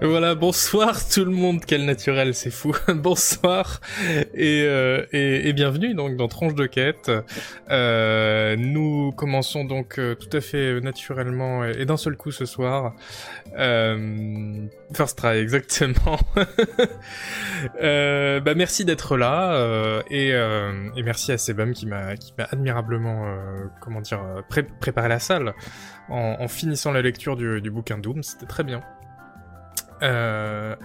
Voilà, bonsoir tout le monde, quel naturel, c'est fou. bonsoir et, euh, bienvenue donc dans Tranche de quête. Euh, nous commençons donc euh, tout à fait naturellement et, d'un seul coup ce soir. Euh, first try, exactement. bah merci d'être là et, merci à Sebam qui m'a qui admirablement comment dire préparé la salle en, en, finissant la lecture du, du bouquin Doom, c'était très bien. Euh,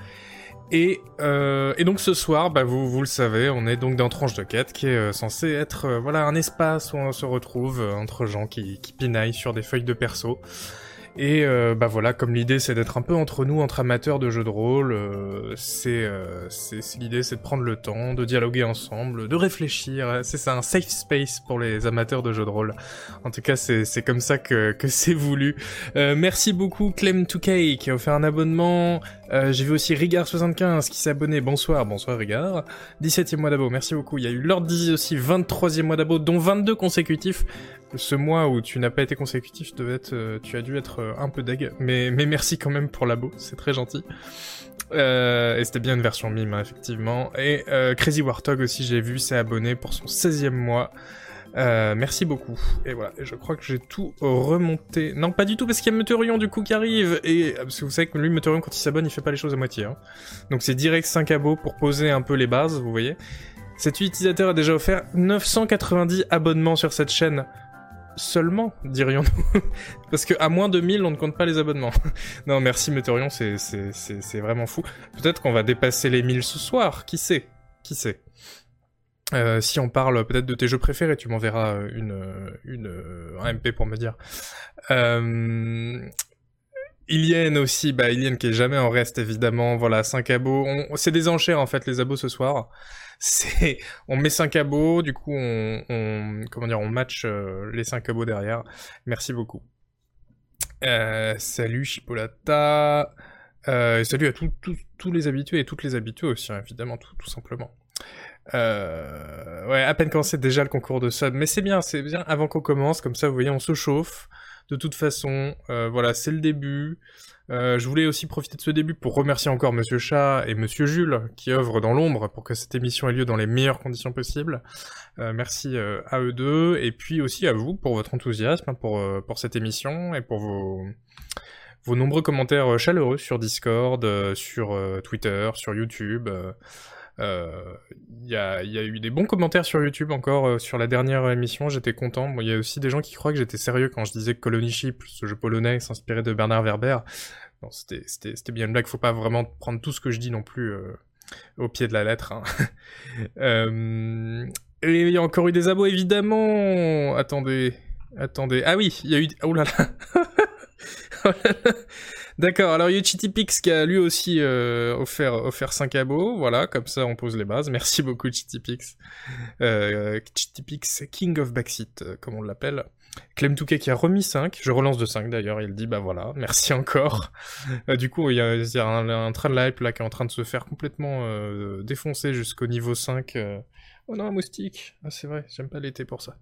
et, euh, et, donc ce soir, bah vous, vous le savez, on est donc dans Tranche de quête qui est euh, censé être voilà un espace où on se retrouve entre gens qui, qui pinaillent sur des feuilles de perso. Et euh, bah voilà, comme l'idée c'est d'être un peu entre nous, entre amateurs de jeux de rôle, euh, c'est l'idée c'est de prendre le temps, de dialoguer ensemble, de réfléchir. C'est ça, un safe space pour les amateurs de jeux de rôle. En tout cas, c'est comme ça que, c'est voulu. merci beaucoup Clem2K qui a offert un abonnement. J'ai vu aussi Rigard75 qui s'est abonné. Bonsoir, bonsoir Rigard. 17e mois d'abo, merci beaucoup. Il y a eu Lord Dizzy aussi, 23e mois d'abo, dont 22 consécutifs ce mois où tu n'as pas été consécutif, devait euh, tu as dû être euh, un peu deg, mais, merci quand même pour l'abo, c'est très gentil. Euh, et c'était bien une version mime, hein, effectivement. Et Crazy Warthog aussi, j'ai vu, s'est abonné pour son 16e mois. Merci beaucoup. Et voilà, je crois que j'ai tout remonté. Non, pas du tout, parce qu'il y a Meteorion du coup qui arrive. Et parce que vous savez que lui, Meteorion, quand il s'abonne, il fait pas les choses à moitié. Hein. Donc c'est direct 5 abos pour poser un peu les bases, vous voyez. Cet utilisateur a déjà offert 990 abonnements sur cette chaîne seulement, dirions-nous. Parce que à moins de 1000, on ne compte pas les abonnements. non, merci Meteorion, c'est vraiment fou. Peut-être qu'on va dépasser les 1000 ce soir, qui sait? Qui sait? Euh, si on parle peut-être de tes jeux préférés, tu m'enverras une, une, un MP pour me dire. Euh, Ilienne aussi, bah Ilienne qui est jamais en reste évidemment, voilà, 5 abos. C'est des enchères en fait les abos ce soir on met 5 abos, du coup on, on comment dire, on match euh, les 5 abos derrière. Merci beaucoup. Euh, salut Chipolata. Euh, salut à tous les habitués et toutes les habitués aussi, hein, évidemment, tout, tout simplement. Ouais, à peine commencé déjà le concours de sub, mais c'est bien, c'est bien avant qu'on commence, comme ça vous voyez, on se chauffe. De toute façon, voilà, c'est le début. Euh, je voulais aussi profiter de ce début pour remercier encore Monsieur Chat et Monsieur Jules qui œuvrent dans l'ombre pour que cette émission ait lieu dans les meilleures conditions possibles. Euh, merci euh, à eux deux et puis aussi à vous pour votre enthousiasme pour cette émission et pour vos nombreux commentaires chaleureux sur Discord, sur Twitter, sur YouTube. Il y, a, eu des bons commentaires sur YouTube encore sur la dernière émission, j'étais content. Il y a aussi des gens qui croient que j'étais sérieux quand je disais que Colony Ship, ce jeu polonais, s'inspirait de Bernard Werber. Non, c'était bien une blague, faut pas vraiment prendre tout ce que je dis non plus euh, au pied de la lettre. Hein. euh, et il y a encore eu des abos, évidemment Attendez, attendez. Ah oui, il y a eu... Oh là là oh là là D'accord, alors Pix qui a lui aussi euh, offert, offert 5 abos, voilà, comme ça on pose les bases. Merci beaucoup Chitipix. Euh, Chitipix King of Backseat, comme on l'appelle. Clem Touquet qui a remis 5, je relance de 5 d'ailleurs, il dit bah voilà, merci encore. Euh, du coup, il y a, y a un, un, train de hype là qui est en train de se faire complètement euh, défoncer jusqu'au niveau 5. Euh. Oh non, un moustique. Ah, c'est vrai, j'aime pas l'été pour ça.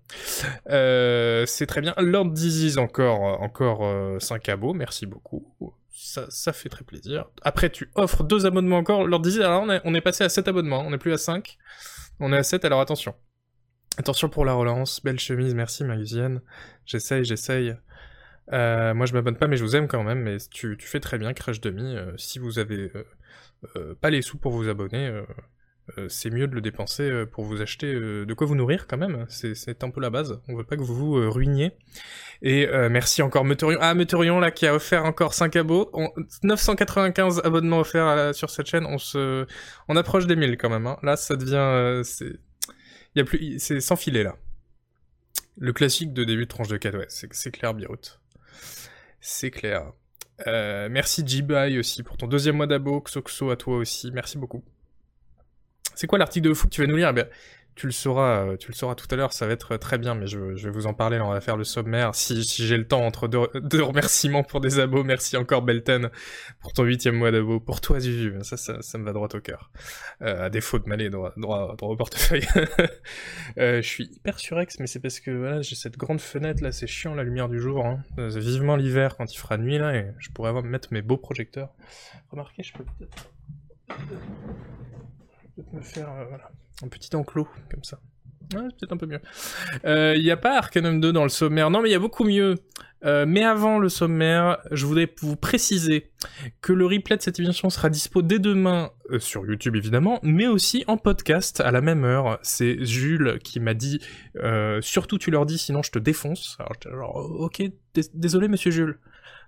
Euh, c'est très bien. Lord Disease encore, encore 5 abos, merci beaucoup ça, ça fait très plaisir. Après, tu offres deux abonnements encore. Leur disait, alors on est, on est passé à 7 abonnements, on n'est plus à 5. On est à 7, alors attention. Attention pour la relance. Belle chemise, merci Magusienne. J'essaye, j'essaye. Euh, moi je m'abonne pas mais je vous aime quand même, mais tu, fais très bien Crash Demi. Euh, si vous avez euh, pas les sous pour vous abonner, c'est mieux de le dépenser pour vous acheter de quoi vous nourrir quand même. C'est un peu la base. On veut pas que vous vous ruiniez. Et merci encore Meteorion. Ah, Meteorion là qui a offert encore 5 abos. 995 abonnements offerts sur cette chaîne. On se, on approche des 1000 quand même. Hein. Là, ça devient, plus, c'est sans filet là. Le classique de début de tranche de 4, ouais, c'est clair, Birut. C'est clair. Euh, merci Jibai aussi pour ton deuxième mois d'abo. Xoxo à toi aussi. Merci beaucoup. C'est quoi l'article de fou que tu vas nous lire? Eh bien, tu le sauras, euh, tu le sauras tout à l'heure, ça va être très bien, mais je, vais vous en parler, on va faire le sommaire, si, j'ai le temps entre deux, remerciements pour des abos, merci encore Belten pour ton huitième mois d'abo, pour toi Zuzu, ça, ça, me va droit au cœur, euh, à défaut de m'aller droit, au portefeuille. euh, je suis hyper surex, mais c'est parce que j'ai cette grande fenêtre là, c'est chiant la lumière du jour, hein. Euh, vivement l'hiver quand il fera nuit là, et je pourrais avoir, mettre mes beaux projecteurs. Remarquez, je peux peut-être peut me faire voilà, un petit enclos, comme ça. Ouais, c'est peut-être un peu mieux. Il euh, n'y a pas Arcanum 2 dans le sommaire. Non, mais il y a beaucoup mieux. Euh, mais avant le sommaire, je voudrais vous préciser que le replay de cette émission sera dispo dès demain euh, sur YouTube évidemment, mais aussi en podcast à la même heure. C'est Jules qui m'a dit surtout tu leur dis sinon je te défonce. Alors ok désolé monsieur Jules.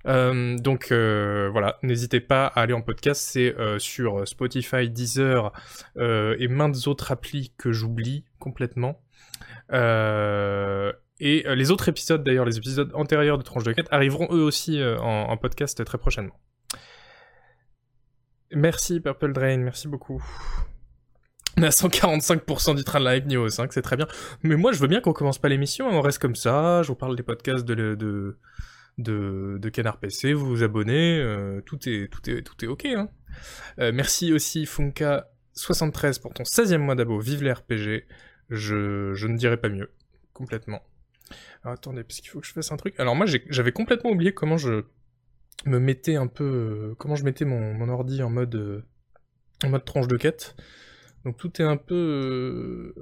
Euh, donc euh, voilà, n'hésitez pas à aller en podcast, c'est euh, sur Spotify, Deezer et maintes autres applis que j'oublie complètement. et les autres épisodes, d'ailleurs, les épisodes antérieurs de Tranche de Quête, arriveront eux aussi en, podcast très prochainement. Merci Purple Drain, merci beaucoup. On est à 145% du train de live niveau 5, c'est très bien. Mais moi, je veux bien qu'on commence pas l'émission, on reste comme ça, je vous parle des podcasts de, de, Canard PC, vous vous abonnez, euh, tout, est, tout, est, tout est ok. Hein. Euh, merci aussi Funka73 pour ton 16e mois d'abo, vive les RPG, je, je ne dirais pas mieux, complètement. Alors, attendez, parce qu'il faut que je fasse un truc. Alors moi j'avais complètement oublié comment je me mettais un peu... Euh, comment je mettais mon, mon ordi en mode, en mode tranche de quête. Donc tout est un peu...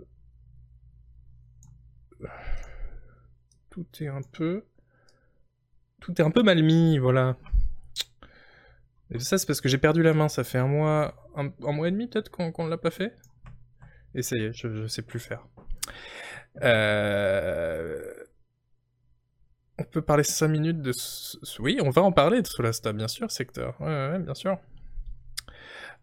Tout est un peu tout est un peu mal mis, voilà. Et ça, c'est parce que j'ai perdu la main, ça fait un mois, un, mois et demi peut-être qu'on ne l'a pas fait. Et je, ne sais plus faire. Euh, on peut parler 5 minutes de... Oui, on va en parler de Solasta, bien sûr, secteur. Bien sûr.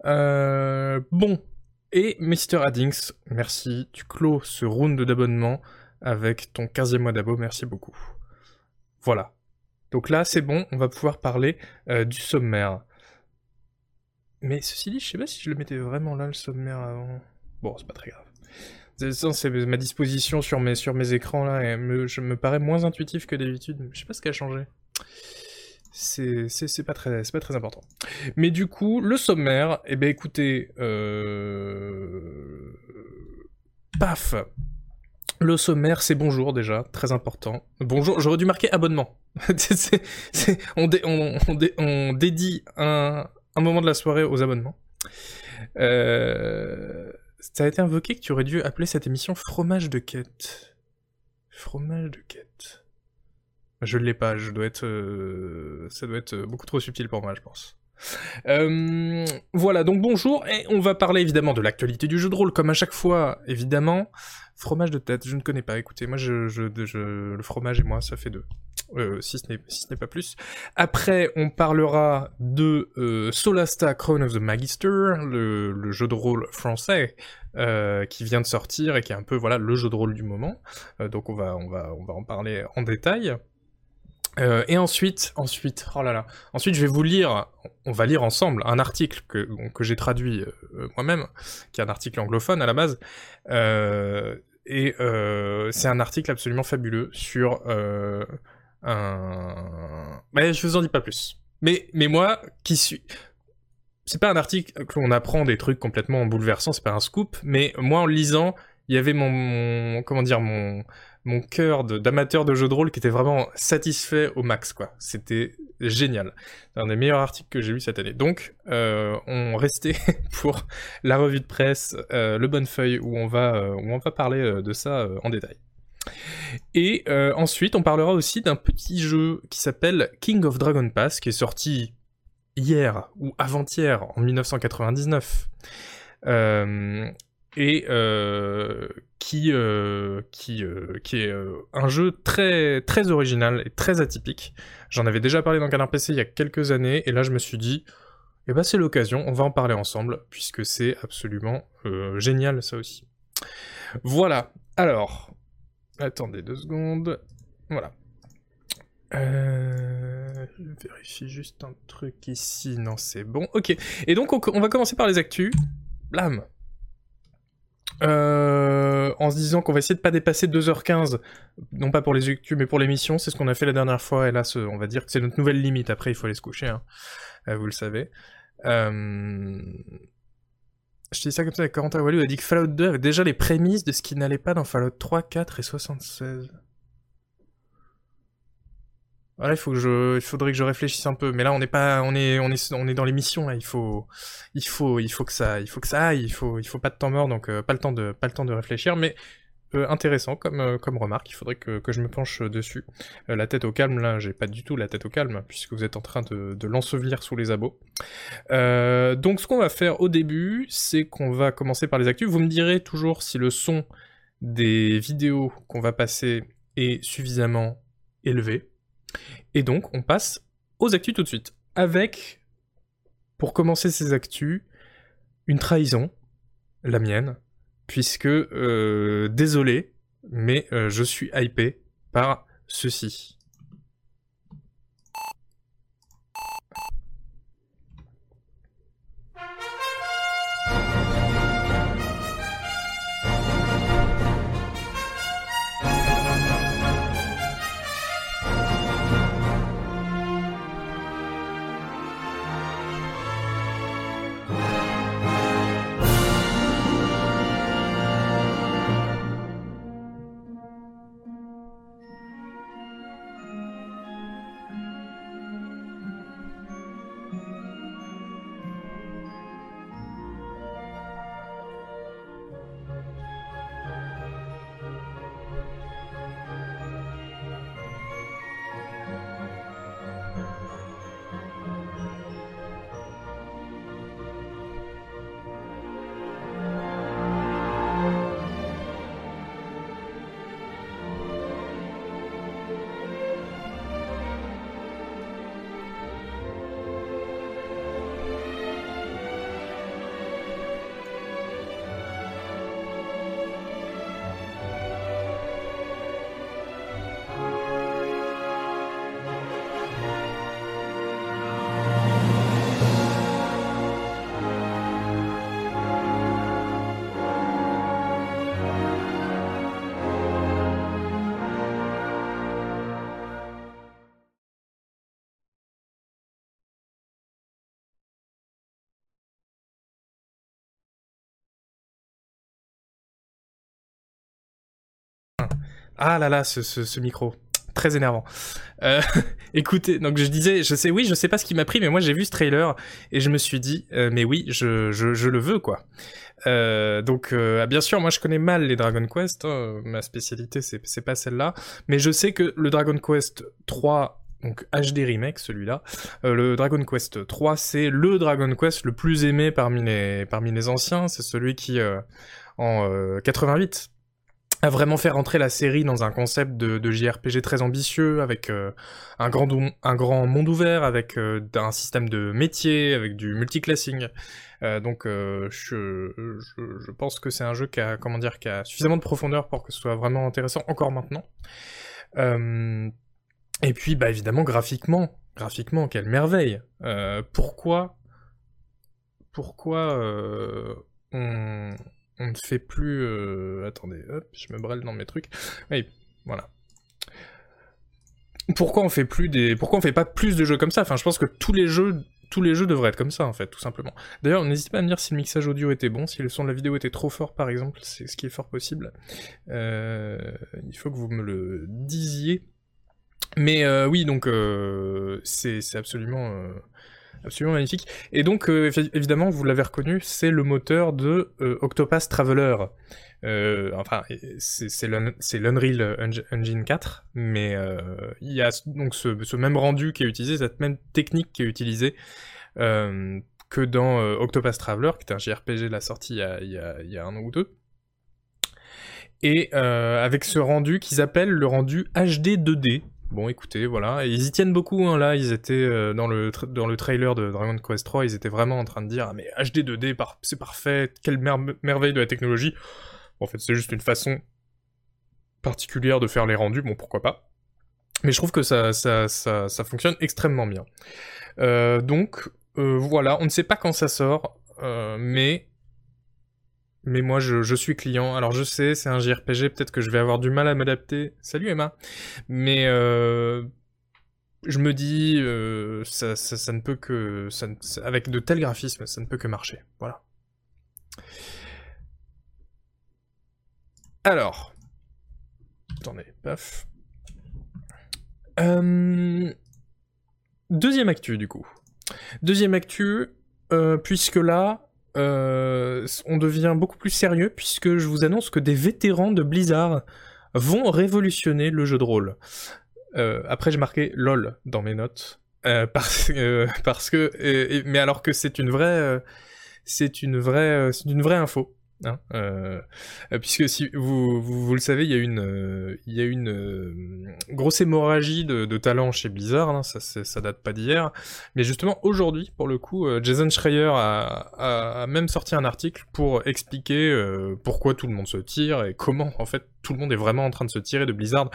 Euh, bon. Et Mr. Addings, merci. Tu clôt ce round d'abonnement avec ton 15e mois d'abo, merci beaucoup. Voilà. Donc là, c'est bon, on va pouvoir parler euh, du sommaire. Mais ceci dit, je sais pas si je le mettais vraiment là, le sommaire, avant. Bon, c'est pas très grave. C'est ma disposition sur mes, écrans là, me, je me paraît moins intuitif que d'habitude. Je sais pas ce qui a changé. C'est pas, très, pas très important. Mais du coup, le sommaire, eh ben écoutez, euh... paf le sommaire, c'est bonjour déjà, très important. Bonjour, j'aurais dû marquer abonnement. on, dédie un, moment de la soirée aux abonnements. Euh, ça a été invoqué que tu aurais dû appeler cette émission fromage de quête. Fromage de quête. Je ne l'ai pas, je dois être, euh, ça doit être beaucoup trop subtil pour moi, je pense. Euh, voilà, donc bonjour, et on va parler évidemment de l'actualité du jeu de rôle, comme à chaque fois, évidemment. Fromage de tête, je ne connais pas, écoutez, moi, je, le fromage et moi, ça fait deux. Euh, si ce n'est pas plus. Après, on parlera de euh, Solasta Crown of the Magister, le, jeu de rôle français qui vient de sortir et qui est un peu voilà le jeu de rôle du moment. Donc on va on va on va en parler en détail. Euh, et ensuite, ensuite, oh là là, ensuite je vais vous lire, on va lire ensemble un article que, que j'ai traduit euh, moi-même, qui est un article anglophone à la base, euh, et c'est un article absolument fabuleux sur un... Mais je vous en dis pas plus. Mais, mais moi, qui suis... C'est pas un article que l'on apprend des trucs complètement bouleversants, c'est pas un scoop, mais moi en lisant, il y avait mon comment dire, mon mon cœur d'amateur de, jeux de rôle qui était vraiment satisfait au max, quoi. C'était génial. C'est un des meilleurs articles que j'ai lu cette année. Donc, euh, on restait pour la revue de presse, euh, le bonne feuille, où on va, euh, où on va parler de ça en détail. Et ensuite, on parlera aussi d'un petit jeu qui s'appelle King of Dragon Pass, qui est sorti hier ou avant-hier, en 1999 et euh, qui euh, qui euh, qui est un jeu très très original et très atypique. J'en avais déjà parlé dans Canard PC il y a quelques années et là je me suis dit eh ben c'est l'occasion, on va en parler ensemble puisque c'est absolument génial ça aussi. Voilà. Alors, attendez deux secondes. Voilà. je vérifie juste un truc ici. Non, c'est bon. Ok. Et donc on, on va commencer par les actus. Blam. Euh, en se disant qu'on va essayer de pas dépasser 2h15, non pas pour les actus mais pour l'émission, c'est ce qu'on a fait la dernière fois, et là on va dire que c'est notre nouvelle limite, après il faut aller se coucher, hein. euh, vous le savez. Euh... Je dis ça comme ça, Corentin Wallu a dit que Fallout 2 avait déjà les prémices de ce qui n'allait pas dans Fallout 3, 4 et 76. Voilà, il faut que je, il faudrait que je réfléchisse un peu. Mais là, on n'est pas, on est, on est, on est dans l'émission là. Il faut, il faut, il faut que ça, il faut que ça aille. Il faut, il faut pas de temps mort, donc euh, pas le temps de, pas le temps de réfléchir. Mais euh, intéressant comme, euh, comme remarque. Il faudrait que, que je me penche dessus. la tête au calme, là, j'ai pas du tout la tête au calme puisque vous êtes en train de, de l'ensevelir sous les abos. donc, ce qu'on va faire au début, c'est qu'on va commencer par les actus. Vous me direz toujours si le son des vidéos qu'on va passer est suffisamment élevé. Et donc, on passe aux actus tout de suite. Avec, pour commencer ces actus, une trahison, la mienne, puisque, euh, désolé, mais euh, je suis hypé par ceci. Ah là là, ce, micro. Très énervant. Euh, écoutez, donc je disais, je sais, oui, je sais pas ce qui m'a pris, mais moi j'ai vu ce trailer et je me suis dit, euh, mais oui, je, le veux, quoi. Euh, donc, bien sûr, moi je connais mal les Dragon Quest, hein, ma spécialité c'est pas celle-là, mais je sais que le Dragon Quest 3 donc HD remake celui-là. Le Dragon Quest 3, c'est le Dragon Quest le plus aimé parmi les parmi les anciens. C'est celui qui en 88 a vraiment fait rentrer la série dans un concept de, JRPG très ambitieux, avec euh, un, grand, un grand monde ouvert, avec euh, un système de métier, avec du multiclassing. Euh, donc je, je, je, pense que c'est un jeu qui a, comment dire, qui a suffisamment de profondeur pour que ce soit vraiment intéressant encore maintenant. et puis bah évidemment graphiquement, graphiquement quelle merveille. pourquoi pourquoi on on ne fait plus... Euh, attendez, hop, je me brêle dans mes trucs. Oui, voilà. Pourquoi on fait plus des... Pourquoi on fait pas plus de jeux comme ça? Enfin, je pense que tous les jeux... Tous les jeux devraient être comme ça, en fait, tout simplement. D'ailleurs, n'hésitez pas à me dire si le mixage audio était bon, si le son de la vidéo était trop fort, par exemple, c'est ce qui est fort possible. Euh, il faut que vous me le disiez. Mais euh, oui, donc, c'est absolument Absolument magnifique. Et donc, euh, évidemment, vous l'avez reconnu, c'est le moteur de euh, Octopath Traveler. Euh, enfin, c'est l'Unreal Engine 4, mais il y a donc ce, même rendu qui est utilisé, cette même technique qui est utilisée que dans Octopath Traveler, qui est un JRPG de la sortie il y a, il y a un an ou deux. Et avec ce rendu qu'ils appellent le rendu HD 2D, Bon, écoutez, voilà. ils y tiennent beaucoup, hein, là. Ils étaient euh, dans, le dans le trailer de Dragon Quest 3, ils étaient vraiment en train de dire ah, mais HD 2D, c'est parfait, quelle merveille de la technologie. en fait, c'est juste une façon particulière de faire les rendus, bon, pourquoi pas. Mais je trouve que ça, ça, ça, ça fonctionne extrêmement bien. Euh, donc, euh, voilà, on ne sait pas quand ça sort, mais mais moi je, suis client. Alors je sais, c'est un JRPG, peut-être que je vais avoir du mal à m'adapter. Salut Emma. Mais euh, je me dis, euh, ça, ne peut que, avec de tels graphismes, ça ne peut que marcher. Voilà. Alors, attendez, paf. Euh, deuxième actu du coup. Deuxième actu, puisque là, euh, on devient beaucoup plus sérieux puisque je vous annonce que des vétérans de Blizzard vont révolutionner le jeu de rôle. Euh, après, j'ai marqué LOL dans mes notes. Euh, parce, parce que, mais alors que c'est une vraie, c'est une vraie, c'est une vraie info. Hein, euh, euh, puisque si vous, vous, le savez, il y a une, euh, une grosse hémorragie de, talent chez Blizzard, hein, ça, date pas d'hier, mais justement aujourd'hui, pour le coup, Jason Schreier a, même sorti un article pour expliquer pourquoi tout le monde se tire et comment en fait tout le monde est vraiment en train de se tirer de Blizzard,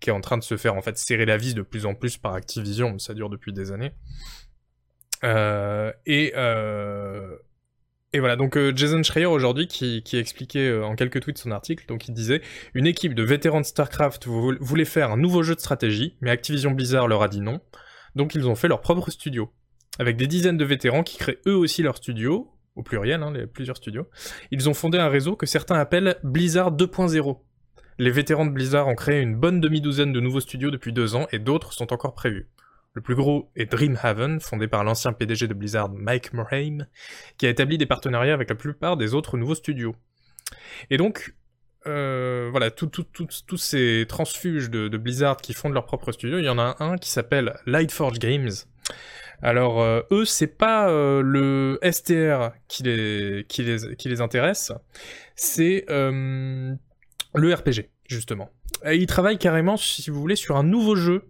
qui est en train de se faire en fait serrer la vis de plus en plus par Activision, ça dure depuis des années. et et voilà, donc euh, Jason Schreier aujourd'hui qui, expliquait euh, en quelques tweets son article, donc il disait Une équipe de vétérans de StarCraft voulait faire un nouveau jeu de stratégie, mais Activision Blizzard leur a dit non, donc ils ont fait leur propre studio. Avec des dizaines de vétérans qui créent eux aussi leur studio, au pluriel, hein, plusieurs studios, ils ont fondé un réseau que certains appellent Blizzard 2.0. Les vétérans de Blizzard ont créé une bonne demi-douzaine de nouveaux studios depuis deux ans et d'autres sont encore prévus. Le plus gros est Dreamhaven, fondé par l'ancien PDG de Blizzard Mike Morhaime, qui a établi des partenariats avec la plupart des autres nouveaux studios. Et donc, euh, voilà, tous ces transfuges de, Blizzard qui fondent leur propre studio, il y en a un qui s'appelle Lightforge Games. Alors, euh, eux, c'est pas euh, le STR qui les, intéresse, c'est le RPG, justement. Ils travaillent carrément, si vous voulez, sur un nouveau jeu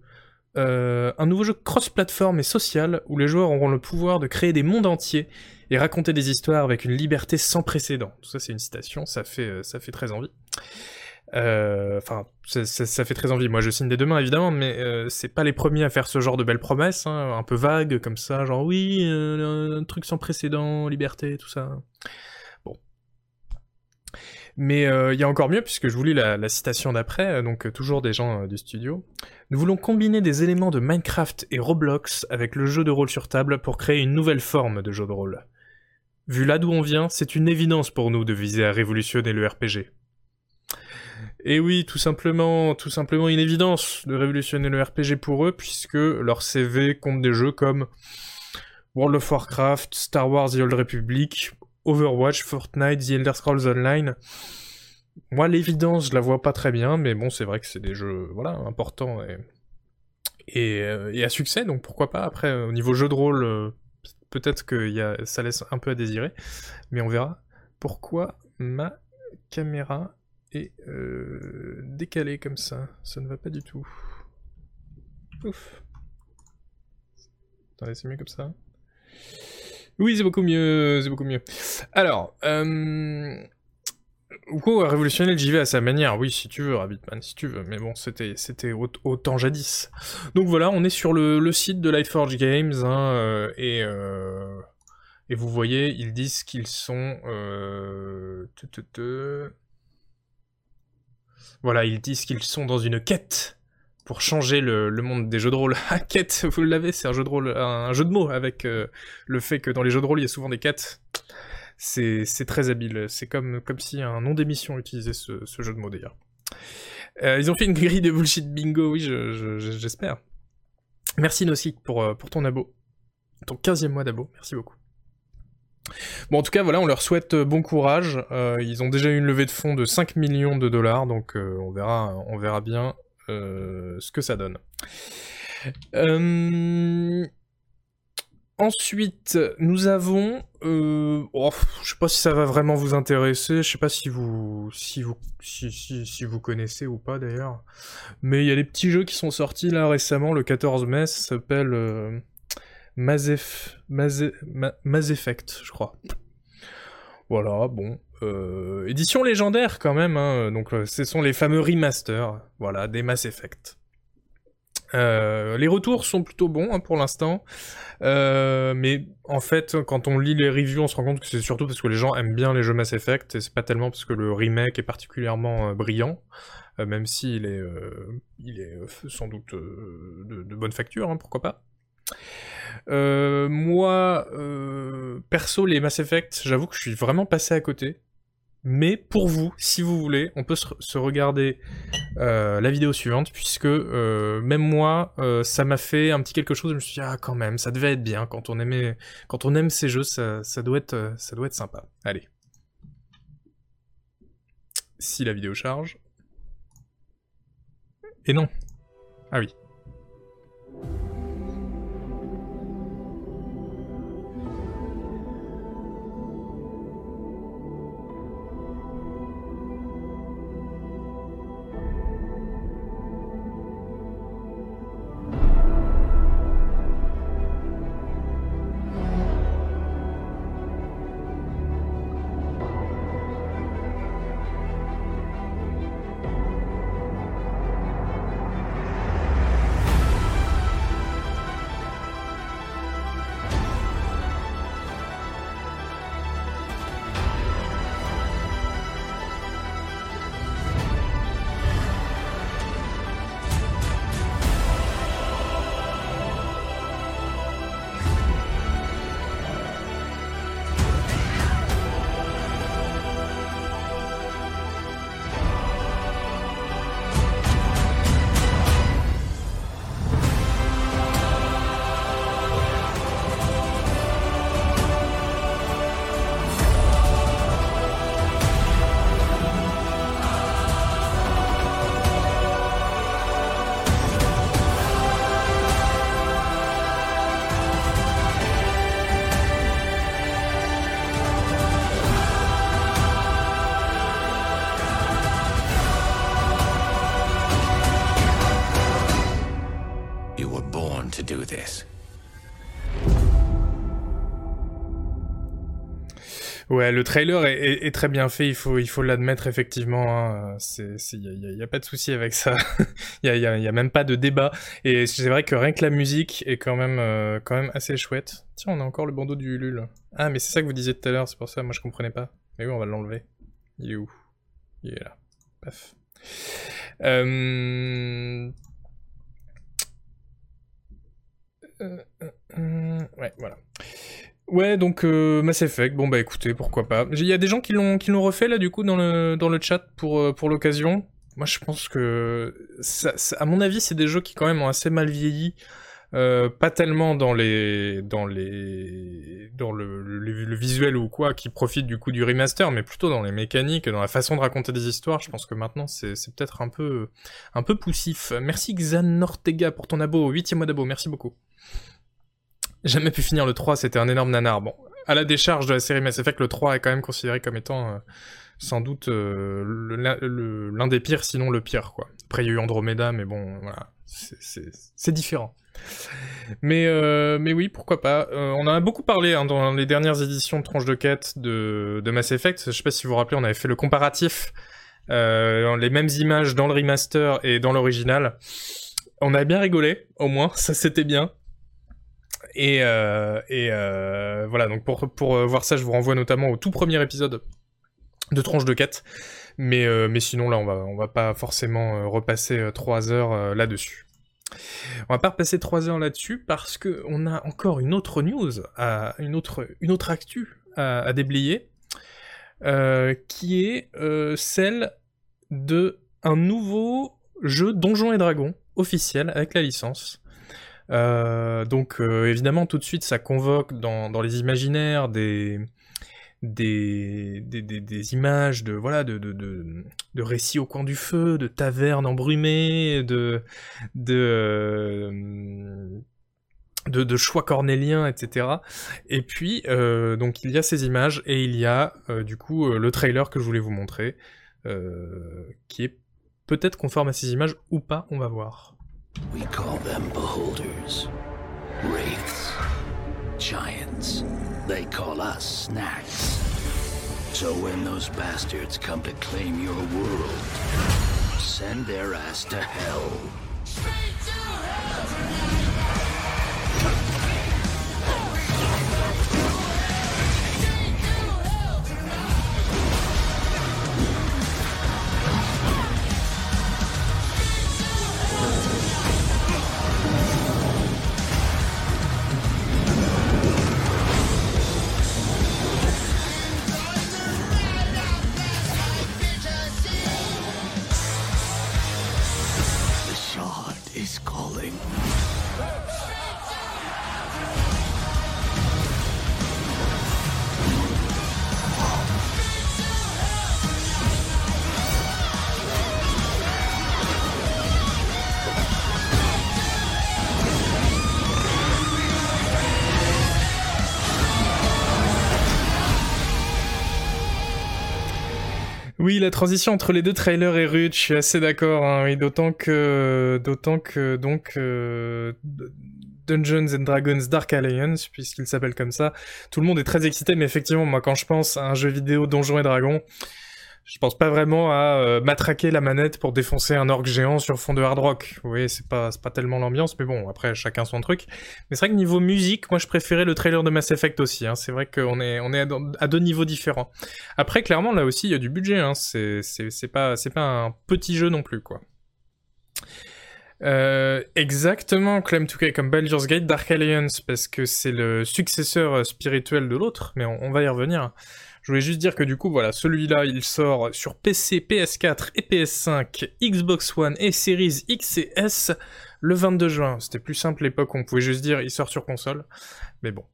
euh, un nouveau jeu cross-platform et social où les joueurs auront le pouvoir de créer des mondes entiers et raconter des histoires avec une liberté sans précédent. Tout ça, c'est une citation, ça fait, euh, très envie. Euh, enfin, ça, fait très envie. Moi, je signe des deux mains, évidemment, mais c'est pas les premiers à faire ce genre de belles promesses, hein, un peu vagues comme ça, genre oui, un truc sans précédent, liberté, tout ça. Mais euh, il y a encore mieux, puisque je vous lis la, citation d'après, euh, donc euh, toujours des gens du studio. Nous voulons combiner des éléments de Minecraft et Roblox avec le jeu de rôle sur table pour créer une nouvelle forme de jeu de rôle. Vu là d'où on vient, c'est une évidence pour nous de viser à révolutionner le RPG. Et oui, tout simplement, tout simplement une évidence de révolutionner le RPG pour eux, puisque leur CV compte des jeux comme World of Warcraft, Star Wars The Old Republic, Overwatch, Fortnite, The Elder Scrolls Online. Moi, l'évidence, je la vois pas très bien, mais bon, c'est vrai que c'est des jeux, voilà, importants et, et, euh, à succès, donc pourquoi pas. Après, au niveau jeu de rôle, euh, peut-être que y a, ça laisse un peu à désirer, mais on verra. Pourquoi ma caméra est euh, décalée comme ça Ça ne va pas du tout. Ouf. Attendez, c'est mieux comme ça. Oui, c'est beaucoup mieux, mieux. Alors, euh... Ou a révolutionné le JV à sa manière, oui, si tu veux, Rabbitman, si tu veux, mais bon, c'était autant jadis. Donc voilà, on est sur le, site de Lightforge Games, hein, euh, et, euh, et vous voyez, ils disent qu'ils sont... Euh, voilà, ils disent qu'ils sont dans une quête pour changer le, monde des jeux de rôle. quête, vous l'avez, c'est un jeu de rôle, un, jeu de mots avec euh, le fait que dans les jeux de rôle il y a souvent des quêtes. C'est, très habile. C'est comme, comme si un nom d'émission utilisait ce, jeu de mots d'ailleurs. Euh, ils ont fait une grille de bullshit bingo, oui, j'espère. Merci Nossi pour, euh, pour ton abo. Ton 15e mois d'abo, merci beaucoup. Bon, en tout cas, voilà, on leur souhaite bon courage. ils ont déjà eu une levée de fonds de 5 millions de dollars, donc on, verra, on verra bien ce que ça donne. Euh, ensuite, nous avons, euh, oh, je sais pas si ça va vraiment vous intéresser, je sais pas si vous, si vous, si, vous connaissez ou pas d'ailleurs, mais il y a des petits jeux qui sont sortis là récemment, le 14 mai, ça s'appelle euh, Effect, je crois. Voilà, bon, euh, édition légendaire quand même, hein. donc euh, ce sont les fameux remasters, voilà, des Mass Effect. Euh, les retours sont plutôt bons hein, pour l'instant, mais en fait, quand on lit les reviews, on se rend compte que c'est surtout parce que les gens aiment bien les jeux Mass Effect, et c'est pas tellement parce que le remake est particulièrement brillant, même s'il est, il est sans doute de, de, bonne facture, hein, pourquoi pas. moi, perso, les Mass Effect, j'avoue que je suis vraiment passé à côté. Mais pour vous, si vous voulez, on peut se, regarder euh, la vidéo suivante, puisque euh, même moi, euh, ça m'a fait un petit quelque chose. Je me suis dit ah quand même, ça devait être bien quand on aime ces jeux, ça doit être, ça doit être sympa. Allez, si la vidéo charge. Et non. Ah oui. Ouais, le trailer est, très bien fait, il faut il faut l'admettre effectivement. Hein. C'est il y a, pas de souci avec ça. Il y, a, y, a, même pas de débat. Et c'est vrai que rien que la musique est quand même euh, quand même assez chouette. Tiens, on a encore le bandeau du Ulule. Ah, mais c'est ça que vous disiez tout à l'heure, c'est pour ça. Moi, je comprenais pas. Mais oui, on va l'enlever. Il est où? Il est là. Paf. Euh... Euh, euh, ouais, voilà. Ouais, donc euh, Mass Effect, bon bah écoutez, pourquoi pas. Il y a des gens qui l'ont refait là du coup dans le dans le chat pour euh, pour l'occasion. Moi je pense que ça, à mon avis c'est des jeux qui quand même ont assez mal vieilli. Euh, pas tellement dans les dans les dans le, le, visuel ou quoi qui profite du coup du remaster mais plutôt dans les mécaniques dans la façon de raconter des histoires je pense que maintenant c'est peut-être un peu un peu poussif merci Xan Ortega pour ton abo huitième mois d'abo merci beaucoup jamais pu finir le 3, c'était un énorme nanar. Bon, à la décharge de la série Mass Effect, le 3 est quand même considéré comme étant euh, sans doute euh, l'un des pires, sinon le pire, quoi. Après, il y a eu Andromeda, mais bon, voilà, c'est différent. Mais, euh, mais oui, pourquoi pas. on en a beaucoup parlé hein, dans les dernières éditions de Tronche de Quête de, Mass Effect. Je sais pas si vous vous rappelez, on avait fait le comparatif, les mêmes images dans le remaster et dans l'original. On a bien rigolé, au moins, ça c'était bien. Et, euh, euh, voilà, donc pour, euh, voir ça, je vous renvoie notamment au tout premier épisode de Tronche de quête. Mais, sinon, là, on va, va pas forcément repasser trois heures là-dessus. On va pas repasser trois heures là-dessus parce que on a encore une autre news, à, une, autre, actu à, à déblayer, qui est celle de un nouveau jeu Donjons et Dragons officiel avec la licence. Euh, donc euh, évidemment tout de suite ça convoque dans, les imaginaires des images de voilà de, récits au coin du feu, de tavernes embrumées, de euh, choix cornéliens, etc. Et puis donc il y a ces images et il y a du coup le trailer que je voulais vous montrer, qui est peut-être conforme à ces images ou pas, on va voir. We call them beholders, wraiths, giants. They call us snacks. So when those bastards come to claim your world, send their ass to hell. Straight to hell tonight! Oui, la transition entre les deux trailers est rude, je suis assez d'accord. Hein, d'autant que, d'autant que donc euh, Dungeons and Dragons Dark Alliance, puisqu'il s'appelle comme ça, tout le monde est très excité. Mais effectivement, moi, quand je pense à un jeu vidéo Donjons et Dragons, je pense pas vraiment à euh, matraquer la manette pour défoncer un orc géant sur fond de hard rock. Vous voyez, c'est pas, tellement l'ambiance, mais bon, après, chacun son truc. Mais c'est vrai que niveau musique, moi, je préférais le trailer de Mass Effect aussi. Hein. C'est vrai qu'on est, on est à, deux niveaux différents. Après, clairement, là aussi, il y a du budget. Hein. C'est, pas, un petit jeu non plus, quoi. Euh, exactement, Clem 2K comme Baldur's Gate Dark Alliance, parce que c'est le successeur spirituel de l'autre, mais on va y revenir. Je voulais juste dire que du coup, voilà, celui-là, il sort sur PC, PS4 et PS5, Xbox One et Series X et S le 22 juin. C'était plus simple l'époque, on pouvait juste dire il sort sur console. Mais bon.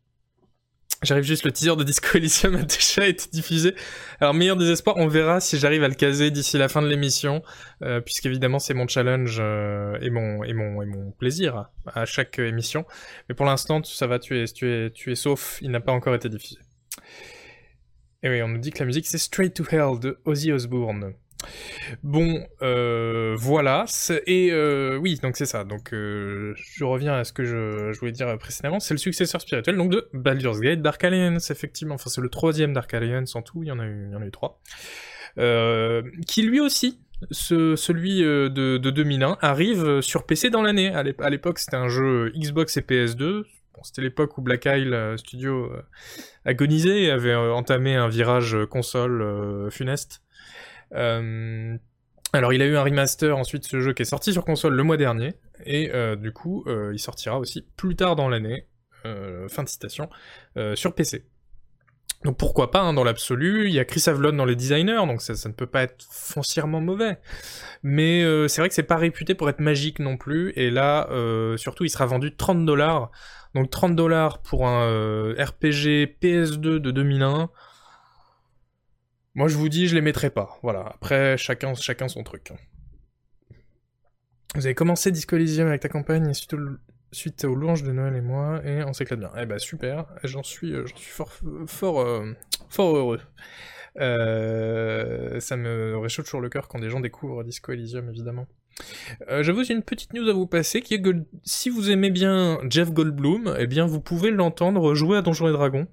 J'arrive juste, le teaser de Disco Elysium a déjà été diffusé. Alors, meilleur désespoir, on verra si j'arrive à le caser d'ici la fin de l'émission, euh, puisqu'évidemment c'est mon challenge euh, et, mon, plaisir à chaque émission. Mais pour l'instant, ça va, tu es, tu es sauf, il n'a pas encore été diffusé. Et oui, on nous dit que la musique c'est Straight to Hell de Ozzy Osbourne. Bon, euh, voilà. Et euh, oui, donc c'est ça. Donc euh, je reviens à ce que je, voulais dire précédemment. C'est le successeur spirituel donc de Baldur's Gate, Dark Alliance, effectivement. Enfin, c'est le troisième Dark Alliance en tout. Il y en a eu, il y en a eu trois. qui lui aussi, ce, celui de, de 2001, arrive sur PC dans l'année. À l'époque, c'était un jeu Xbox et PS2 c'était l'époque où Black Isle euh, Studio euh, agonisait et avait euh, entamé un virage console funeste. alors il a eu un remaster ensuite ce jeu qui est sorti sur console le mois dernier et du coup il sortira aussi plus tard dans l'année, fin de citation, sur PC. Donc pourquoi pas, hein, dans l'absolu, il y a Chris Avlon dans les designers, donc ça, ne peut pas être foncièrement mauvais. Mais c'est vrai que c'est pas réputé pour être magique non plus, et là, surtout, il sera vendu 30 dollars donc 30 dollars pour un euh, RPG PS2 de 2001. Moi je vous dis, je les mettrai pas. Voilà, après chacun, chacun son truc. Vous avez commencé Disco Elysium avec ta campagne suite, suite aux louanges de Noël et moi, et on s'éclate bien. Eh ben super, j'en suis, euh, j'en suis fort, fort, euh, fort heureux. ça me réchauffe toujours le cœur quand des gens découvrent Disco Elysium, évidemment. Euh, J'avoue, une petite news à vous passer, qui est que si vous aimez bien Jeff Goldblum, eh bien vous pouvez l'entendre jouer à Donjons et Dragons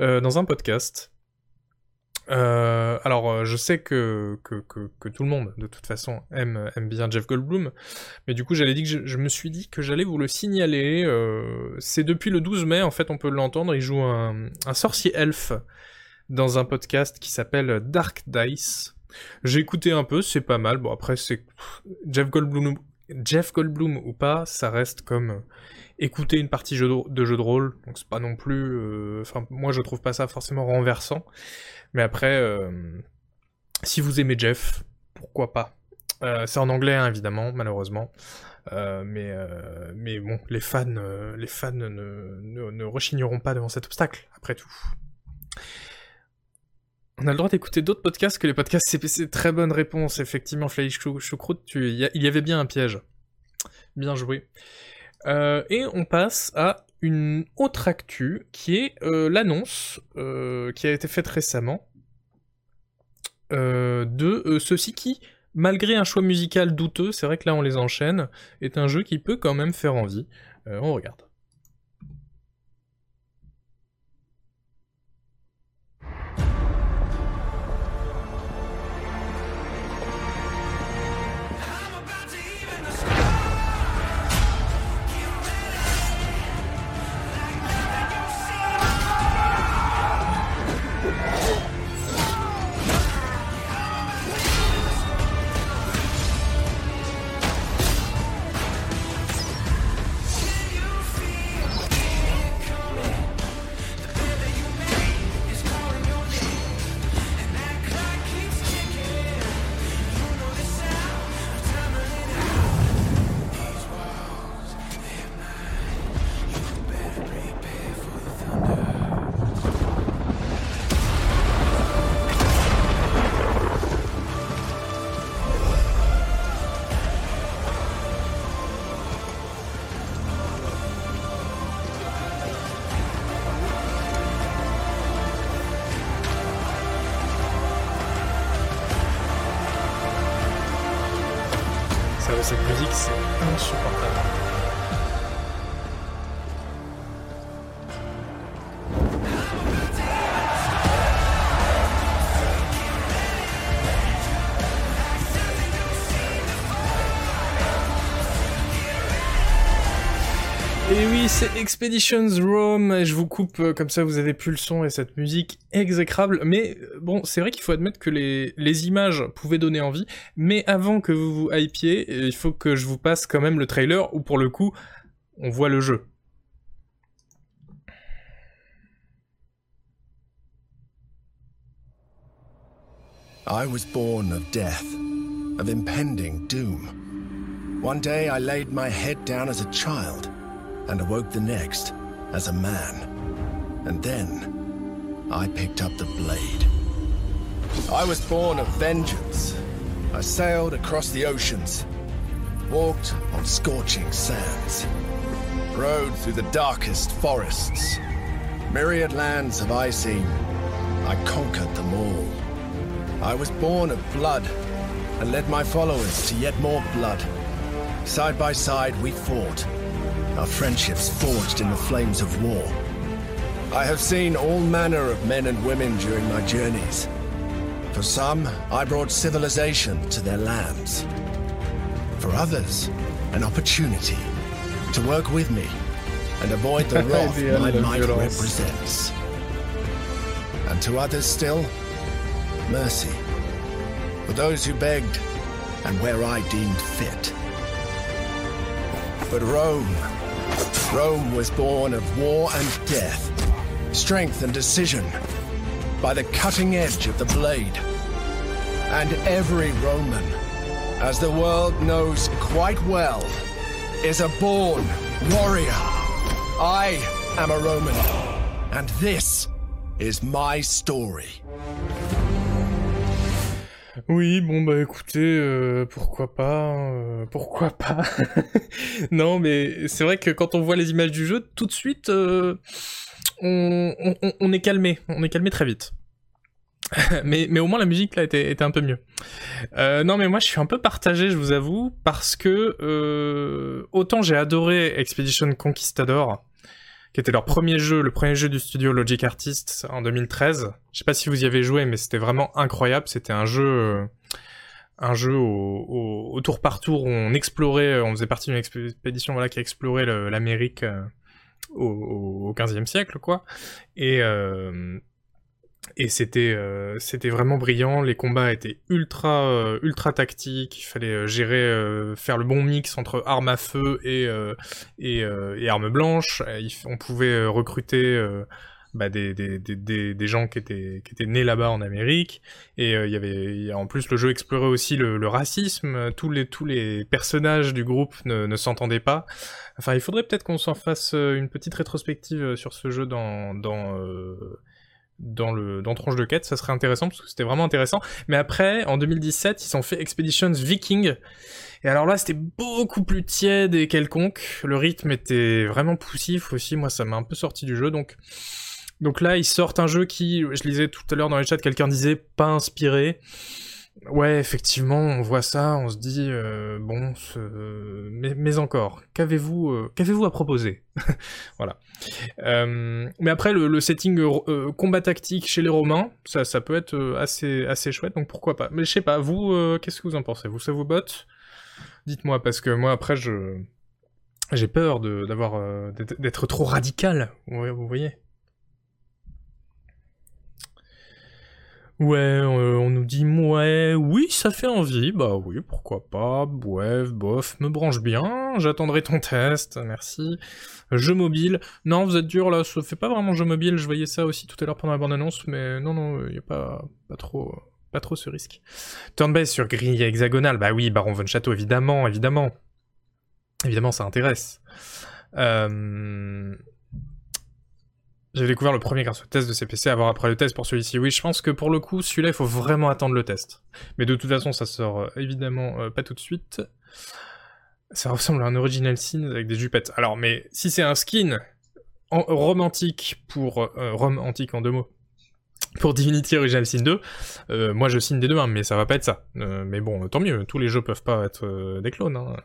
euh, dans un podcast. Euh, alors, je sais que, tout le monde, de toute façon, aime, bien Jeff Goldblum, mais du coup, j'allais dit que je, me suis dit que j'allais vous le signaler. C'est depuis le 12 mai, en fait, on peut l'entendre. Il joue un, un sorcier elfe dans un podcast qui s'appelle Dark Dice. J'ai écouté un peu, c'est pas mal. Bon, après, c'est Jeff Goldblum, ou pas, ça reste comme euh, écouter une partie de jeu de rôle. Donc, c'est pas non plus. Euh, enfin, moi, je trouve pas ça forcément renversant. Mais après, euh, si vous aimez Jeff, pourquoi pas? C'est en anglais, hein, évidemment, malheureusement. mais, bon, les fans, ne rechigneront pas devant cet obstacle, après tout. On a le droit d'écouter d'autres podcasts que les podcasts CPC. Très bonne réponse, effectivement, Fly Choucroute, tu... il y avait bien un piège. Bien joué. Euh, et on passe à une autre actu, qui est euh, l'annonce euh, qui a été faite récemment de ceci qui, malgré un choix musical douteux, c'est vrai que là on les enchaîne, est un jeu qui peut quand même faire envie. on regarde. Expeditions Rome, je vous coupe euh, comme ça vous avez plus le son et cette musique exécrable, mais euh, bon, c'est vrai qu'il faut admettre que les, images pouvaient donner envie, mais avant que vous vous hypiez, euh, il faut que je vous passe quand même le trailer où pour le coup, on voit le jeu. I was born of death, of impending doom. One day I laid my head. And awoke the next as a man. And then I picked up the blade. I was born of vengeance. I sailed across the oceans, walked on scorching sands, rode through the darkest forests. Myriad lands have I seen. I conquered them all. I was born of blood and led my followers to yet more blood. Side by side we fought our friendships forged in the flames of war. I have seen all manner of men and women during my journeys. For some, I brought civilization to their lands. For others, an opportunity to work with me and avoid the wrath my might represents. And to others still, mercy. For those who begged and where I deemed fit. But Rome Rome was born of war and death, strength and decision, by the cutting edge of the blade. And every Roman, as the world knows quite well, is a born warrior. I am a Roman, and this is my story. Oui, bon bah écoutez, euh, pourquoi pas, euh, pourquoi pas. non, mais c'est vrai que quand on voit les images du jeu, tout de suite, euh, on, est calmé, on est calmé très vite. mais, mais au moins la musique là était, était un peu mieux. non mais moi je suis un peu partagé, je vous avoue, parce que autant j'ai adoré Expedition Conquistador, qui était leur premier jeu, le premier jeu du studio Logic Artists en 2013. Je sais pas si vous y avez joué, mais c'était vraiment incroyable. C'était un jeu, euh, un jeu au, tour par tour où on explorait, on faisait partie d'une expédition voilà qui explorait l'Amérique euh, au, au 15e siècle, quoi. Et euh, et c'était euh, c'était vraiment brillant. Les combats étaient ultra euh, ultra tactiques. Il fallait euh, gérer, faire le bon mix entre armes à feu et et, et, armes blanches. on pouvait recruter bah, des, des, des, des, gens qui étaient qui étaient nés là-bas en Amérique. Et il y avait en plus le jeu explorait aussi le, le, racisme. Tous les tous les personnages du groupe ne, ne s'entendaient pas. Enfin, il faudrait peut-être qu'on s'en fasse une petite rétrospective sur ce jeu dans dans dans le dans Tronche de quête, ça serait intéressant parce que c'était vraiment intéressant. Mais après, en 2017, ils ont fait Expeditions Viking. Et alors là, c'était beaucoup plus tiède et quelconque. Le rythme était vraiment poussif aussi. Moi, ça m'a un peu sorti du jeu. Donc, donc là, ils sortent un jeu qui, je lisais tout à l'heure dans les chats, quelqu'un disait pas inspiré. Ouais, effectivement, on voit ça, on se dit euh, bon, mais, encore, qu'avez-vous, euh, qu'avez-vous à proposer? Voilà. Euh, mais après, le, setting combat tactique chez les Romains, ça, ça peut être assez, assez chouette, donc pourquoi pas? Mais je sais pas, vous, qu'est-ce que vous en pensez? Vous, ça vous botte? Dites-moi, parce que moi, après, je j'ai peur d'avoir d'être trop radical. vous voyez Ouais, euh, on nous dit ouais, oui, ça fait envie, bah oui, pourquoi pas, bref, bof, me branche bien, j'attendrai ton test, merci. Jeu mobile, non, vous êtes dur là, ça fait pas vraiment jeu mobile, je voyais ça aussi tout à l'heure pendant la bande-annonce, mais non, non, y a pas, pas trop, pas trop ce risque. Turn-based sur grille hexagonale, bah oui, Baron von Château, évidemment, évidemment. Évidemment, ça intéresse. Euh... J'ai découvert le premier grâce au test de CPC, avoir après le test pour celui-ci. Oui, je pense que pour le coup, celui-là, il faut vraiment attendre le test. Mais de toute façon, ça sort euh, évidemment euh, pas tout de suite. Ça ressemble à un original scene avec des jupettes. Alors, mais si c'est un skin romantique pour... Euh, romantique en deux mots. pour Divinity Original Sin 2, euh, moi je signe des deux, hein, mais ça va pas être ça. Mais bon, tant mieux, tous les jeux peuvent pas être des clones. Hein.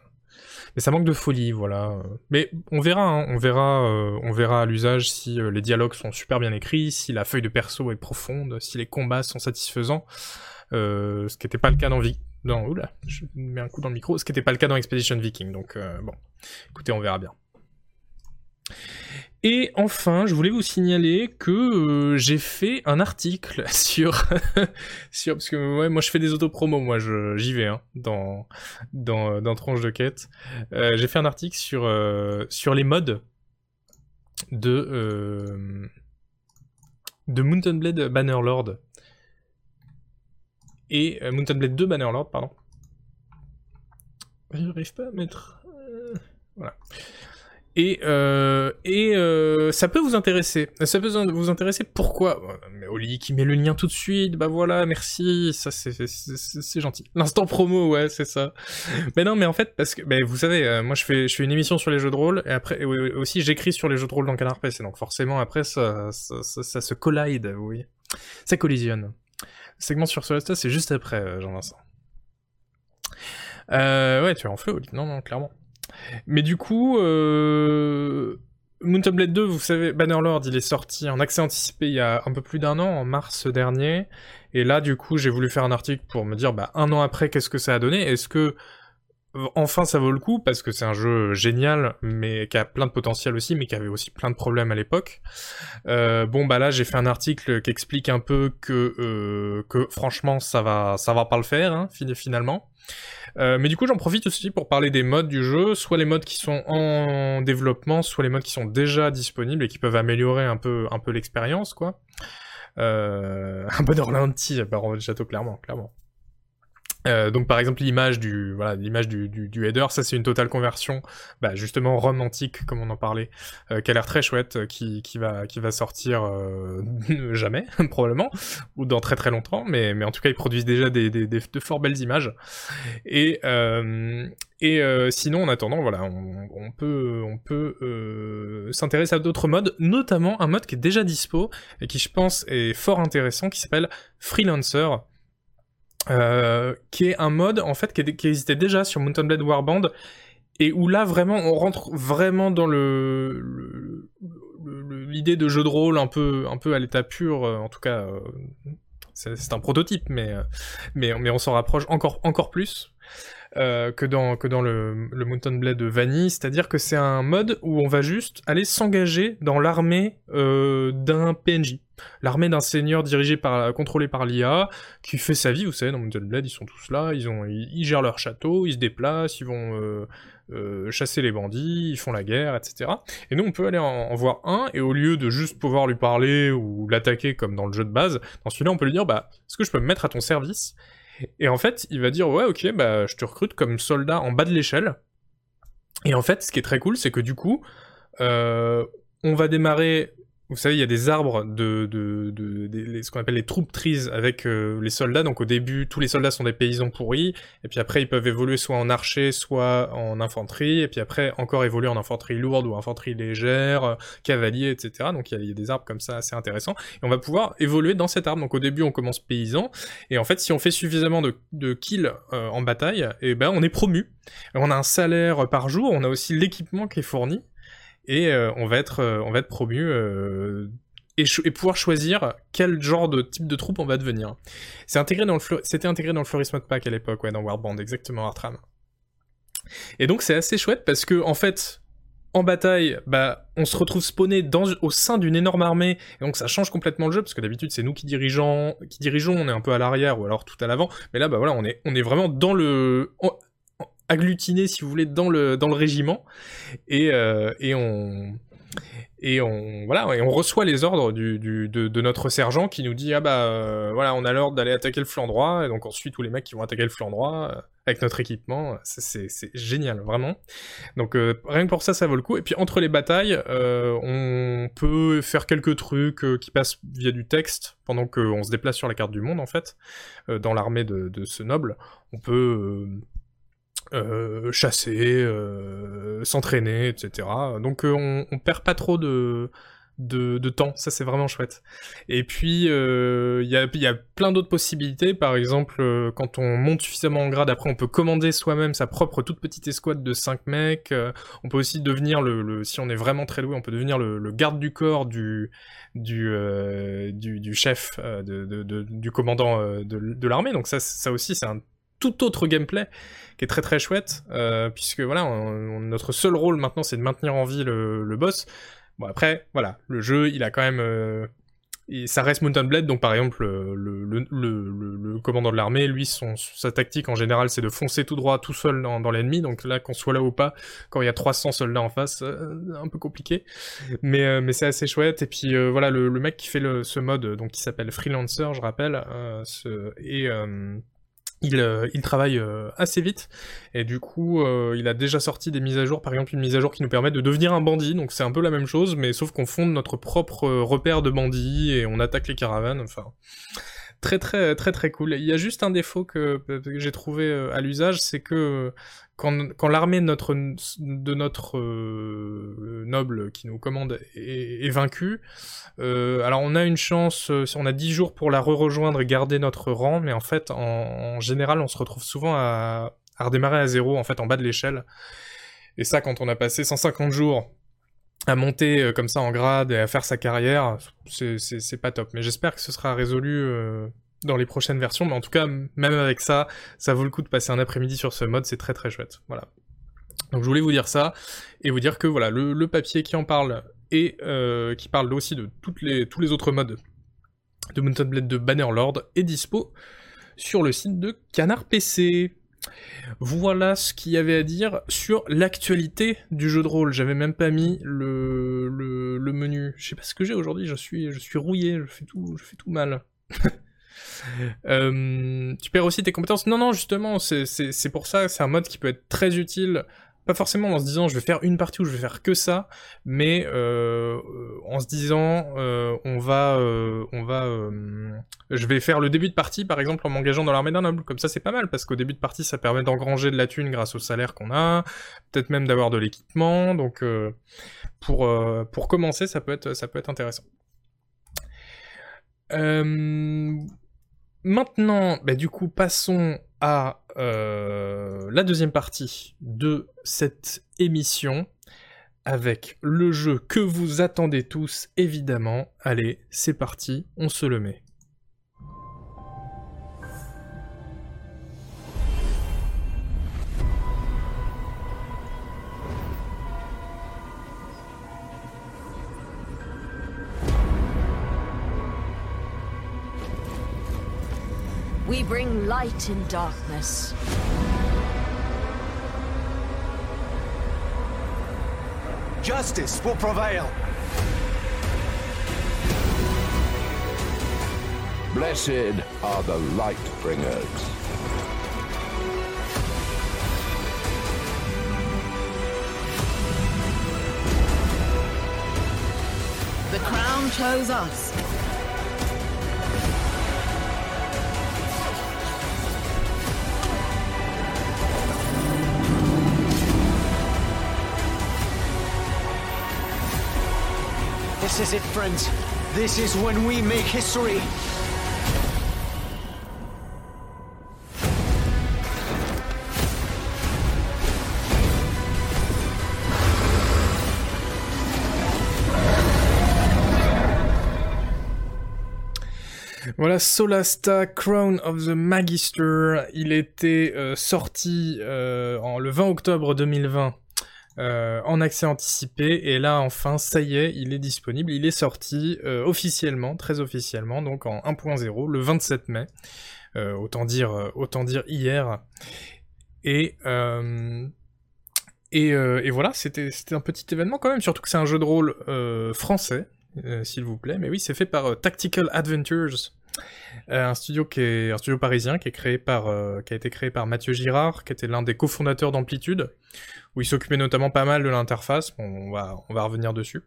Mais ça manque de folie, voilà. Mais on verra, hein, on verra, on verra à l'usage si les dialogues sont super bien écrits, si la feuille de perso est profonde, si les combats sont satisfaisants. ce qui n'était pas le cas dans. Oula, je mets un coup dans le micro. Ce qui n'était pas le cas dans Expedition Viking. Donc bon, écoutez, on verra bien. Et enfin, je voulais vous signaler que euh, j'ai fait un article sur sur parce que moi je fais des autopromos, moi j'y vais hein, dans dans dans tranche de quête. Euh, j'ai fait un article sur euh, sur les modes de de Mountain Blade Bannerlord et Mountain Blade 2 Bannerlord, pardon. Je n'arrive pas à mettre voilà. Et, euh, euh, ça peut vous intéresser. Ça peut vous intéresser pourquoi? Mais Oli qui met le lien tout de suite, bah voilà, merci, ça c'est gentil. L'instant promo, ouais, c'est ça. mais non, mais en fait, parce que vous savez, euh, moi je fais, je fais une émission sur les jeux de rôle, et après aussi j'écris sur les jeux de rôle dans Canard PC, donc forcément après ça, se collide, oui. Ça collisionne. Le segment sur Solasta, c'est juste après, Jean-Vincent. Ouais, tu es en feu, Oli. Non, non, clairement. Mais du coup, euh... Mountain Blade 2, vous savez, Bannerlord, il est sorti en accès anticipé il y a un peu plus d'un an, en mars dernier. Et là, du coup, j'ai voulu faire un article pour me dire, bah, un an après, qu'est-ce que ça a donné? Est-ce que enfin ça vaut le coup parce que c'est un jeu génial mais qui a plein de potentiel aussi mais qui avait aussi plein de problèmes à l'époque euh, bon bah là j'ai fait un article qui explique un peu que euh, que franchement ça va ça va pas le faire hein, finalement euh, mais du coup, j'en profite aussi pour parler des modes du jeu, soit les modes qui sont en développement, soit les modes qui sont déjà disponibles et qui peuvent améliorer un peu, un peu l'expérience, quoi. Euh, un bon Orlanti, de Château, clairement, clairement. Euh, donc par exemple l'image du voilà l'image du, du, du, header ça c'est une totale conversion bah, justement romantique comme on en parlait euh, qui a l'air très chouette euh, qui, qui va qui va sortir euh, jamais probablement ou dans très très longtemps mais mais en tout cas ils produisent déjà des, des, des de fort belles images. Et et sinon en attendant voilà on, on peut on peut s'intéresser à d'autres modes notamment un mode qui est déjà dispo et qui je pense est fort intéressant qui s'appelle freelancer euh, qui est un mode en fait qui, existait déjà sur Mountain Blade Warband et où là vraiment on rentre vraiment dans l'idée de jeu de rôle un peu un peu à l'état pur euh, en tout cas euh, c'est un prototype mais mais mais on s'en rapproche encore encore plus que dans, que dans le, Mountain Blade Vanille, c'est-à-dire que c'est un mode où on va juste aller s'engager dans l'armée d'un PNJ. L'armée d'un seigneur dirigé par, contrôlé par l'IA, qui fait sa vie, vous savez, dans Blade, ils sont tous là, ils, ont, ils, gèrent leur château, ils se déplacent, ils vont euh, euh, chasser les bandits, ils font la guerre, etc. Et nous, on peut aller en, en, voir un, et au lieu de juste pouvoir lui parler ou l'attaquer comme dans le jeu de base, dans celui-là, on peut lui dire, bah, est-ce que je peux me mettre à ton service? Et en fait, il va dire ouais, ok, bah je te recrute comme soldat en bas de l'échelle. Et en fait, ce qui est très cool, c'est que du coup, euh, on va démarrer vous savez, il y a des arbres de, de, ce qu'on appelle les troupes trees avec euh, les soldats. Donc au début, tous les soldats sont des paysans pourris, et puis après ils peuvent évoluer soit en archer, soit en infanterie, et puis après encore évoluer en infanterie lourde ou infanterie légère, euh, cavalier, etc. Donc il y, a, des arbres comme ça assez intéressants, et on va pouvoir évoluer dans cet arbre. Donc au début on commence paysan, et en fait si on fait suffisamment de, de kills euh, en bataille, et eh ben on est promu. On a un salaire par jour, on a aussi l'équipement qui est fourni, et euh, on va être euh, on va être promu euh, et, pouvoir choisir quel genre de type de troupe on va devenir. C'est intégré dans le c'était intégré dans le Flourish Mode Pack à l'époque, ouais, dans Warband, exactement, Artram. Et donc c'est assez chouette parce que en fait, en bataille, bah, on se retrouve spawné dans, au sein d'une énorme armée, et donc ça change complètement le jeu, parce que d'habitude c'est nous qui dirigeons, qui dirigeons, on est un peu à l'arrière ou alors tout à l'avant, mais là, bah voilà, on est, on est vraiment dans le, agglutiné, si vous voulez, dans le, dans le régiment. Et, euh, et on. Et on voilà et on reçoit les ordres du, du de, notre sergent qui nous dit ah bah euh, voilà on a l'ordre d'aller attaquer le flanc droit et donc on suit tous les mecs qui vont attaquer le flanc droit euh, avec notre équipement c'est génial vraiment donc rien que pour ça ça vaut le coup et puis entre les batailles on peut faire quelques trucs qui passent via du texte pendant qu'on se déplace sur la carte du monde en fait dans l'armée de, ce noble on peut euh, chasser, euh, s'entraîner, etc. Donc euh, on, on, perd pas trop de, de, temps. Ça, c'est vraiment chouette. Et puis, il y, a, y a plein d'autres possibilités. Par exemple, quand on monte suffisamment en grade, après, on peut commander soi-même sa propre toute petite escouade de 5 mecs. on peut aussi devenir le, si on est vraiment très doué, on peut devenir le, garde du corps du du, du, chef, de, du commandant de, de l'armée. Donc ça, ça aussi, c'est un tout autre gameplay qui est très très chouette, euh, puisque voilà, notre seul rôle maintenant c'est de maintenir en vie le, boss. Bon après, voilà, le jeu il a quand même... Euh, ça reste Mountain Blade, donc par exemple le, le, le commandant de l'armée, lui, son, sa tactique en général c'est de foncer tout droit tout seul dans, l'ennemi, donc là qu'on soit là ou pas, quand il y a 300 soldats en face, euh, un peu compliqué, mais, euh, mais c'est assez chouette, et puis euh, voilà, le, mec qui fait ce mode, donc qui s'appelle Freelancer, je rappelle, ce, et il, euh, il, travaille euh, assez vite. Et du coup euh, il a déjà sorti des mises à jour, par exemple une mise à jour qui nous permet de devenir un bandit, donc c'est un peu la même chose, mais sauf qu'on fonde notre propre repère de bandits et on attaque les caravanes, enfin très très très très cool. Il y a juste un défaut que, j'ai trouvé à l'usage, c'est que quand, quand l'armée de notre, de notre euh, noble qui nous commande est, vaincue, euh, alors on a une chance, euh, on a 10 jours pour la re-rejoindre et garder notre rang, mais en fait, en, général, on se retrouve souvent à, redémarrer à zéro, en fait, en bas de l'échelle. Et ça, quand on a passé 150 jours à monter comme ça en grade et à faire sa carrière, c'est pas top. Mais j'espère que ce sera résolu dans les prochaines versions, mais en tout cas, même avec ça, ça vaut le coup de passer un après-midi sur ce mode, c'est très très chouette. Voilà. Donc je voulais vous dire ça, et vous dire que voilà, le, papier qui en parle, et euh, qui parle aussi de les, tous les autres modes de Mountain Blade de Bannerlord, est dispo sur le site de Canard PC. Voilà ce qu'il y avait à dire sur l'actualité du jeu de rôle. J'avais même pas mis le, le, le menu. Je sais pas ce que j'ai aujourd'hui, je suis, je suis rouillé, je fais tout, je fais tout mal. Euh, tu perds aussi tes compétences. Non, non, justement, c'est pour ça, c'est un mode qui peut être très utile. Pas forcément en se disant je vais faire une partie où je vais faire que ça, mais euh, en se disant euh, on va, on va, je vais faire le début de partie par exemple en m'engageant dans l'armée d'un noble. Comme ça c'est pas mal parce qu'au début de partie ça permet d'engranger de la thune grâce au salaire qu'on a, peut-être même d'avoir de l'équipement. Donc pour pour commencer ça peut être ça peut être intéressant. Maintenant, bah, du coup, passons à euh, la deuxième partie de cette émission avec le jeu que vous attendez tous, évidemment. Allez, c'est parti, on se le met. We bring light in darkness. Justice will prevail. Blessed are the light bringers. The crown chose us. Is it, friends? This is when we make history. Voilà, Solasta, Crown of the Magister, il était euh, sorti euh, en, le 20 octobre 2020 euh, en accès anticipé, et là enfin, ça y est, il est disponible, il est sorti euh, officiellement, très officiellement, donc en 1.0, le 27 mai, euh, autant, dire, hier, et, voilà, c'était un petit événement quand même, surtout que c'est un jeu de rôle français, s'il vous plaît. Mais oui, c'est fait par Tactical Adventures, un studio qui est un studio parisien par, qui a été créé par Mathieu Girard, qui était l'un des cofondateurs d'Amplitude où il s'occupait notamment pas mal de l'interface, on, va, on va revenir dessus.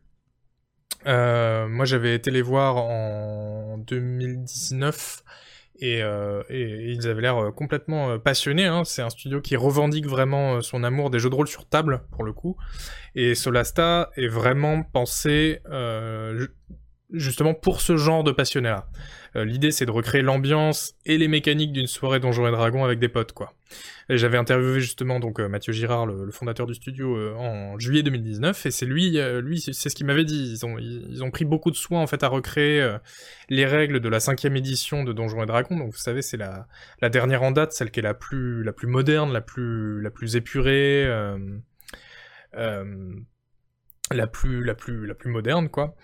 Euh, moi j'avais été les voir en 2019, Et, ils avaient l'air complètement passionnés. Hein. C'est un studio qui revendique vraiment son amour des jeux de rôle sur table, pour le coup. Et Solasta est vraiment pensé justement pour ce genre de passionnés-là. Euh, l'idée c'est de recréer l'ambiance et les mécaniques d'une soirée Donjons et Dragons avec des potes, quoi. J'avais interviewé justement donc euh, Mathieu Girard, le, fondateur du studio, euh, en juillet 2019, et c'est lui, lui c'est ce qu'il m'avait dit. Ils ont, ils, ont pris beaucoup de soin en fait à recréer les règles de la cinquième édition de Donjons et Dragons. Donc vous savez, c'est la, la dernière en date, celle qui est la plus, la plus moderne, la plus, la plus épurée. la plus la plus la plus moderne quoi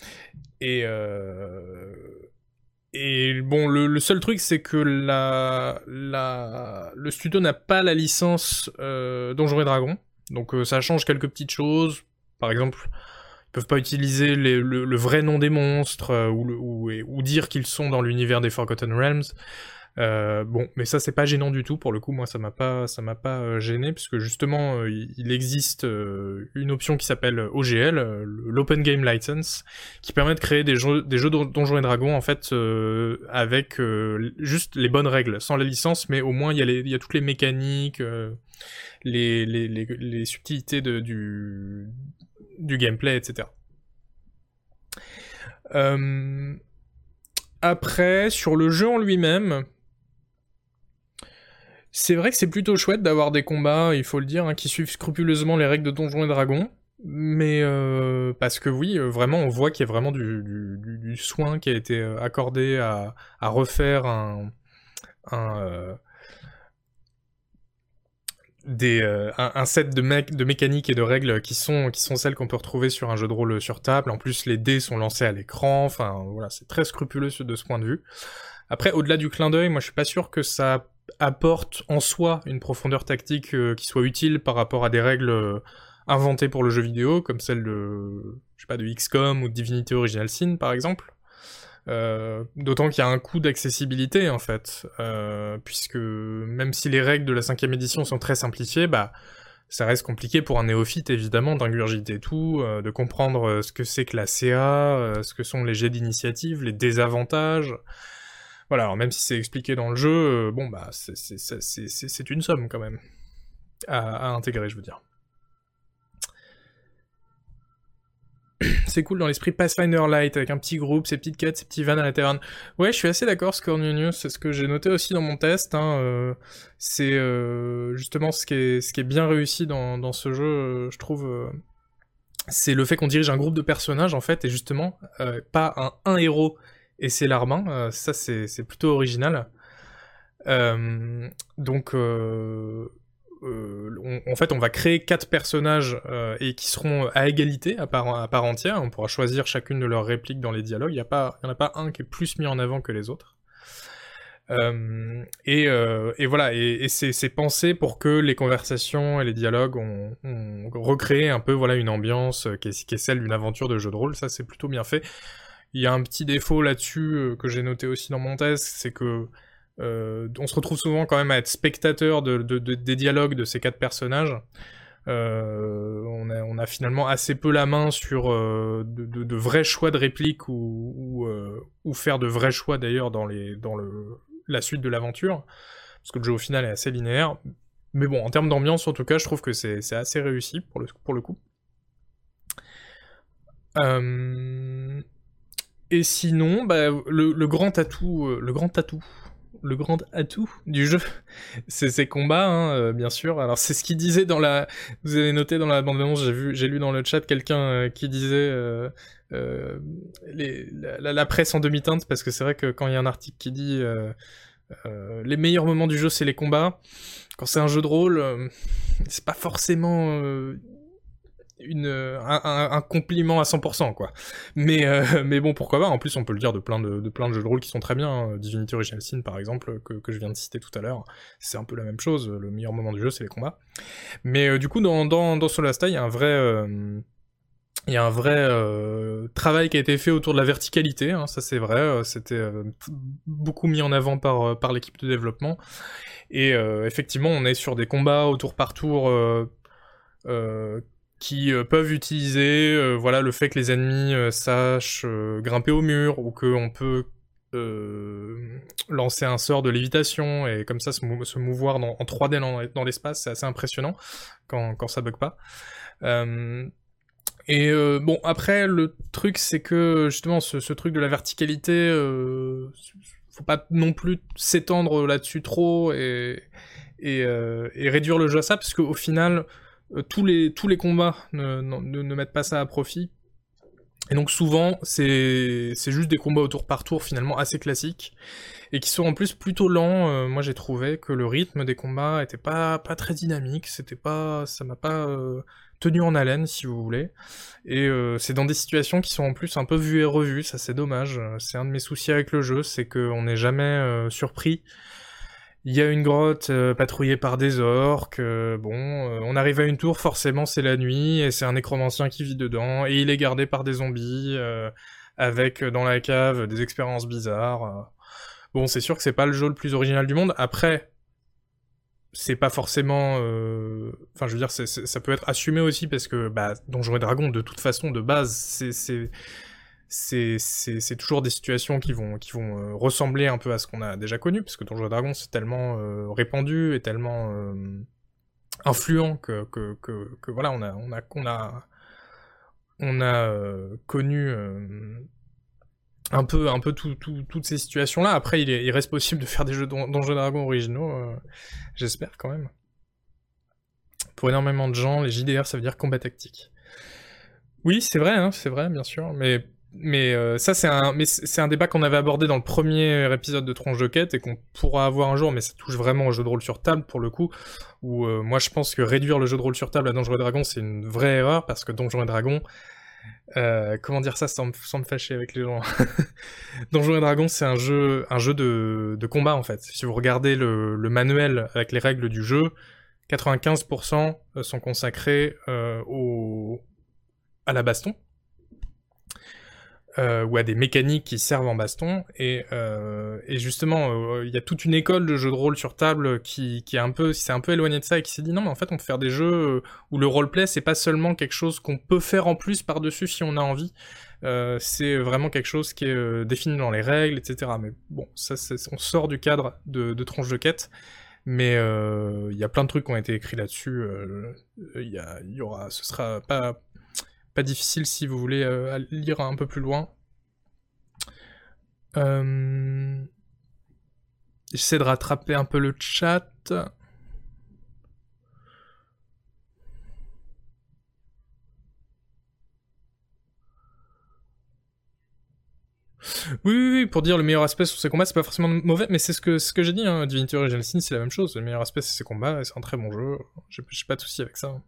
et euh, et bon, le, seul truc, c'est que le studio n'a pas la licence euh, Donjons et Dragons. Donc euh, ça change quelques petites choses. Par exemple, ils peuvent pas utiliser le, vrai nom des monstres euh, ou, dire qu'ils sont dans l'univers des Forgotten Realms. Euh, bon, mais ça c'est pas gênant du tout pour le coup. Moi ça m'a pas ça m'a pas euh, gêné puisque justement euh, il existe une option qui s'appelle OGL, l'Open Game License, qui permet de créer des jeux des jeux Donjons et Dragons en fait avec juste les bonnes règles, sans la licence, mais au moins il y a y a toutes les mécaniques, les, les, les, subtilités de, du du gameplay, etc. Après, sur le jeu en lui-même, c'est vrai que c'est plutôt chouette d'avoir des combats, il faut le dire, hein, qui suivent scrupuleusement les règles de Donjons et Dragons. Mais euh, parce que oui, euh, vraiment, on voit qu'il y a vraiment du, soin qui a été euh, accordé à, refaire un, des, un, set de, de mécaniques et de règles qui sont, qui sont celles qu'on peut retrouver sur un jeu de rôle sur table. En plus, les dés sont lancés à l'écran. Enfin, voilà, c'est très scrupuleux de ce point de vue. Après, au-delà du clin d'œil, moi, je suis pas sûr que ça apporte en soi une profondeur tactique euh, qui soit utile par rapport à des règles euh, inventées pour le jeu vidéo, comme celle de, je de XCOM ou Divinity Original Sin par exemple. Euh, D'autant qu'il y a un coût d'accessibilité en fait, puisque même si les règles de la cinquième édition sont très simplifiées, bah ça reste compliqué pour un néophyte évidemment d'ingurgiter tout, de comprendre ce que c'est que la CA, ce que sont les jets d'initiative, les désavantages, voilà, alors même si c'est expliqué dans le jeu, euh, bon bah c'est une somme quand même à, intégrer, je veux dire. c'est cool dans l'esprit Pathfinder Light, avec un petit groupe, ses petites quêtes, ses petits vannes à la taverne. Ouais, je suis assez d'accord, Scornionius, c'est ce que j'ai noté aussi dans mon test. Hein, euh, c'est euh, justement ce qui, est, ce qui est bien réussi dans, dans ce jeu, je trouve. c'est le fait qu'on dirige un groupe de personnages, en fait, et justement, pas un, un héros et c'est l'Armin. Euh, ça, c'est plutôt original. Euh, donc, euh, en fait, on va créer quatre personnages et qui seront à égalité à part, à part entière. On pourra choisir chacune de leurs répliques dans les dialogues. Il n'y en a pas un qui est plus mis en avant que les autres. et, et, voilà, et, c'est pensé pour que les conversations et les dialogues ont, recréé un peu voilà une ambiance qui est, qui est celle d'une aventure de jeu de rôle. Ça, c'est plutôt bien fait. Il y a un petit défaut là-dessus euh, que j'ai noté aussi dans mon test, c'est que euh, on se retrouve souvent quand même à être spectateur de, des dialogues de ces quatre personnages. Euh, on, a, finalement assez peu la main sur de, vrais choix de répliques ou, faire de vrais choix d'ailleurs dans, la suite de l'aventure, parce que le jeu au final est assez linéaire. Mais bon, en termes d'ambiance, en tout cas, je trouve que c'est assez réussi pour le, pour le coup. Euh... Et sinon, bah, le, grand atout, euh, le grand atout, le grand atout du jeu, c'est ses combats, hein, euh, bien sûr. Alors c'est ce qu'il disait dans la, vous avez noté dans la bande-annonce, j'ai vu, j'ai lu dans le chat quelqu'un euh, qui disait les, la, presse en demi-teinte, parce que c'est vrai que quand il y a un article qui dit les meilleurs moments du jeu, c'est les combats. Quand c'est un jeu de rôle, c'est pas forcément euh, un, un, compliment à 100%, quoi. Mais, euh, mais bon, pourquoi pas. En plus, on peut le dire de plein de, de plein de jeux de rôle qui sont très bien. Hein. Divinity Original Sin, par exemple, que, que je viens de citer tout à l'heure. C'est un peu la même chose. Le meilleur moment du jeu, c'est les combats. Mais euh, du coup, dans, dans, dans Solasta, il y a un vrai... il y a un vrai travail qui a été fait autour de la verticalité, hein, ça c'est vrai, c'était beaucoup mis en avant par, par l'équipe de développement. Et effectivement, on est sur des combats au tour par tour qui euh, peuvent utiliser euh, voilà le fait que les ennemis euh, sachent grimper au mur ou qu'on peut lancer un sort de lévitation et comme ça se, mouvoir en 3D dans, l'espace, c'est assez impressionnant quand, quand ça bug pas. et bon, après, le truc, c'est que justement, ce, truc de la verticalité, faut pas non plus s'étendre là-dessus trop et, et, réduire le jeu à ça, parce qu'au final, tous, les, tous les combats ne, ne mettent pas ça à profit. Et donc souvent, c'est juste des combats au tour par tour finalement assez classiques, et qui sont en plus plutôt lents. Euh, moi j'ai trouvé que le rythme des combats était pas, pas très dynamique, c'était pas, ça m'a pas euh, tenu en haleine si vous voulez. Et euh, c'est dans des situations qui sont en plus un peu vues et revues, ça c'est dommage. C'est un de mes soucis avec le jeu, c'est qu'on n'est jamais surpris il y a une grotte euh, patrouillée par des orques, euh, bon, euh, on arrive à une tour, forcément c'est la nuit, et c'est un nécromancien qui vit dedans, et il est gardé par des zombies, avec dans la cave des expériences bizarres. Bon, c'est sûr que c'est pas le jeu le plus original du monde, après, c'est pas forcément... Enfin, je veux dire, ça peut être assumé aussi, parce que, bah, Donjons et Dragons, de toute façon, de base, c'est c'est toujours des situations qui vont, qui vont euh, ressembler un peu à ce qu'on a déjà connu, parce que Donjons et Dragons c'est tellement euh, répandu et tellement euh, influent que, que, que, voilà, on a, on a, on a, on a connu un peu, un peu toutes ces situations-là. Après, il, il, reste possible de faire des jeux Donjons et Dragons originaux, j'espère quand même. Pour énormément de gens, les JDR ça veut dire combat tactique. Oui, c'est vrai, hein, c'est vrai, bien sûr, mais mais euh, ça, c'est un, débat qu'on avait abordé dans le premier épisode de Tronche de Quête et qu'on pourra avoir un jour, mais ça touche vraiment au jeu de rôle sur table pour le coup. Où euh, moi, je pense que réduire le jeu de rôle sur table à Donjons et Dragons, c'est une vraie erreur parce que Donjons et Dragons, euh, comment dire ça sans, me fâcher avec les gens Donjons et Dragons, c'est un jeu, de, combat en fait. Si vous regardez le, le manuel avec les règles du jeu, 95% sont consacrés au, à la baston euh, ou à des mécaniques qui servent en baston. Et, euh, justement, euh, il y a toute une école de jeux de rôle sur table qui, est un peu, s'est un peu éloignée de ça et qui s'est dit non, mais en fait, on peut faire des jeux euh, où le roleplay c'est pas seulement quelque chose qu'on peut faire en plus par dessus si on a envie. C'est vraiment quelque chose qui est défini dans les règles, etc. Mais bon, ça, on sort du cadre de, de tranche de quête. Mais il y a plein de trucs qui ont été écrits là-dessus. Il y aura, ce sera pas difficile si vous voulez euh, lire un peu plus loin. Euh, j'essaie de rattraper un peu le chat. Oui, pour dire le meilleur aspect sur ces combats, c'est pas forcément mauvais, mais c'est ce que, ce que j'ai dit, hein. Divinity Original Sin, c'est la même chose. Le meilleur aspect, c'est ces combats, et c'est un très bon jeu. J'ai pas de soucis avec ça.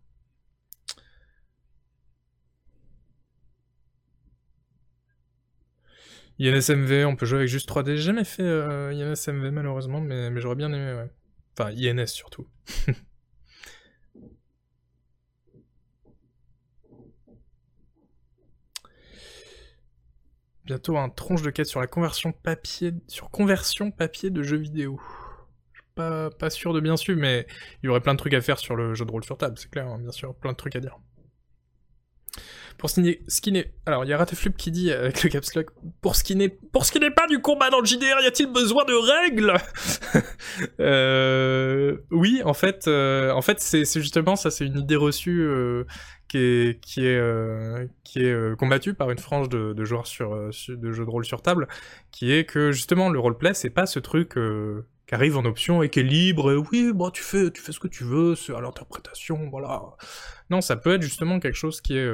INSMV, on peut jouer avec juste 3D. J'ai jamais fait euh, INSMV malheureusement, mais, j'aurais bien aimé, ouais. Enfin, INS surtout. Bientôt un tronche de quête sur la conversion papier, sur conversion papier de jeux vidéo. Pas, pas sûr de bien suivre, mais il y aurait plein de trucs à faire sur le jeu de rôle sur table, c'est clair, hein, bien sûr, plein de trucs à dire. Pour n'est... Alors, il y a Rateflup qui dit, avec le caps lock, pour ce qui n'est... Pas du combat dans le JDR, y a-t-il besoin de règles euh... Oui, en fait, euh... c'est justement ça, c'est une idée reçue euh, qui est, euh, euh, combattue par une frange de, joueurs de jeux de rôle sur table, qui est que, justement, le roleplay, c'est pas ce truc qui arrive en option et qui est libre, oui, bon, tu fais, tu fais ce que tu veux, c'est à l'interprétation, voilà. Non, ça peut être justement quelque chose qui est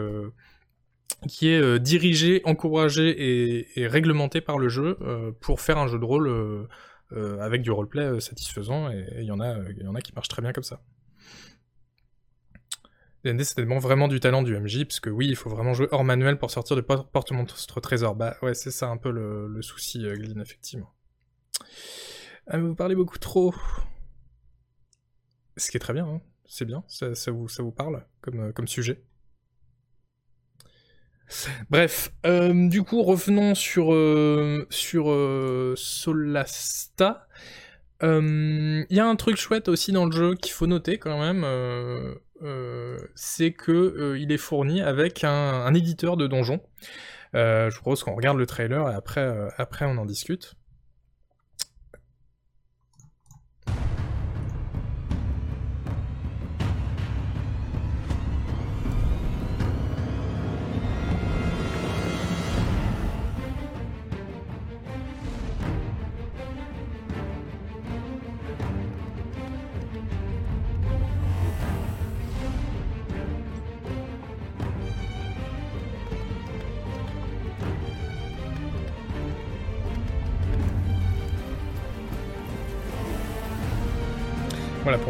qui est euh, dirigé, encouragé et, réglementé par le jeu euh, pour faire un jeu de rôle euh, avec du roleplay satisfaisant, et il y, en a, y en a qui marchent très bien comme ça. D&D c'est vraiment du talent du MJ, parce que oui, il faut vraiment jouer hors manuel pour sortir de porte-monstre trésor. Bah ouais, c'est ça un peu le, souci, Glyn, effectivement. Ah, vous parlez beaucoup trop. Ce qui est très bien, hein. c'est bien, ça, vous, ça vous parle comme, comme sujet. Bref, euh, du coup, revenons sur, euh, euh, Solasta. Il y a un truc chouette aussi dans le jeu qu'il faut noter quand même, c'est que il est fourni avec un, éditeur de donjons. je propose qu'on regarde le trailer et après, après on en discute.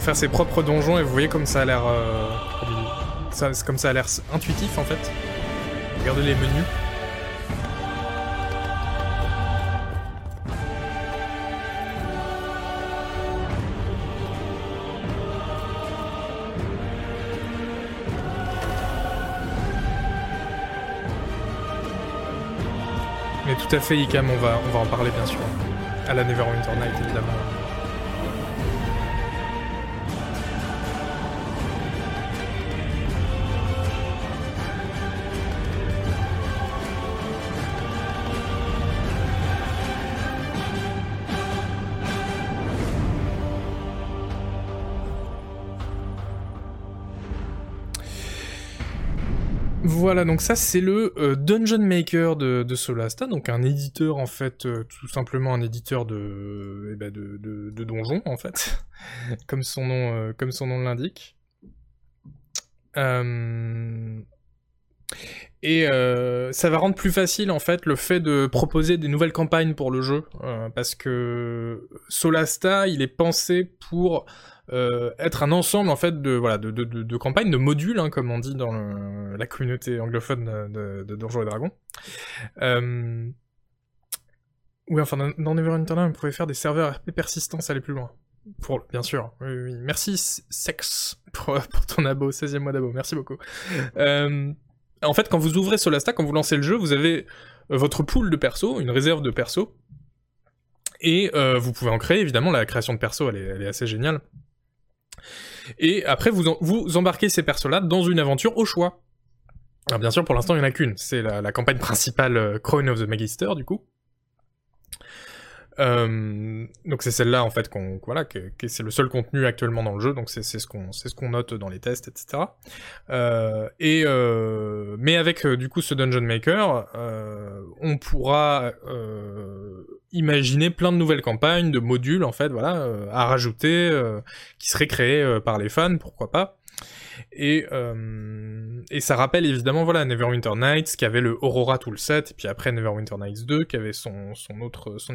Faire ses propres donjons, et vous voyez comme ça a l'air... Euh, comme ça a l'air intuitif, en fait. Regardez les menus. Mais tout à fait, Icam, on va, on va en parler bien sûr. À la Neverwinter Night, évidemment. Voilà, donc ça c'est le euh, Dungeon Maker de, Solasta, donc un éditeur en fait, euh, tout simplement un éditeur de, eh ben donjons en fait, comme son nom, euh, comme son nom l'indique. Et ça va rendre plus facile en fait le fait de proposer des nouvelles campagnes pour le jeu, parce que Solasta il est pensé pour euh, être un ensemble en fait de voilà de, de, campagnes, de modules, hein, comme on dit dans la communauté anglophone de, Donjons et Dragons. Euh... Oui, enfin dans, Neverwinter on pouvait faire des serveurs RP persistants, allait plus loin. Pour, bien sûr. Oui. Merci Sex pour, ton abo, 16e mois d'abo. Merci beaucoup. Euh, en fait, quand vous ouvrez Solasta, quand vous lancez le jeu, vous avez euh, votre pool de perso, une réserve de perso. Et euh, vous pouvez en créer, évidemment, la création de perso, elle est, assez géniale. Et après, vous, embarquez ces persos-là dans une aventure au choix. Alors bien sûr, pour l'instant, il n'y en a qu'une. C'est la, campagne principale euh, of the Magister, du coup. Euh, donc c'est celle-là en fait qu'on voilà que, c'est le seul contenu actuellement dans le jeu donc c'est ce qu'on c'est ce qu'on note dans les tests etc euh, et euh, mais avec euh, du coup ce dungeon maker euh, on pourra imaginer plein de nouvelles campagnes de modules en fait voilà à rajouter qui seraient créés par les fans pourquoi pas et, euh, et ça rappelle évidemment voilà Neverwinter Nights qui avait le Aurora tout le et puis après Neverwinter Nights 2 qui avait son,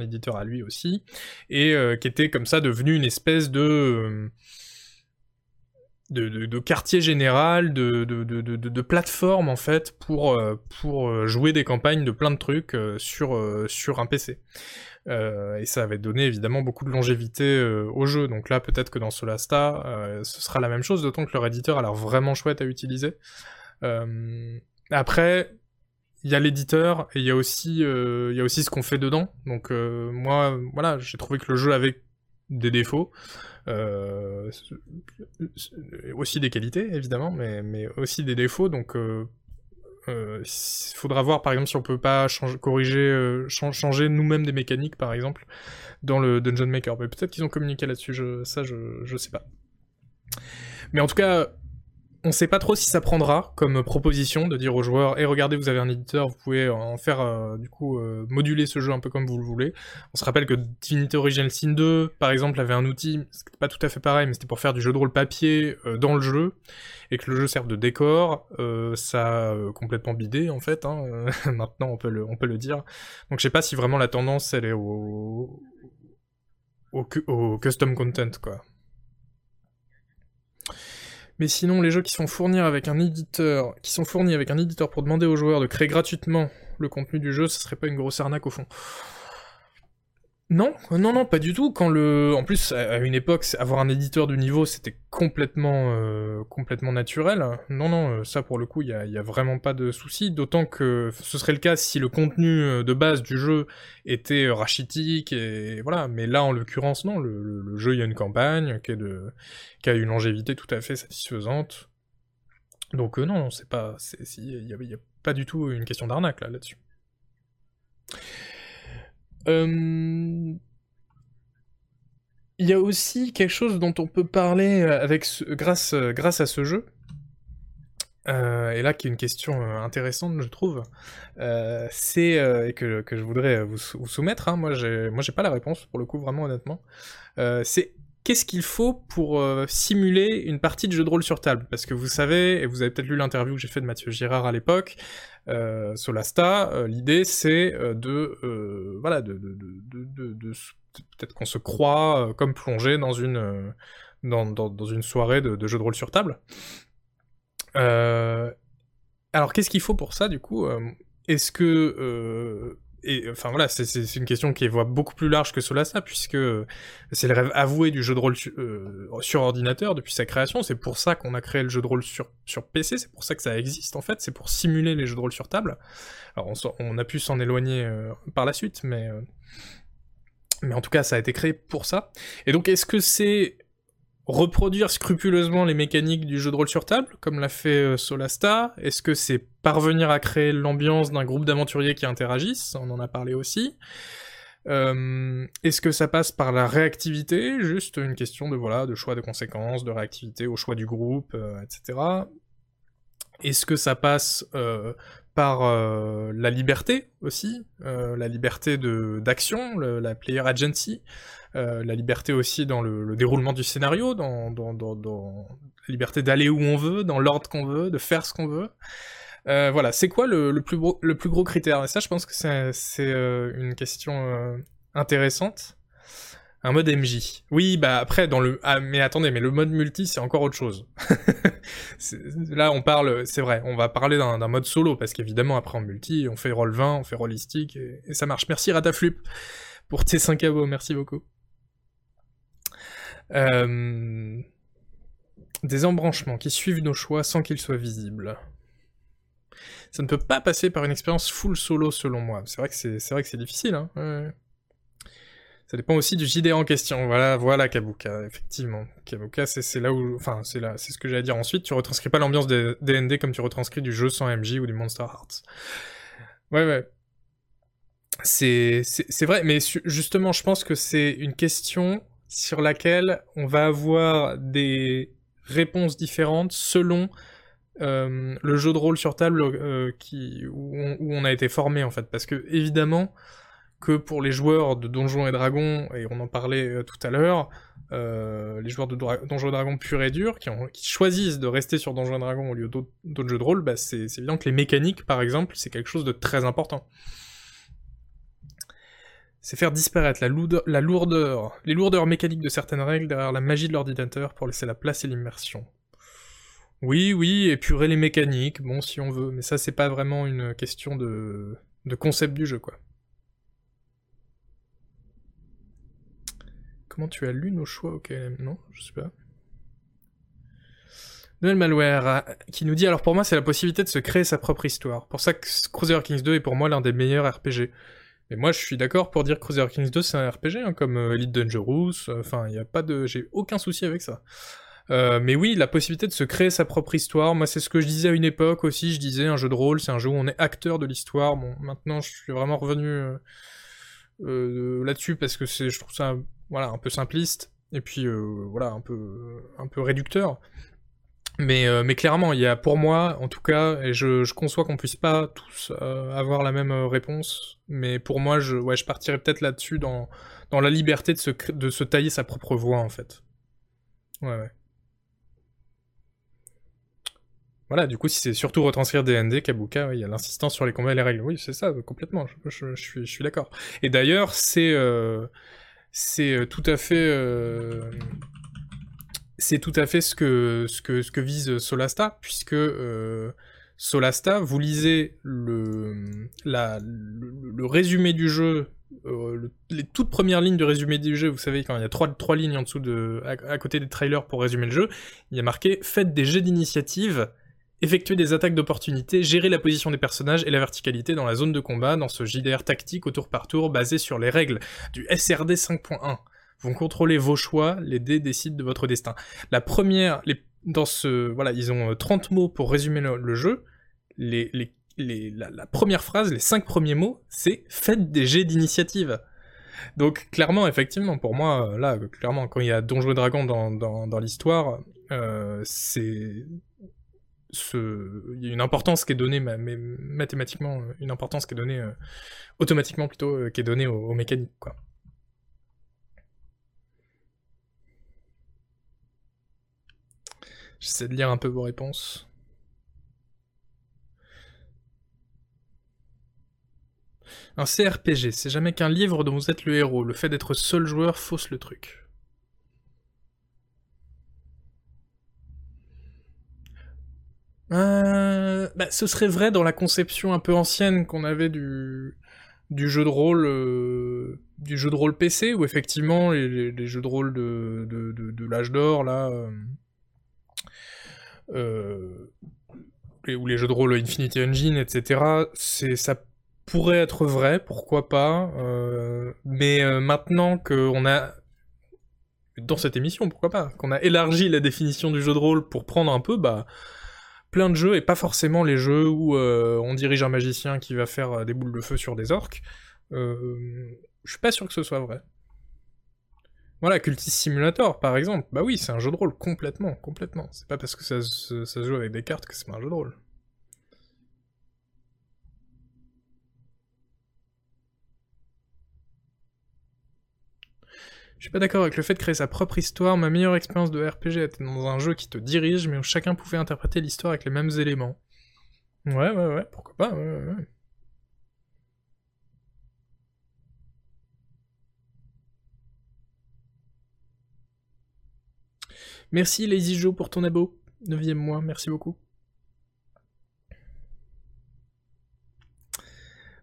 éditeur à lui aussi, et euh, qui était comme ça devenu une espèce de de, quartier général, de, de, plateforme en fait pour, euh, jouer des campagnes de plein de trucs sur un PC. Euh, et ça avait donné évidemment beaucoup de longévité euh, au jeu. Donc là, peut-être que dans Solasta, euh, ce sera la même chose, d'autant que leur éditeur a l'air vraiment chouette à utiliser. après, il y a l'éditeur et il y a aussi, ce qu'on fait dedans. Donc moi, voilà, j'ai trouvé que le jeu avait des défauts. aussi des qualités évidemment mais, mais aussi des défauts donc euh, faudra voir par exemple si on peut pas corriger, euh, changer nous-mêmes des mécaniques par exemple dans le Dungeon Maker. Mais peut-être qu'ils ont communiqué là-dessus, ça je, je sais pas. Mais en tout cas, on sait pas trop si ça prendra comme proposition de dire aux joueurs et regardez vous avez un éditeur vous pouvez en faire euh, du coup euh, moduler ce jeu un peu comme vous le voulez. On se rappelle que Divinity Original Sin 2 par exemple avait un outil c'était pas tout à fait pareil mais c'était pour faire du jeu de rôle papier euh, dans le jeu et que le jeu serve de décor ça a complètement bidé en fait hein, maintenant on peut le on peut le dire. Donc je sais pas si vraiment la tendance elle est au au, au custom content quoi mais sinon, les jeux qui sont fournis avec un éditeur, qui sont fournis avec un éditeur pour demander aux joueurs de créer gratuitement le contenu du jeu, ce serait pas une grosse arnaque au fond. Non, non, non, pas du tout. Quand le, en plus, à une époque, avoir un éditeur du niveau, c'était complètement, euh, complètement naturel. Non, non, euh, ça pour le coup, il y a, vraiment pas de souci. D'autant que ce serait le cas si le contenu euh, de base du jeu était rachitique et voilà. Mais là, en l'occurrence, non. Le, jeu, il y a une campagne qui, de, a une longévité tout à fait satisfaisante. Donc non, c'est pas, il y, a pas du tout une question d'arnaque là, là-dessus. Il y a aussi quelque chose dont on peut parler avec grâce, grâce à ce jeu, euh, et là, qui est une question euh, intéressante, je trouve, euh, c'est et que, que, je voudrais vous, soumettre. Hein, moi, j'ai moi j'ai pas la réponse pour le coup, vraiment honnêtement. c'est qu'est-ce qu'il faut pour simuler une partie de jeu de rôle sur table? Parce que vous savez, et vous avez peut-être lu l'interview que j'ai fait de Mathieu Girard à l'époque, Solasta, l'idée c'est de voilà de, peut-être qu'on se croit comme plongé dans une dans, dans, une soirée de, jeu de rôle sur table. Euh, alors, qu'est-ce qu'il faut pour ça, du coup? Euh, Est-ce que... Euh, et enfin voilà, c'est une question qui est beaucoup plus large que cela, ça, puisque c'est le rêve avoué du jeu de rôle sur ordinateur depuis sa création. C'est pour ça qu'on a créé le jeu de rôle sur, PC, c'est pour ça que ça existe en fait, c'est pour simuler les jeux de rôle sur table. Alors on, a pu s'en éloigner par la suite, mais en tout cas ça a été créé pour ça. Et donc est-ce que c'est reproduire scrupuleusement les mécaniques du jeu de rôle sur table, comme l'a fait euh, Solasta? Est-ce que c'est parvenir à créer l'ambiance d'un groupe d'aventuriers qui interagissent? On en a parlé aussi. Euh, est-ce que ça passe par la réactivité? Juste une question de voilà, de choix de conséquences, de réactivité au choix du groupe, euh, etc. Est-ce que ça passe par la liberté aussi, la liberté d'action, la player agency? Euh, la liberté aussi dans le, déroulement du scénario, dans, la liberté d'aller où on veut, dans l'ordre qu'on veut, de faire ce qu'on veut. Euh, voilà, c'est quoi le, plus gros, critère? Et ça, je pense que c'est euh, une question intéressante. Un mode MJ. Oui, bah après dans le ah, mais attendez, mais le mode multi c'est encore autre chose. Là on parle, c'est vrai, on va parler d'un mode solo parce qu'évidemment après en multi on fait roll 20, on fait rollistique et, et ça marche. Merci Rataflup pour tes 5 abos, merci beaucoup. Euh, des embranchements qui suivent nos choix sans qu'ils soient visibles. Ça ne peut pas passer par une expérience full solo selon moi. C'est vrai que c'est, vrai que c'est difficile. Hein. Ça dépend aussi du JD en question. Voilà, voilà Kabuka, effectivement. Kabuka, c'est, là où, enfin, c'est là, c'est ce que j'allais dire ensuite. Tu retranscris pas l'ambiance des DND comme tu retranscris du jeu sans MJ ou du Monster Hearts. Ouais, ouais. C'est, c'est vrai, mais justement, je pense que c'est une question sur laquelle on va avoir des réponses différentes selon euh, le jeu de rôle sur table euh, où on, a été formé en fait. Parce que évidemment que pour les joueurs de Donjons et Dragons, et on en parlait euh, tout à l'heure, les joueurs de Donjons et Dragons pur et dur, qui, qui, choisissent de rester sur Donjons et Dragons au lieu d'autres jeux de rôle, bah c'est évident que les mécaniques par exemple, c'est quelque chose de très important c'est faire disparaître la, lourdeur, les lourdeurs mécaniques de certaines règles derrière la magie de l'ordinateur pour laisser la place et l'immersion. Oui, oui, épurer les mécaniques, bon si on veut, mais ça c'est pas vraiment une question de, concept du jeu, quoi. Comment tu as lu nos choix Ok, non, je sais pas. Noël Malware, euh, qui nous dit alors pour moi c'est la possibilité de se créer sa propre histoire. Pour ça que Crusader Kings 2 est pour moi l'un des meilleurs RPG. Et moi, je suis d'accord pour dire que Crusader Kings 2, c'est un RPG, hein, comme euh, Elite Dangerous, euh, enfin, il n'y a pas de... J'ai aucun souci avec ça. Euh, mais oui, la possibilité de se créer sa propre histoire, moi c'est ce que je disais à une époque aussi, je disais un jeu de rôle, c'est un jeu où on est acteur de l'histoire. Bon, maintenant je suis vraiment revenu là-dessus parce que c'est, je trouve ça, voilà, un peu simpliste et puis voilà, un peu, un peu réducteur. Mais, euh, mais clairement, il y a pour moi, en tout cas, et je, conçois qu'on puisse pas tous euh, avoir la même euh, réponse, mais pour moi, je, partirais peut-être là-dessus dans, la liberté de se, tailler sa propre voix, en fait. Ouais, ouais. Voilà, du coup, si c'est surtout retranscrire DND, Kabuka, il y a l'insistance sur les combats et les règles. Oui, c'est ça, complètement, je, suis, d'accord. Et d'ailleurs, c'est tout à fait c'est tout à fait ce que, vise Solasta, puisque euh, Solasta, vous lisez le, résumé du jeu, euh, les toutes premières lignes de résumé du jeu, vous savez, quand il y a trois, lignes en dessous de, à, côté des trailers pour résumer le jeu, il y a marqué « Faites des jets d'initiative » effectuer des attaques d'opportunité, gérer la position des personnages et la verticalité dans la zone de combat dans ce JDR tactique au tour par tour basé sur les règles du SRD 5.1 vont contrôler vos choix, les dés décident de votre destin. La première, dans ce, voilà, ils ont 30 euh, mots pour résumer le, jeu, les, la, première phrase, les cinq premiers mots, c'est faites des jets d'initiative. Donc clairement, effectivement, pour moi, là, clairement, quand il y a Donjons et Dragons dans, dans, l'histoire, euh, c'est ce... il y a une importance qui est donnée, mathématiquement, une importance qui est donnée euh, automatiquement plutôt, euh, qui est donnée aux, aux mécaniques, quoi. J'essaie de lire un peu vos réponses. Un CRPG, c'est jamais qu'un livre dont vous êtes le héros. Le fait d'être seul joueur fausse le truc. Euh, bah, ce serait vrai dans la conception un peu ancienne qu'on avait du, jeu de rôle euh, du jeu de rôle PC où effectivement les, jeux de rôle de, de, l'âge d'or là euh, ou les jeux de rôle Infinity Engine etc c'est ça pourrait être vrai, pourquoi pas. Euh, mais euh, maintenant qu'on a dans cette émission, pourquoi pas, qu'on a élargi la définition du jeu de rôle pour prendre un peu, bah, plein de jeux et pas forcément les jeux où euh, on dirige un magicien qui va faire des boules de feu sur des orques. je suis pas sûr que ce soit vrai. Voilà, Cultist Simulator, par exemple. Bah oui, c'est un jeu de rôle complètement, complètement. C'est pas parce que ça, se joue avec des cartes que c'est pas un jeu de rôle. Je suis pas d'accord avec le fait de créer sa propre histoire. Ma meilleure expérience de RPG était dans un jeu qui te dirige, mais où chacun pouvait interpréter l'histoire avec les mêmes éléments. Ouais, ouais, ouais, pourquoi pas, ouais, ouais, Merci Lazy Joe pour ton abo. Neuvième mois, merci beaucoup.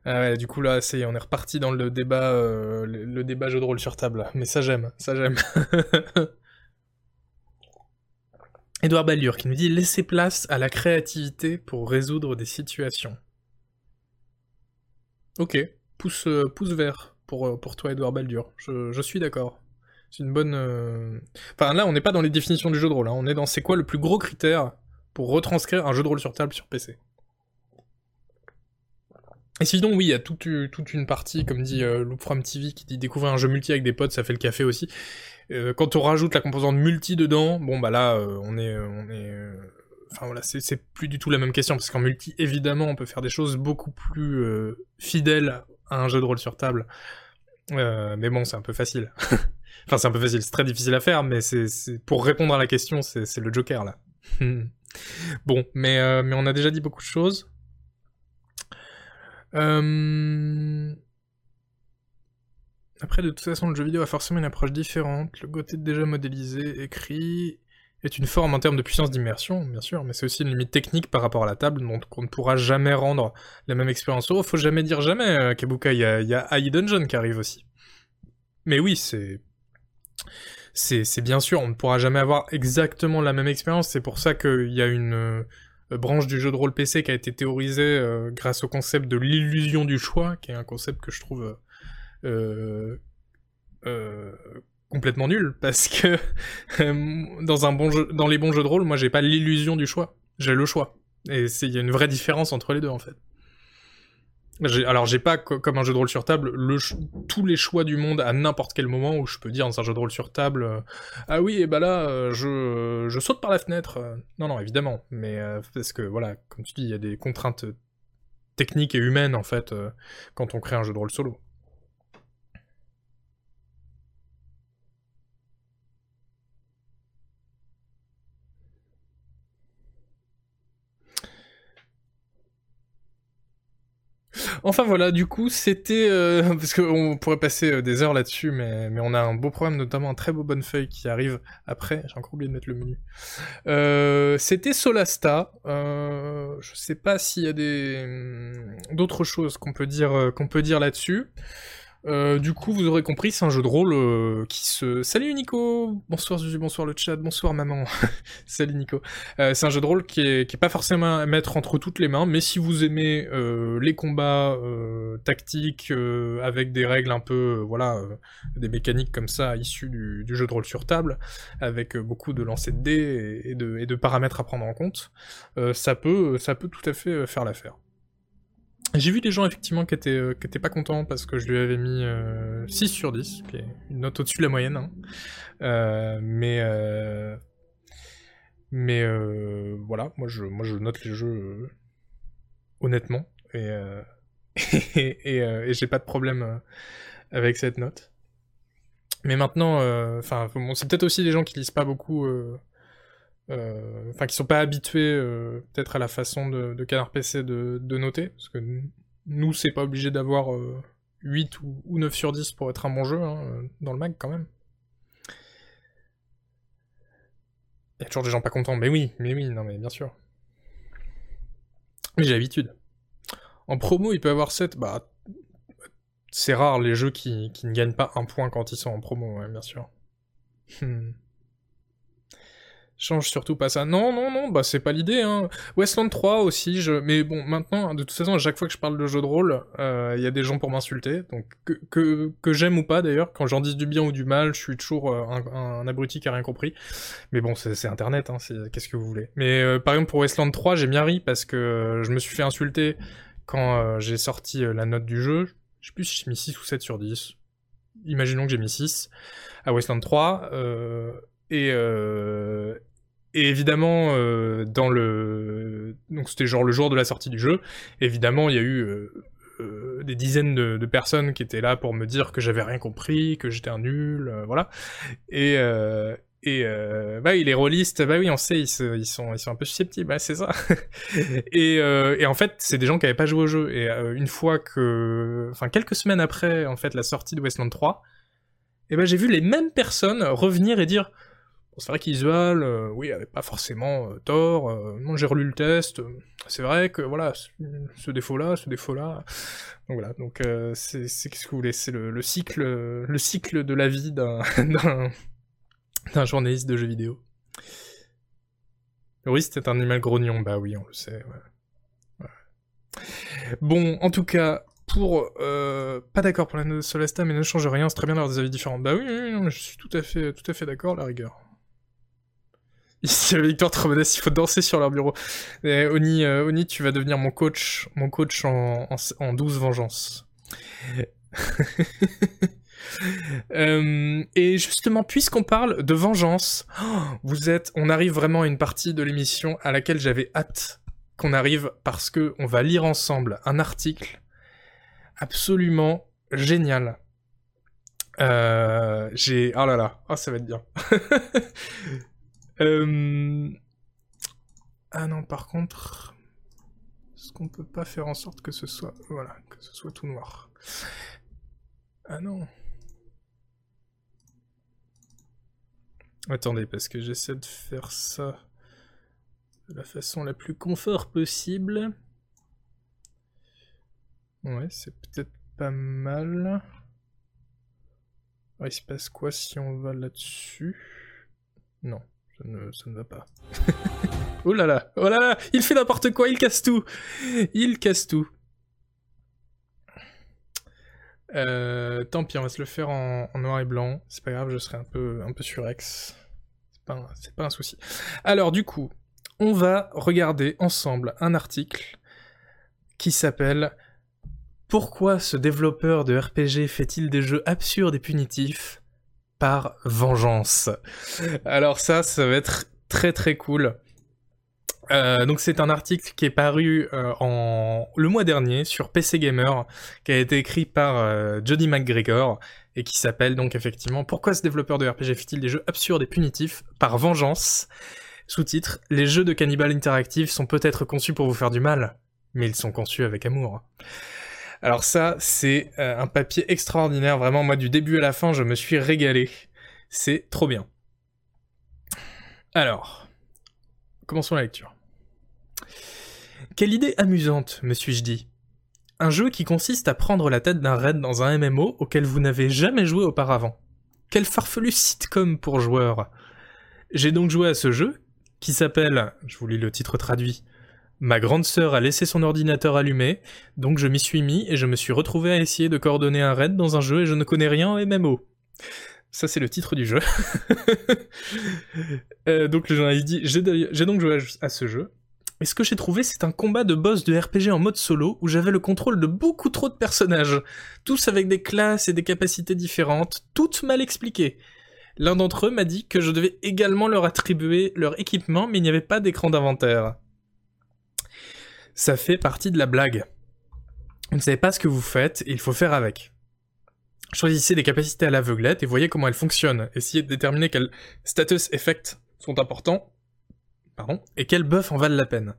Ah du coup là, on est reparti dans le débat, euh, le, débat jeu de rôle sur table. Mais ça j'aime, ça j'aime. Edouard Ballure qui nous dit laissez place à la créativité pour résoudre des situations. Ok, pouce, euh, vert pour, euh, toi Edouard Ballure. Je, je suis d'accord. C'est une bonne. Enfin là, on n'est pas dans les définitions du jeu de rôle. Hein. On est dans c'est quoi le plus gros critère pour retranscrire un jeu de rôle sur table sur PC. Et sinon, oui, il y a toute, une partie, comme dit euh, Loop From TV, qui dit découvrir un jeu multi avec des potes, ça fait le café aussi. Euh, quand on rajoute la composante multi dedans, bon bah là, euh, on est, on est, enfin voilà, c'est plus du tout la même question parce qu'en multi, évidemment, on peut faire des choses beaucoup plus fidèles à un jeu de rôle sur table. mais bon, c'est un peu facile. enfin, c'est un peu facile, c'est très difficile à faire, mais c'est pour répondre à la question, c'est le Joker là. bon, mais mais on a déjà dit beaucoup de choses. Euh, après, de toute façon, le jeu vidéo a forcément une approche différente. Le côté déjà modélisé, écrit, est une forme en termes de puissance d'immersion, bien sûr, mais c'est aussi une limite technique par rapport à la table, donc on ne pourra jamais rendre la même expérience. Oh, faut jamais dire jamais, euh, Kabuka, il y a, y a Dungeon qui arrive aussi. Mais oui, c'est... C'est bien sûr, on ne pourra jamais avoir exactement la même expérience, c'est pour ça qu'il y a une euh, branche du jeu de rôle PC qui a été théorisée euh, grâce au concept de l'illusion du choix, qui est un concept que je trouve euh, complètement nul, parce que dans dans les bons jeux de rôle, moi j'ai pas l'illusion du choix, j'ai le choix. Et il y a une vraie différence entre les deux en fait. Alors j'ai pas comme un jeu de rôle sur table tous les choix du monde à n'importe quel moment où je peux dire dans un jeu de rôle sur table euh, ah oui et bah là euh, je, je saute par la fenêtre euh. non non évidemment mais parce que voilà comme tu dis il y a des contraintes techniques et humaines en fait quand on crée un jeu de rôle solo Enfin voilà, du coup, c'était... Euh, parce qu'on pourrait passer euh, des heures là-dessus, mais, mais on a un beau programme, notamment un très beau bonne feuille qui arrive après. J'ai encore oublié de mettre le menu. Euh, c'était Solasta. je sais pas s'il y a des hum, d'autres choses qu'on peut dire qu'on peut dire là-dessus. Euh, du coup, vous aurez compris, c'est un jeu de rôle euh, qui se... Salut Nico! Bonsoir Zuzu, bonsoir le chat, bonsoir maman. Salut Nico. Euh, C'est un jeu de rôle qui est, pas forcément à mettre entre toutes les mains, mais si vous aimez les combats tactiques avec des règles un peu... voilà, des mécaniques comme ça issues du, jeu de rôle sur table, avec beaucoup de lancers de dés et, de, et de paramètres à prendre en compte, ça, peut, ça peut tout à fait faire l'affaire. J'ai vu des gens effectivement qui étaient, euh, qui étaient pas contents parce que je lui avais mis 6 sur 10, qui est une note au-dessus de la moyenne. Hein. mais mais voilà, moi je, moi je note les jeux honnêtement et, et, j'ai pas de problème avec cette note. Mais maintenant, euh, enfin, c'est peut-être aussi des gens qui lisent pas beaucoup, euh, euh, enfin, qui sont pas habitués peut-être à la façon de, Canard PC de, noter, parce que nous, c'est pas obligé d'avoir 8 ou, 9 sur 10 pour être un bon jeu, hein, dans le mag quand même. Il y a toujours des gens pas contents, mais oui, mais oui, non mais bien sûr. Mais j'ai l'habitude. En promo, il peut avoir 7, bah c'est rare les jeux qui, ne gagnent pas un point quand ils sont en promo, bien sûr. Hmm. Change surtout pas ça. Non, non, non, bah c'est pas l'idée. Hein. Westland 3 aussi, je... mais bon, maintenant, de toute façon, à chaque fois que je parle de jeu de rôle, euh, il y a des gens pour m'insulter. Donc, que, que, j'aime ou pas d'ailleurs, quand j'en dis du bien ou du mal, je suis toujours euh, un, abruti qui a rien compris. Mais bon, c'est Internet, hein, qu'est-ce que vous voulez. Mais euh, par exemple, pour Westland 3, j'ai bien ri parce que je me suis fait insulter quand j'ai sorti la note du jeu je sais plus si j'ai mis 6 ou 7 sur 10. Imaginons que j'ai mis 6 à Westland 3. Euh, et, euh, et évidemment, euh, dans le. Donc c'était genre le jour de la sortie du jeu. Évidemment, il y a eu euh, des dizaines de, de, personnes qui étaient là pour me dire que j'avais rien compris, que j'étais un nul, voilà. Et, et euh, bah oui, les rôlistes, bah oui, on sait, ils, ils, sont, ils sont un peu susceptibles, bah, c'est ça. et, euh, et, en fait, c'est des gens qui n'avaient pas joué au jeu. Et euh, une fois que, enfin quelques semaines après, en fait, la sortie de Westland 3, et ben j'ai vu les mêmes personnes revenir et dire, c'est vrai qu'Isual, euh, oui, avait pas forcément euh, tort. moi, j'ai relu le test. c'est vrai que voilà, ce défaut-là, ce défaut-là. Donc voilà, donc c'est, c'est qu'est-ce que vous voulez, c'est le, le cycle, le cycle de la vie d'un un journaliste de jeux vidéo. Oui, c'était un animal grognon, bah oui, on le sait. Bon, en tout cas, pour euh, pas d'accord pour la Solesta, mais ne change rien, c'est très bien d'avoir des avis différents. Bah oui, oui, je suis tout à fait, tout à fait d'accord, la rigueur. Ici, la victoire trop modeste, il faut danser sur leur bureau. Oni, euh, Oni, tu vas devenir mon coach, mon coach en, en, en 12 vengeances. Euh, et justement, puisqu'on parle de vengeance, vous êtes, on arrive vraiment à une partie de l'émission à laquelle j'avais hâte qu'on arrive parce que on va lire ensemble un article absolument génial. Euh, j'ai, oh là là, oh ça va être bien. euh... Ah non, par contre, est-ce qu'on peut pas faire en sorte que ce soit, voilà, que ce soit tout noir Ah non. Attendez, parce que j'essaie de faire ça de la façon la plus confort possible. Ouais, c'est peut-être pas mal. il se passe quoi si on va là-dessus? Non, ça ne, va pas. oh là là, oh là là, il fait n'importe quoi, il casse tout Il casse tout. Euh, tant pis, on va se le faire en, noir et blanc. C'est pas grave, je serai un peu, un peu surex. C'est pas un souci. Alors, du coup, on va regarder ensemble un article qui s'appelle Pourquoi ce développeur de RPG fait-il des jeux absurdes et punitifs? Par vengeance Alors ça, ça va être très très cool. Euh, donc c'est un article qui est paru euh, en le mois dernier sur PC Gamer, qui a été écrit par euh, Jody McGregor et qui s'appelle donc effectivement Pourquoi ce développeur de RPG fait-il des jeux absurdes et punitifs par vengeance? Sous-titre Les jeux de cannibal interactifs sont peut-être conçus pour vous faire du mal, mais ils sont conçus avec amour. Alors ça, c'est un papier extraordinaire, vraiment moi du début à la fin, je me suis régalé. C'est trop bien. Alors, commençons la lecture. Quelle idée amusante, me suis-je dit. Un jeu qui consiste à prendre la tête d'un raid dans un MMO auquel vous n'avez jamais joué auparavant. Quel farfelu sitcom pour joueurs. J'ai donc joué à ce jeu, qui s'appelle, je vous lis le titre traduit, Ma grande sœur a laissé son ordinateur allumé, donc je m'y suis mis et je me suis retrouvé à essayer de coordonner un raid dans un jeu et je ne connais rien en MMO. Ça, c'est le titre du jeu. euh, donc le journaliste dit J'ai donc joué à ce jeu Et ce que j'ai trouvé, c'est un combat de boss de RPG en mode solo où j'avais le contrôle de beaucoup trop de personnages, tous avec des classes et des capacités différentes, toutes mal expliquées. L'un d'entre eux m'a dit que je devais également leur attribuer leur équipement, mais il n'y avait pas d'écran d'inventaire. Ça fait partie de la blague. Vous ne savez pas ce que vous faites, il faut faire avec. Choisissez des capacités à l'aveuglette et voyez comment elles fonctionnent. Essayez de déterminer quels status effects sont importants pardon, et quels buffs en valent la peine.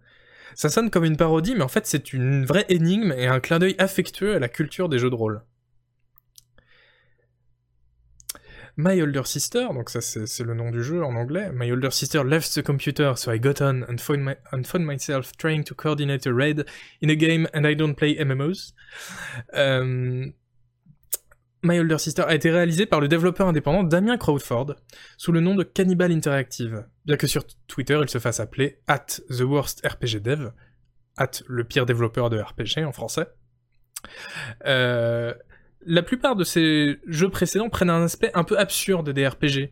Ça sonne comme une parodie, mais en fait c'est une vraie énigme et un clin d'œil affectueux à la culture des jeux de rôle. My Older Sister, donc ça c'est le nom du jeu en anglais, My Older Sister left the computer, so I got on and found, found myself trying to coordinate a raid in a game and I don't play MMOs. Euh, My Older Sister a été réalisé par le développeur indépendant Damien Crawford sous le nom de Cannibal Interactive, bien que sur Twitter il se fasse appeler at the worst RPG dev, at le pire développeur de RPG en français. Euh, la plupart de ces jeux précédents prennent un aspect un peu absurde des RPG,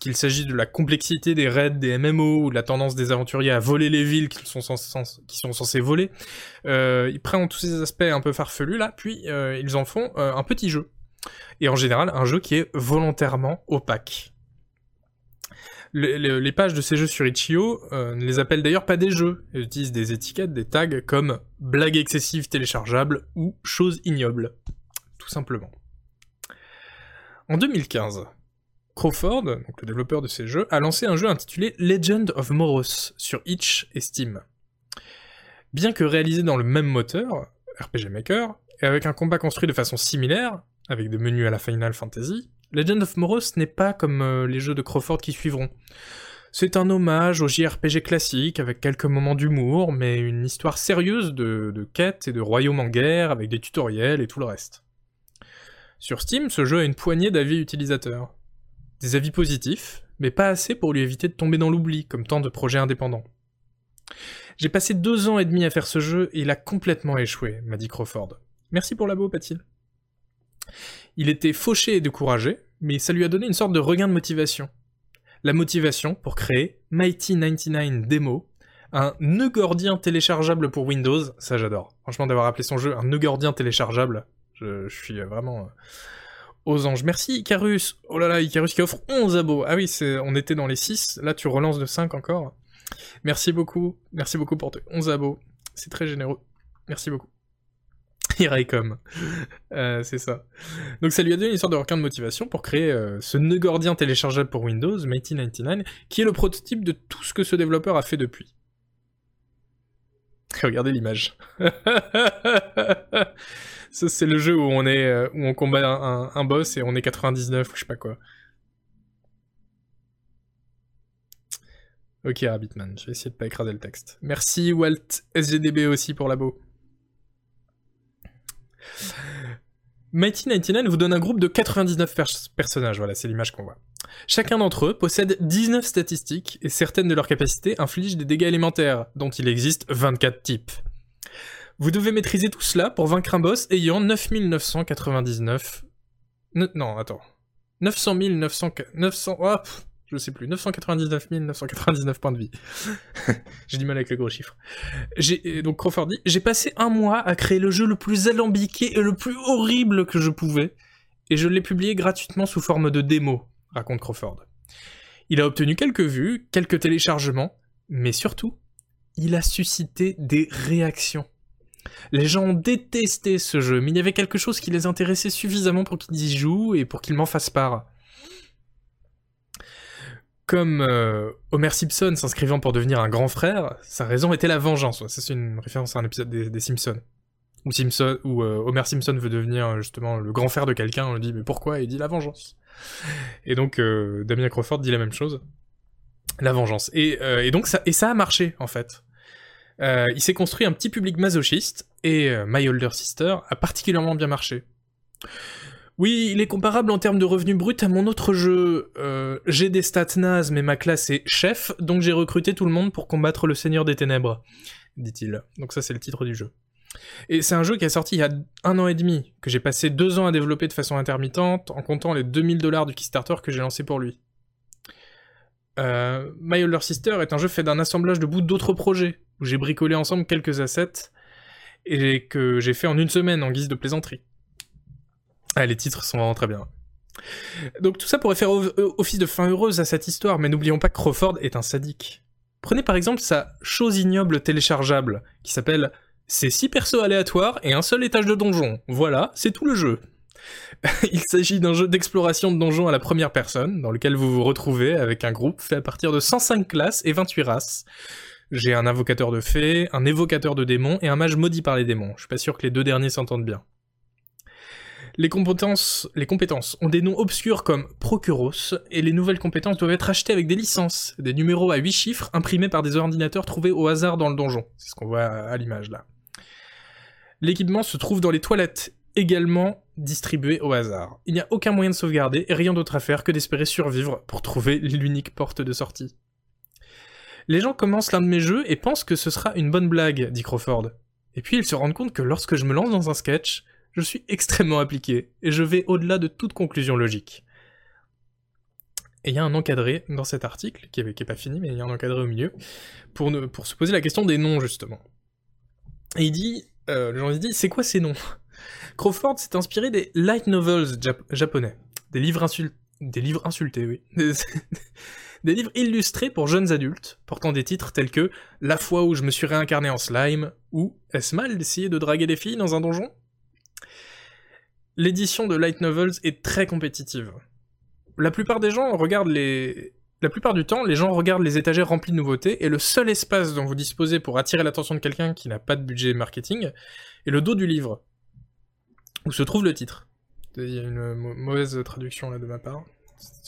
qu'il s'agisse de la complexité des raids, des MMO, ou de la tendance des aventuriers à voler les villes qu'ils sont, censés voler. Euh, ils prennent tous ces aspects un peu farfelus là, puis euh, ils en font un petit jeu et en général un jeu qui est volontairement opaque. les pages de ces jeux sur Itch.io euh, ne les appellent d'ailleurs pas des jeux, elles utilisent des étiquettes, des tags comme blague excessive téléchargeable ou chose ignoble, simplement. En 2015, Crawford, le développeur de ces jeux, a lancé un jeu intitulé Legend of Moros sur Itch et Steam. Bien que réalisé dans le même moteur, RPG Maker, et avec un combat construit de façon similaire, avec des menus à la Final Fantasy, Legend of Moros n'est pas comme euh, les jeux de Crawford qui suivront. C'est un hommage au JRPG classique, avec quelques moments d'humour, mais une histoire sérieuse de quêtes et de royaumes en guerre, avec des tutoriels et tout le reste. Sur Steam, ce jeu a une poignée d'avis utilisateurs. Des avis positifs, mais pas assez pour lui éviter de tomber dans l'oubli, comme tant de projets indépendants. J'ai passé deux ans et demi à faire ce jeu et il a complètement échoué, m'a dit Crawford. Merci pour l'abo, Patil. Il était fauché et découragé, mais ça lui a donné une sorte de regain de motivation. La motivation pour créer Mighty 99 Demo, un nœud gordien téléchargeable pour Windows, ça j'adore. Franchement d'avoir appelé son jeu un nœud gordien téléchargeable, je, suis vraiment euh, aux anges. Merci Icarus Oh là là, Icarus qui offre 11 abos Ah oui, on était dans les 6, là tu relances de 5 encore. Merci beaucoup, merci beaucoup pour tes 11 abos, c'est très généreux. Merci beaucoup. Iraycom. Euh, c'est ça. Donc ça lui a donné une sorte de requin de motivation pour créer euh, ce nœud téléchargeable pour Windows, Mighty 99, qui est le prototype de tout ce que ce développeur a fait depuis. Regardez l'image. ça c'est le jeu où on est euh, on combat un, boss et on est 99 ou je sais pas quoi. Ok Rabbitman, je vais essayer de pas écraser le texte. Merci Walt SGDB aussi pour l'abo. Mighty 99 vous donne un groupe de 99 personnages, voilà, c'est l'image qu'on voit. Chacun d'entre eux possède 19 statistiques et certaines de leurs capacités infligent des dégâts élémentaires, dont il existe 24 types. Vous devez maîtriser tout cela pour vaincre un boss ayant 9999... Non, attends. 900 900... 900... Oh, je sais plus, 999 999 points de vie. j'ai du mal avec les gros chiffres. J'ai, donc Crawford dit, j'ai passé un mois à créer le jeu le plus alambiqué et le plus horrible que je pouvais, et je l'ai publié gratuitement sous forme de démo, raconte Crawford. Il a obtenu quelques vues, quelques téléchargements, mais surtout, il a suscité des réactions. Les gens détesté ce jeu, mais il y avait quelque chose qui les intéressait suffisamment pour qu'ils y jouent et pour qu'ils m'en fassent part comme euh, Homer Simpson s'inscrivant pour devenir un grand frère, sa raison était la vengeance. Ça, c'est une référence à un épisode des, Simpsons. Où, Simpson, où euh, Homer Simpson veut devenir justement le grand frère de quelqu'un, on lui dit mais pourquoi? Il dit la vengeance. Et donc euh, Damien Crawford dit la même chose. La vengeance. Et, et, donc ça, et ça a marché en fait. Il s'est construit un petit public masochiste et My Older Sister a particulièrement bien marché. Oui, il est comparable en termes de revenus bruts à mon autre jeu. Euh, j'ai des stats nazes, mais ma classe est chef, donc j'ai recruté tout le monde pour combattre le Seigneur des Ténèbres, dit-il. Donc ça c'est le titre du jeu. Et c'est un jeu qui est sorti il y a un an et demi, que j'ai passé deux ans à développer de façon intermittente, en comptant les 2000 dollars du Kickstarter que j'ai lancé pour lui. Euh, My Older Sister est un jeu fait d'un assemblage de bouts d'autres projets, où j'ai bricolé ensemble quelques assets et que j'ai fait en une semaine en guise de plaisanterie. Ah, les titres sont vraiment très bien. Donc tout ça pourrait faire office de fin heureuse à cette histoire, mais n'oublions pas que Crawford est un sadique. Prenez par exemple sa chose ignoble téléchargeable, qui s'appelle C'est six persos aléatoires et un seul étage de donjon. Voilà, c'est tout le jeu. Il s'agit d'un jeu d'exploration de donjons à la première personne, dans lequel vous vous retrouvez avec un groupe fait à partir de 105 classes et 28 races. J'ai un invocateur de fées, un évocateur de démons et un mage maudit par les démons. Je suis pas sûr que les deux derniers s'entendent bien. Les compétences, les compétences ont des noms obscurs comme Procuros, et les nouvelles compétences doivent être achetées avec des licences, des numéros à 8 chiffres imprimés par des ordinateurs trouvés au hasard dans le donjon. C'est ce qu'on voit à l'image là. L'équipement se trouve dans les toilettes, également distribué au hasard. Il n'y a aucun moyen de sauvegarder et rien d'autre à faire que d'espérer survivre pour trouver l'unique porte de sortie. Les gens commencent l'un de mes jeux et pensent que ce sera une bonne blague, dit Crawford. Et puis ils se rendent compte que lorsque je me lance dans un sketch, je suis extrêmement appliqué, et je vais au-delà de toute conclusion logique. Et il y a un encadré dans cet article, qui n'est pas fini, mais il y a un encadré au milieu, pour, se poser la question des noms, justement. Et il dit, euh, le il dit, c'est quoi ces noms? Crawford s'est inspiré des light novels japonais, des livres, des livres insultés, oui. livres illustrés pour jeunes adultes, portant des titres tels que La fois où je me suis réincarné en slime, ou Est-ce mal d'essayer de draguer des filles dans un donjon? L'édition de Light Novels est très compétitive. La plupart des gens regardent les... La plupart du temps, les gens regardent les étagères remplies de nouveautés, et le seul espace dont vous disposez pour attirer l'attention de quelqu'un qui n'a pas de budget marketing est le dos du livre, où se trouve le titre. Il y a une mauvaise traduction là de ma part.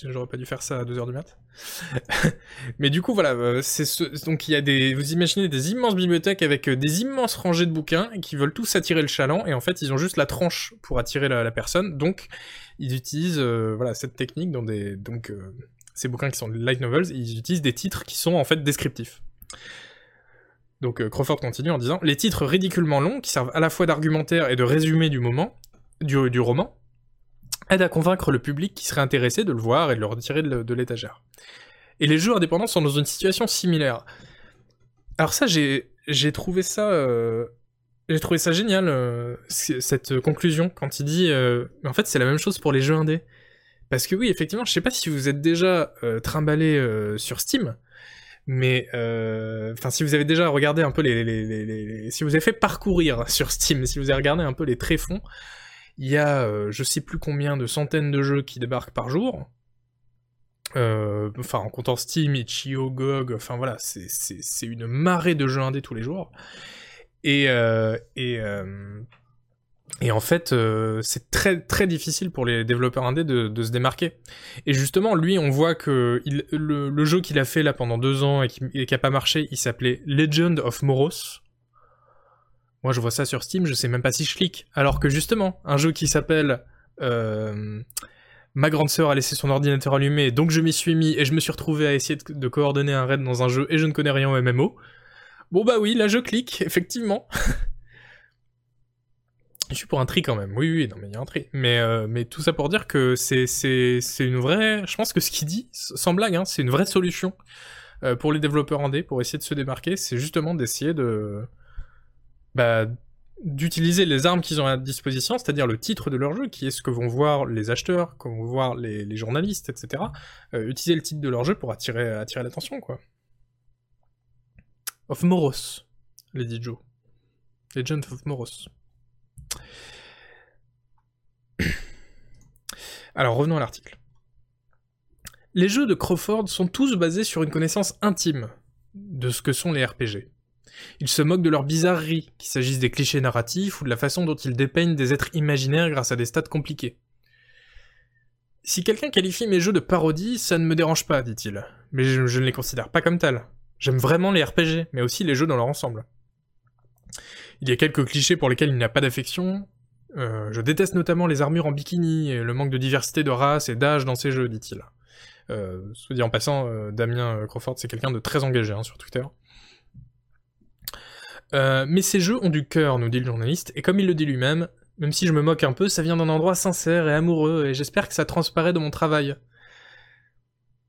J'aurais pas dû faire ça à 2h du mat. Mais du coup, voilà, euh, c'est ce... donc il y a des, vous imaginez des immenses bibliothèques avec euh, des immenses rangées de bouquins qui veulent tous attirer le chaland et en fait ils ont juste la tranche pour attirer la, personne. Donc ils utilisent euh, voilà cette technique dans des donc ces bouquins qui sont des light novels, ils utilisent des titres qui sont en fait descriptifs. Donc Crawford continue en disant les titres ridiculement longs qui servent à la fois d'argumentaire et de résumé du moment du, du roman aide à convaincre le public qui serait intéressé de le voir et de le retirer de l'étagère. Et les jeux indépendants sont dans une situation similaire. Alors ça, j'ai trouvé ça... Euh, j'ai trouvé ça génial, euh, cette conclusion, quand il dit... Euh, en fait, c'est la même chose pour les jeux indés. Parce que oui, effectivement, je sais pas si vous êtes déjà trimballé sur Steam, mais enfin si vous avez déjà regardé un peu les, les, si vous avez fait parcourir sur Steam, si vous avez regardé un peu les tréfonds, il y a euh, je sais plus combien de centaines de jeux qui débarquent par jour. Euh, enfin, en comptant Steam, Itch.io, GOG, enfin voilà, c'est une marée de jeux indés tous les jours. Et, euh, et en fait, c'est très très difficile pour les développeurs indés de, se démarquer. Et justement, lui, on voit que le, jeu qu'il a fait là pendant deux ans et qui, qui a pas marché, il s'appelait Legend of Moros. Moi, je vois ça sur Steam, je sais même pas si je clique. Alors que justement, un jeu qui s'appelle euh, Ma grande sœur a laissé son ordinateur allumé, donc je m'y suis mis et je me suis retrouvé à essayer de, coordonner un raid dans un jeu et je ne connais rien au MMO. Bon bah oui, là je clique, effectivement. je suis pour un tri quand même. Oui, oui, non mais il y a un tri. Mais, euh, mais tout ça pour dire que c'est, une vraie... Je pense que ce qu'il dit, sans blague, hein, c'est une vraie solution euh, pour les développeurs indés, pour essayer de se démarquer, c'est justement d'essayer de bah, d'utiliser les armes qu'ils ont à disposition, c'est-à-dire le titre de leur jeu, qui est ce que vont voir les acheteurs, que vont voir les, journalistes, etc. Euh, utiliser le titre de leur jeu pour attirer, attirer l'attention, quoi. Of Moros, Lady Joe. Legend of Moros. Alors revenons à l'article. Les jeux de Crawford sont tous basés sur une connaissance intime de ce que sont les RPG. Ils se moquent de leur bizarrerie, qu'il s'agisse des clichés narratifs ou de la façon dont ils dépeignent des êtres imaginaires grâce à des stats compliqués. Si quelqu'un qualifie mes jeux de parodie, ça ne me dérange pas, dit-il. Mais je, ne les considère pas comme tels. J'aime vraiment les RPG, mais aussi les jeux dans leur ensemble. Il y a quelques clichés pour lesquels il n'y a pas d'affection. Euh, je déteste notamment les armures en bikini et le manque de diversité de race et d'âge dans ces jeux, dit-il. Euh, soit dit en passant, euh, Damien Crawford, c'est quelqu'un de très engagé hein, sur Twitter. Euh, mais ces jeux ont du cœur, nous dit le journaliste, et comme il le dit lui-même, même si je me moque un peu, ça vient d'un endroit sincère et amoureux, et j'espère que ça transparaît de mon travail.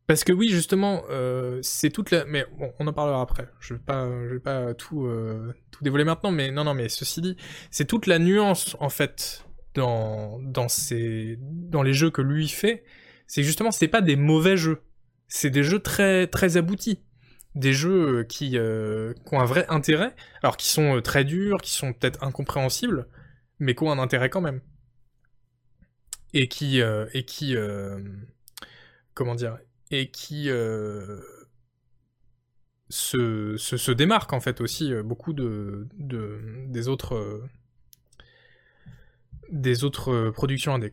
Parce que oui, justement, euh, c'est toute la... Mais bon, on en parlera après. Je vais pas, je vais pas tout, euh, tout dévoiler maintenant, mais non, non, mais ceci dit, c'est toute la nuance, en fait, dans, dans, ces... dans les jeux que lui fait. C'est justement, c'est pas des mauvais jeux. C'est des jeux très, très aboutis. Des jeux qui, euh, qui ont un vrai intérêt, alors qui sont euh, très durs, qui sont peut-être incompréhensibles, mais qui ont un intérêt quand même. Et qui... euh, euh, comment dire et qui euh, se, se, se, démarque en fait aussi euh, beaucoup de, de des autres euh, des autres productions indé.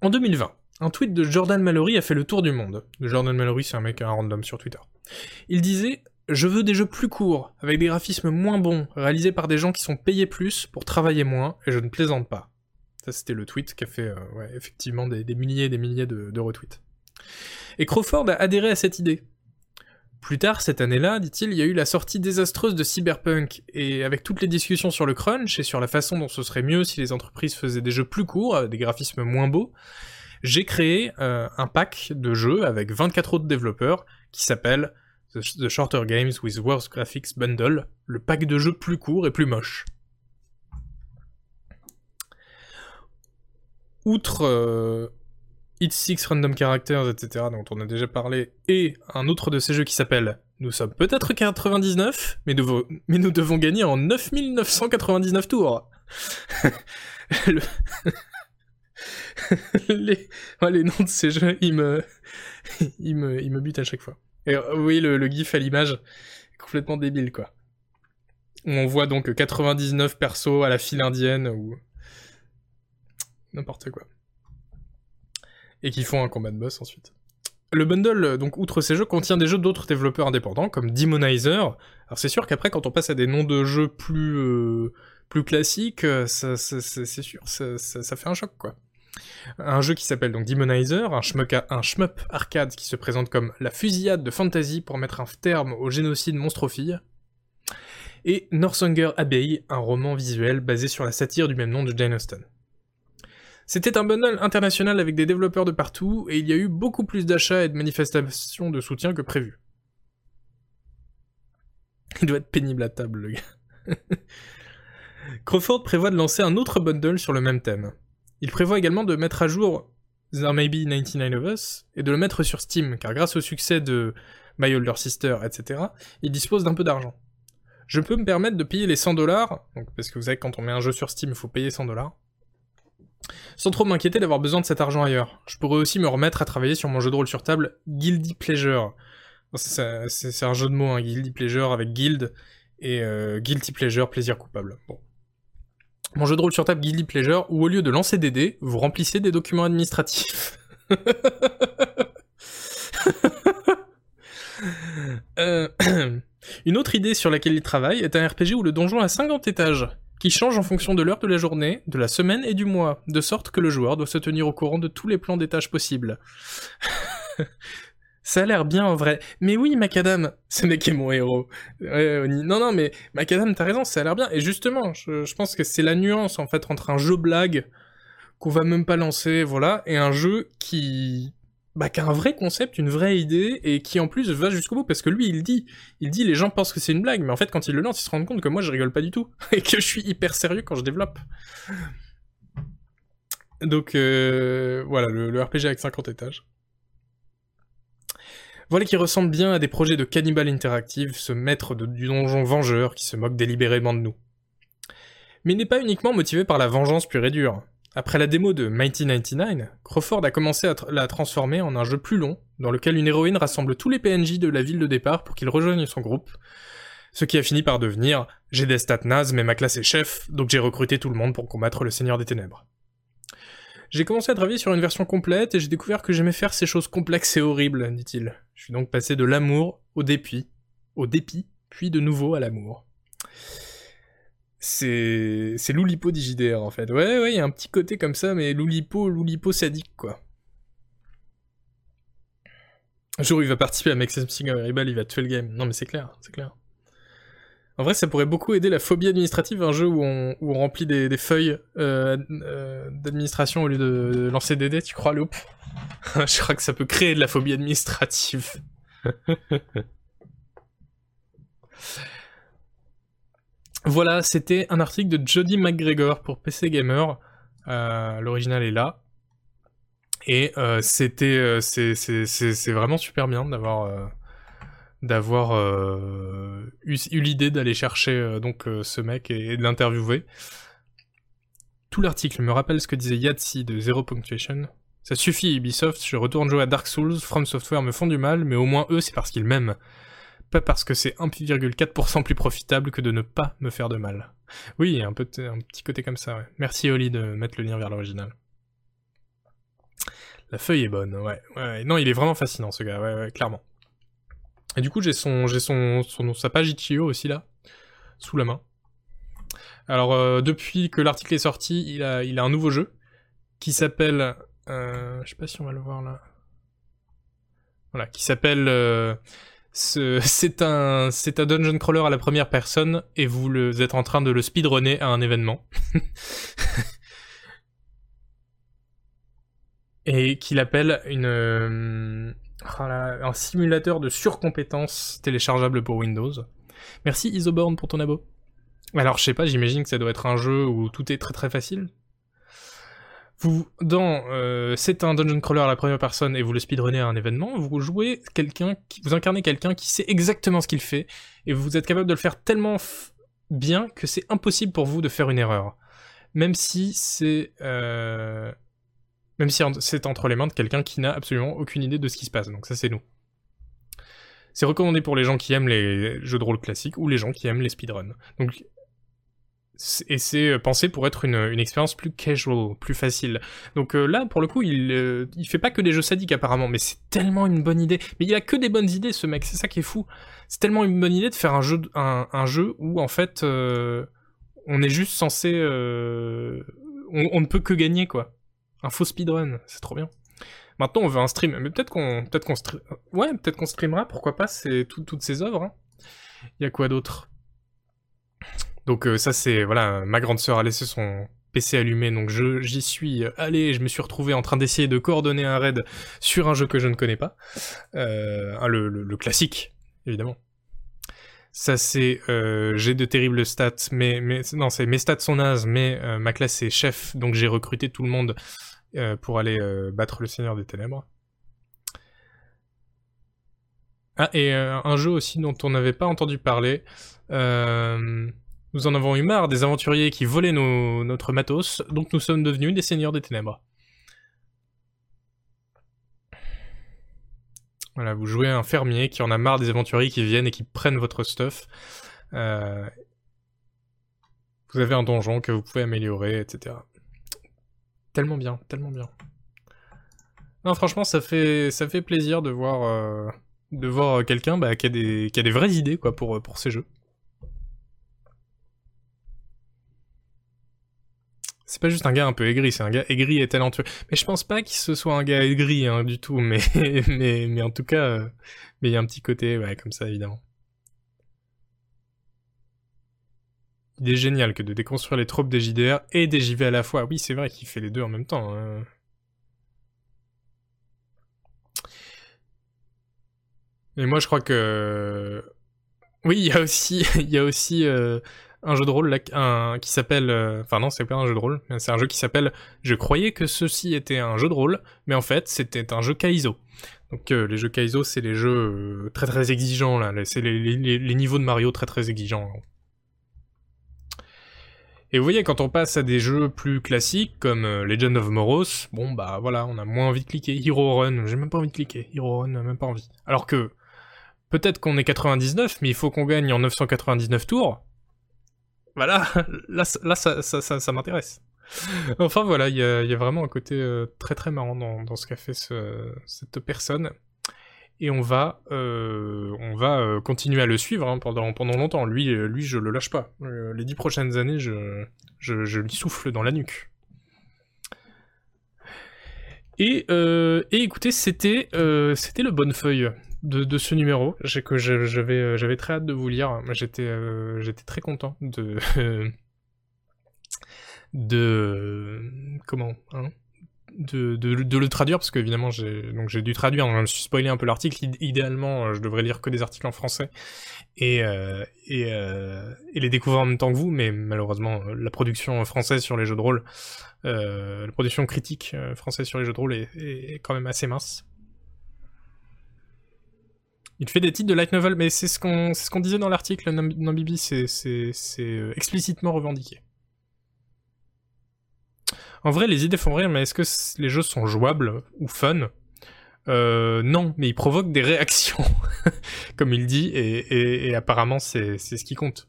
En 2020, un tweet de Jordan Mallory a fait le tour du monde. Jordan Mallory, c'est un mec un random sur Twitter. Il disait je veux des jeux plus courts, avec des graphismes moins bons, réalisés par des gens qui sont payés plus pour travailler moins, et je ne plaisante pas. Ça, c'était le tweet qui a fait, euh, effectivement, des, milliers et des milliers de, retweets. Et Crawford a adhéré à cette idée. Plus tard, cette année-là, dit-il, il y a eu la sortie désastreuse de Cyberpunk, et avec toutes les discussions sur le crunch et sur la façon dont ce serait mieux si les entreprises faisaient des jeux plus courts, des graphismes moins beaux, j'ai créé euh, un pack de jeux avec 24 autres développeurs qui s'appelle The Shorter Games with Worse Graphics Bundle, le pack de jeux plus court et plus moche. Outre euh, It 6 Random Characters, etc., dont on a déjà parlé, et un autre de ces jeux qui s'appelle Nous sommes peut-être 99, mais nous, devons gagner en 9999 tours. les... Les noms de ces jeux, ils me... ils me, ils me butent à chaque fois. Et oui, le, le gif à l'image? Complètement débile, quoi. On voit donc 99 persos à la file indienne, ou... N'importe quoi et qui font un combat de boss ensuite. Le bundle, donc outre ces jeux, contient des jeux d'autres développeurs indépendants, comme Demonizer. Alors c'est sûr qu'après, quand on passe à des noms de jeux plus euh, plus classiques, ça, ça, c'est sûr, ça, ça, fait un choc, quoi. Un jeu qui s'appelle donc Demonizer, un shmup, arcade qui se présente comme la fusillade de fantasy pour mettre un terme au génocide monstrophile. Et Northanger Abbey, un roman visuel basé sur la satire du même nom de Jane Austen. C'était un bundle international avec des développeurs de partout, et il y a eu beaucoup plus d'achats et de manifestations de soutien que prévu. Il doit être pénible à table, le gars. Crawford prévoit de lancer un autre bundle sur le même thème. Il prévoit également de mettre à jour There May Be 99 of Us, et de le mettre sur Steam, car grâce au succès de My Older Sister, etc., il dispose d'un peu d'argent. Je peux me permettre de payer les 100 dollars, parce que vous savez, quand on met un jeu sur Steam, il faut payer 100 dollars, sans trop m'inquiéter d'avoir besoin de cet argent ailleurs. Je pourrais aussi me remettre à travailler sur mon jeu de rôle sur table Guilty Pleasure. C'est un jeu de mots, hein, Guilty Pleasure avec Guild et euh, Guilty Pleasure, plaisir coupable. Bon. Mon jeu de rôle sur table Guilty Pleasure, où au lieu de lancer des dés, vous remplissez des documents administratifs. euh... Une autre idée sur laquelle il travaille est un RPG où le donjon a 50 étages qui change en fonction de l'heure de la journée, de la semaine et du mois, de sorte que le joueur doit se tenir au courant de tous les plans tâches possibles. Ça a l'air bien en vrai. Mais oui, Macadam, ce mec est mon héros. non, non, mais Macadam, t'as raison, ça a l'air bien. Et justement, je, pense que c'est la nuance, en fait, entre un jeu blague qu'on va même pas lancer, voilà, et un jeu qui, bah, qui a un vrai concept, une vraie idée, et qui en plus va jusqu'au bout, parce que lui, il dit, il dit, les gens pensent que c'est une blague, mais en fait, quand il le lance, il se rend compte que moi, je rigole pas du tout, et que je suis hyper sérieux quand je développe. Donc, euh, voilà, le, le, RPG avec 50 étages. Voilà qui ressemble bien à des projets de Cannibal Interactive, ce maître du donjon vengeur qui se moque délibérément de nous. Mais il n'est pas uniquement motivé par la vengeance pure et dure. Après la démo de Mighty 99, Crawford a commencé à la transformer en un jeu plus long, dans lequel une héroïne rassemble tous les PNJ de la ville de départ pour qu'ils rejoignent son groupe, ce qui a fini par devenir « J'ai des stats nazes, mais ma classe est chef, donc j'ai recruté tout le monde pour combattre le Seigneur des Ténèbres ». J'ai commencé à travailler sur une version complète et j'ai découvert que j'aimais faire ces choses complexes et horribles, dit-il. Je suis donc passé de l'amour au dépit, au dépit, puis de nouveau à l'amour c'est c'est Loulipo d'IJDR en fait. Ouais ouais, il y a un petit côté comme ça mais Loulipo Loulipo sadique quoi. Un jour il va participer à Something Rebel, il va tuer le game. Non mais c'est clair, c'est clair. En vrai, ça pourrait beaucoup aider la phobie administrative, un jeu où on, remplit des, feuilles euh, euh, d'administration au lieu de lancer des dés, tu crois, Loop Je crois que ça peut créer de la phobie administrative. voilà, c'était un article de Jody McGregor pour PC Gamer. Euh, L'original est là. Et c'était, c'est vraiment super bien d'avoir d'avoir euh, eu, l'idée d'aller chercher euh, donc euh, ce mec et, de l'interviewer. Tout l'article me rappelle ce que disait Yahtzee de Zero Punctuation. Ça suffit Ubisoft, je retourne jouer à Dark Souls, From Software me font du mal, mais au moins eux c'est parce qu'ils m'aiment. Pas parce que c'est 1,4% plus profitable que de ne pas me faire de mal. Oui, un, peu un petit côté comme ça. Merci Oli de mettre le lien vers l'original. La feuille est bonne, ouais, ouais. Non, il est vraiment fascinant ce gars, clairement. Et du coup, j'ai son, son, son, sa page Itch.io aussi là, sous la main. Alors, euh, depuis que l'article est sorti, il a, il a un nouveau jeu qui s'appelle, euh, je sais pas si on va le voir là. Voilà, qui s'appelle, euh, c'est un, un dungeon crawler à la première personne et vous, le, vous êtes en train de le speedrunner à un événement. et qu'il appelle une, euh, oh un simulateur de surcompétence téléchargeable pour Windows. Merci Isoborn pour ton abo. Alors je sais pas, j'imagine que ça doit être un jeu où tout est très très facile. Vous, dans, euh, c'est un dungeon crawler à la première personne et vous le speedrunnez à un événement, vous jouez quelqu'un, vous incarnez quelqu'un qui sait exactement ce qu'il fait et vous êtes capable de le faire tellement bien que c'est impossible pour vous de faire une erreur, même si c'est, euh, même si c'est entre les mains de quelqu'un qui n'a absolument aucune idée de ce qui se passe. Donc ça c'est nous. C'est recommandé pour les gens qui aiment les jeux de rôle classiques ou les gens qui aiment les speedruns. Donc et c'est pensé pour être une, expérience plus casual, plus facile. Donc euh, là, pour le coup, il, euh, il fait pas que des jeux sadiques apparemment, mais c'est tellement une bonne idée. Mais il a que des bonnes idées, ce mec. C'est ça qui est fou. C'est tellement une bonne idée de faire un jeu, où en fait, euh, on est juste censé, euh, on, ne peut que gagner quoi. Un faux speedrun, c'est trop bien. Maintenant, on veut un stream, mais peut-être qu'on, peut-être qu'on, streamera. Pourquoi pas C'est tout, toutes ces œuvres. Hein. Il y a quoi d'autre? Donc euh, ça c'est voilà, ma grande sœur a laissé son PC allumé, donc je j'y suis allé, je me suis retrouvé en train d'essayer de coordonner un raid sur un jeu que je ne connais pas, euh, le, classique évidemment. Ça c'est euh, j'ai de terribles stats, mais non c'est mes stats sont nazes, mais ma classe est chef, donc j'ai recruté tout le monde euh, pour aller euh, battre le Seigneur des Ténèbres. Ah et un jeu aussi dont on n'avait pas entendu parler. Euh, nous en avons eu marre des aventuriers qui volaient nos, notre matos, donc nous sommes devenus des seigneurs des ténèbres. Voilà, vous jouez un fermier qui en a marre des aventuriers qui viennent et qui prennent votre stuff. Euh... Vous avez un donjon que vous pouvez améliorer, etc. Tellement bien, tellement bien. Non, franchement, ça fait, ça fait plaisir de voir, euh, voir quelqu'un bah, qui, a des, vraies idées quoi, pour, pour ces jeux. C'est pas juste un gars un peu aigri, c'est un gars aigri et talentueux. Mais je pense pas qu'il se soit un gars aigri hein, du tout, mais, mais, en tout cas, euh, mais il y a un petit côté, comme ça, évidemment. Il est génial que de déconstruire les tropes des JDR et des JV à la fois. Oui, c'est vrai qu'il fait les deux en même temps. Hein. Mais moi, je crois que... Oui, il y a aussi... Il y a aussi... Euh un jeu de rôle qui s'appelle... Euh, enfin non, c'est pas un jeu de rôle, c'est un jeu qui s'appelle... Je croyais que ceci était un jeu de rôle, mais en fait c'était un jeu Kaizo. Donc euh, les jeux Kaizo, c'est les jeux très très exigeants, là. C'est les, niveaux de Mario très très exigeants. Et vous voyez, quand on passe à des jeux plus classiques, comme Legend of Moros, bon bah voilà, on a moins envie de cliquer. Hero Run, j'ai même pas envie de cliquer. Hero Run, même pas envie. Alors que, peut-être qu'on est 99, mais il faut qu'on gagne en 999 tours, voilà, là, ça, ça, m'intéresse. Enfin voilà, il y a, vraiment un côté euh, très très marrant dans, ce qu'a fait ce, cette personne. Et on va, euh, on va euh, continuer à le suivre hein, pendant, pendant longtemps. Lui, euh, lui, je le lâche pas. Les dix prochaines années, je, je, lui souffle dans la nuque. Et, et écoutez, c'était le bonne feuille de, ce numéro, que j'avais très hâte de vous lire. J'étais j'étais très content de de comment hein de, le traduire parce qu'évidemment j'ai donc j'ai dû traduire je me suis spoilé un peu l'article. Idéalement euh, je devrais lire que des articles en français et euh, et, euh, et, les découvrir en même temps que vous mais malheureusement la production française sur les jeux de rôle la production critique française sur les jeux de rôle est, quand même assez mince. Il fait des titres de light novel mais c'est ce qu'on disait dans l'article Nambibi c'est explicitement revendiqué en vrai, les idées font rire, mais est-ce que les jeux sont jouables ou fun? Euh, non, mais ils provoquent des réactions, comme il dit, et, apparemment c'est ce qui compte.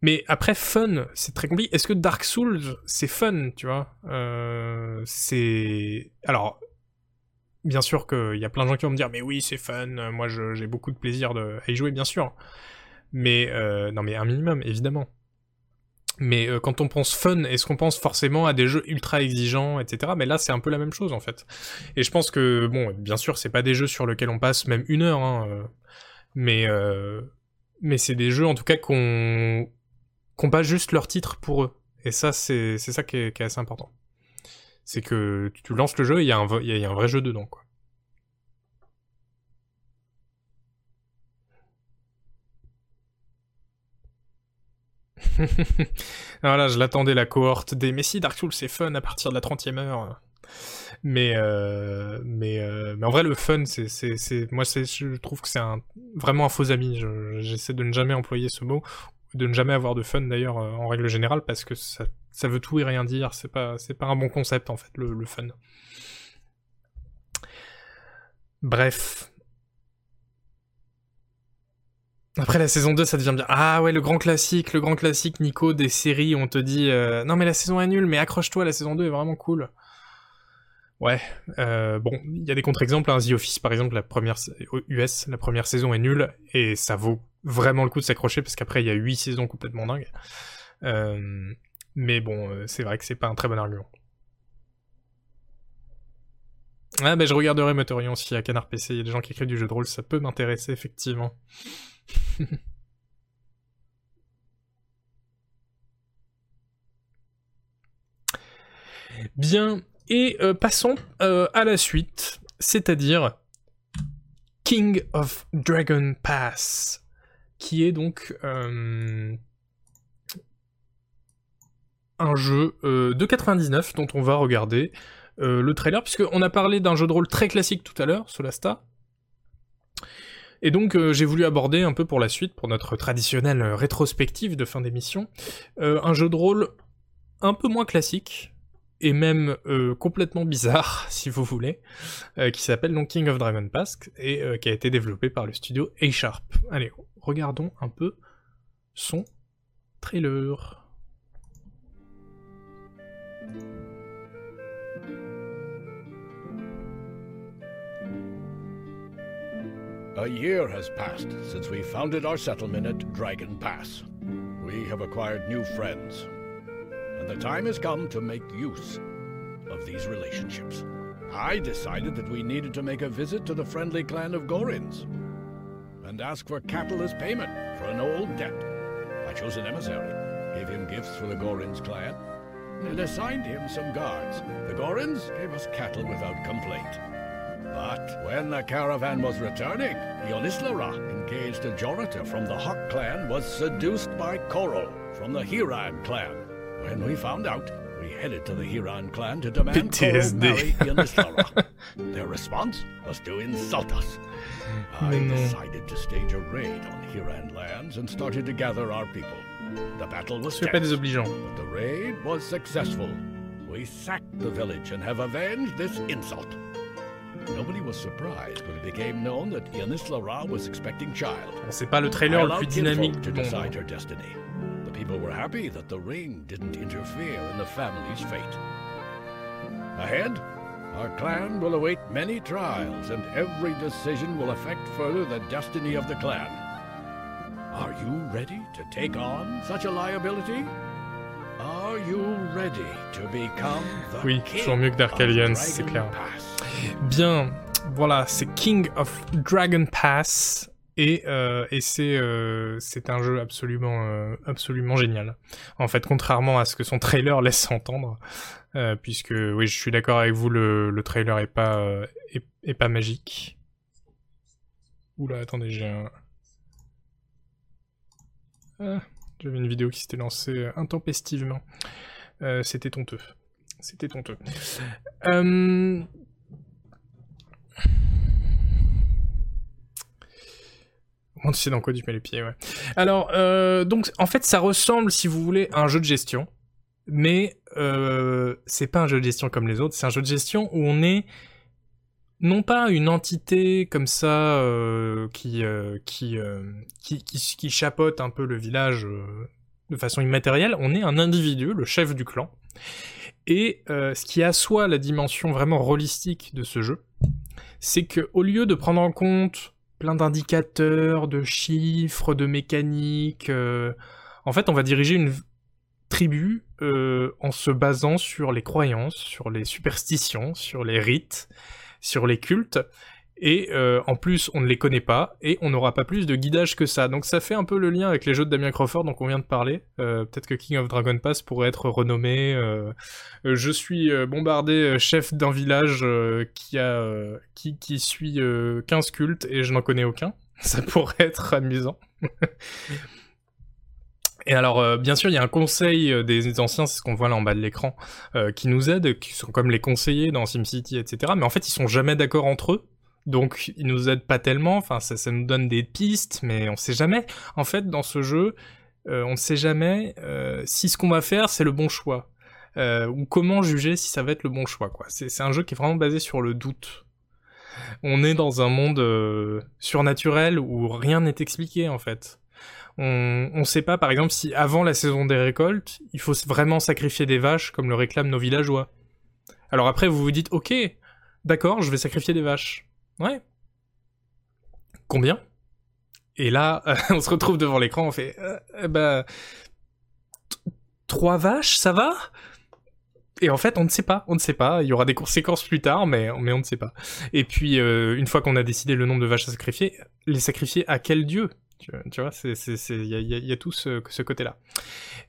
Mais après, fun, c'est très compliqué. Est-ce que Dark Souls, c'est fun, tu vois? Euh, C'est... Alors, bien sûr qu'il y a plein de gens qui vont me dire, mais oui, c'est fun, moi j'ai beaucoup de plaisir à y jouer, bien sûr. Mais, euh, non mais un minimum, évidemment. Mais euh, quand on pense fun, est-ce qu'on pense forcément à des jeux ultra exigeants, etc. Mais là, c'est un peu la même chose en fait. Et je pense que, bon, bien sûr, c'est pas des jeux sur lesquels on passe même une heure, hein, euh, mais euh, mais c'est des jeux en tout cas qu'on qu'on pas juste leur titre pour eux. Et ça, c'est c'est ça qui est, qui est, assez important. C'est que tu lances le jeu, il y a y a un vrai jeu dedans, quoi. Voilà, je l'attendais la cohorte des Messi Dark Souls c'est fun à partir de la 30e heure. Mais euh, mais euh, mais en vrai le fun c'est moi c'est je trouve que c'est un vraiment un faux ami. J'essaie de ne jamais employer ce mot, de ne jamais avoir de fun d'ailleurs euh, en règle générale parce que ça ça veut tout et rien dire. C'est pas c'est pas un bon concept en fait le fun. Bref, Après la saison 2, ça devient bien. Ah ouais, le grand classique, le grand classique, Nico, des séries où on te dit euh, non mais la saison est nulle, mais accroche-toi, la saison 2 est vraiment cool. Ouais, euh, bon, il y a des contre-exemples. Hein. The Office, par exemple, la première US, la première saison est nulle et ça vaut vraiment le coup de s'accrocher parce qu'après il y a 8 saisons complètement dingues. Euh, mais bon, c'est vrai que c'est pas un très bon argument. Ah ben je regarderai Motorion si à Canard PC il y a des gens qui écrivent du jeu de rôle, ça peut m'intéresser effectivement. Bien, et euh, passons euh, à la suite, c'est-à-dire King of Dragon Pass, qui est donc euh, un jeu de 99 dont on va regarder le trailer, puisqu'on a parlé d'un jeu de rôle très classique tout à l'heure, Solasta, et donc euh, j'ai voulu aborder un peu pour la suite, pour notre traditionnelle rétrospective de fin d'émission, euh, un jeu de rôle un peu moins classique, et même euh, complètement bizarre, si vous voulez, qui s'appelle donc King of Dragon Pass, et qui a été développé par le studio A-Sharp. Allez, regardons un peu son trailer. A year has passed since we founded our settlement at Dragon Pass. We have acquired new friends, and the time has come to make use of these relationships. I decided that we needed to make a visit to the friendly clan of Gorins and ask for cattle as payment for an old debt. I chose an emissary, gave him gifts for the Gorins clan, and assigned him some guards. The Gorins gave us cattle without complaint. But when the caravan was returning, Ionislara, engaged a Jorita from the Hawk clan, was seduced by Korol from the Hiran clan. When we found out, we headed to the Hiran clan to demand Korol marry Ionislara. Their response was to insult us. I decided to stage a raid on Hiran lands and started to gather our people. The battle was tense, but the raid was successful. We sacked the village and have avenged this insult. Nobody was surprised when it became known that Yanisla was expecting child. C'est pas le trailer le plus dynamique to decide her destiny. The people were happy that the ring didn't interfere in the family's fate. Ahead, our clan will await many trials, and every decision will affect further the destiny of the clan. Are you ready to take on such a liability? Oui, toujours mieux que Dark Alliance, c'est clair. Bien. Voilà, c'est King of Dragon Pass. Et, euh, et c'est euh, c'est un jeu absolument euh, absolument génial. En fait, contrairement à ce que son trailer laisse entendre, puisque oui, je suis d'accord avec vous, le, le trailer est pas est, est pas magique. Oula, attendez, j'ai un ah, j'avais une vidéo qui s'était lancée intempestivement. Euh, C'était tonteux. C'était tonteux. Euh... Tu sais dans quoi tu mets les pieds. Alors, euh, donc, en fait, ça ressemble, si vous voulez, à un jeu de gestion. Mais euh, c'est pas un jeu de gestion comme les autres, c'est un jeu de gestion où on est non pas une entité comme ça euh, qui, euh, qui, euh, un peu le village euh, de façon immatérielle, on est un individu, le chef du clan. Et ce qui assoit la dimension vraiment holistique de ce jeu, c'est que au lieu de prendre en compte plein d'indicateurs, de chiffres, de mécaniques, en fait, on va diriger une tribu en se basant sur les croyances, sur les superstitions, sur les rites, sur les cultes. Et euh, en plus, on ne les connaît pas et on n'aura pas plus de guidage que ça. Donc ça fait un peu le lien avec les jeux de Damien Crawford dont on vient de parler. Euh, Peut-être que King of Dragon Pass pourrait être renommé. euh, je suis bombardé chef d'un village qui a qui, suit euh, 15 cultes et je n'en connais aucun. Ça pourrait être amusant. Et alors, euh, bien sûr, il y a un conseil euh, des anciens, c'est ce qu'on voit là en bas de l'écran, euh, qui nous aide, qui sont comme les conseillers dans SimCity, etc. Mais en fait, ils sont jamais d'accord entre eux. Donc, ils nous aident pas tellement. Enfin, ça, ça nous donne des pistes, mais on sait jamais. En fait, dans ce jeu, euh, on ne sait jamais euh, si ce qu'on va faire, c'est le bon choix. Ou comment juger si ça va être le bon choix, quoi. C'est c'est un jeu qui est vraiment basé sur le doute. On est dans un monde euh, surnaturel où rien n'est expliqué, en fait. On, on sait pas, par exemple, si avant la saison des récoltes, il faut vraiment sacrifier des vaches comme le réclament nos villageois. Alors après, vous vous dites, ok, d'accord, je vais sacrifier des vaches. Ouais. Combien? Et là, on se retrouve devant l'écran, on fait, bah, trois vaches, ça va? Et en fait, on ne sait pas, on ne sait pas. Il y aura des conséquences plus tard, mais, mais on ne sait pas. Et puis, euh, une fois qu'on a décidé le nombre de vaches à sacrifier, les sacrifier à quel dieu? Tu, vois, il y a, y tout ce, côté-là.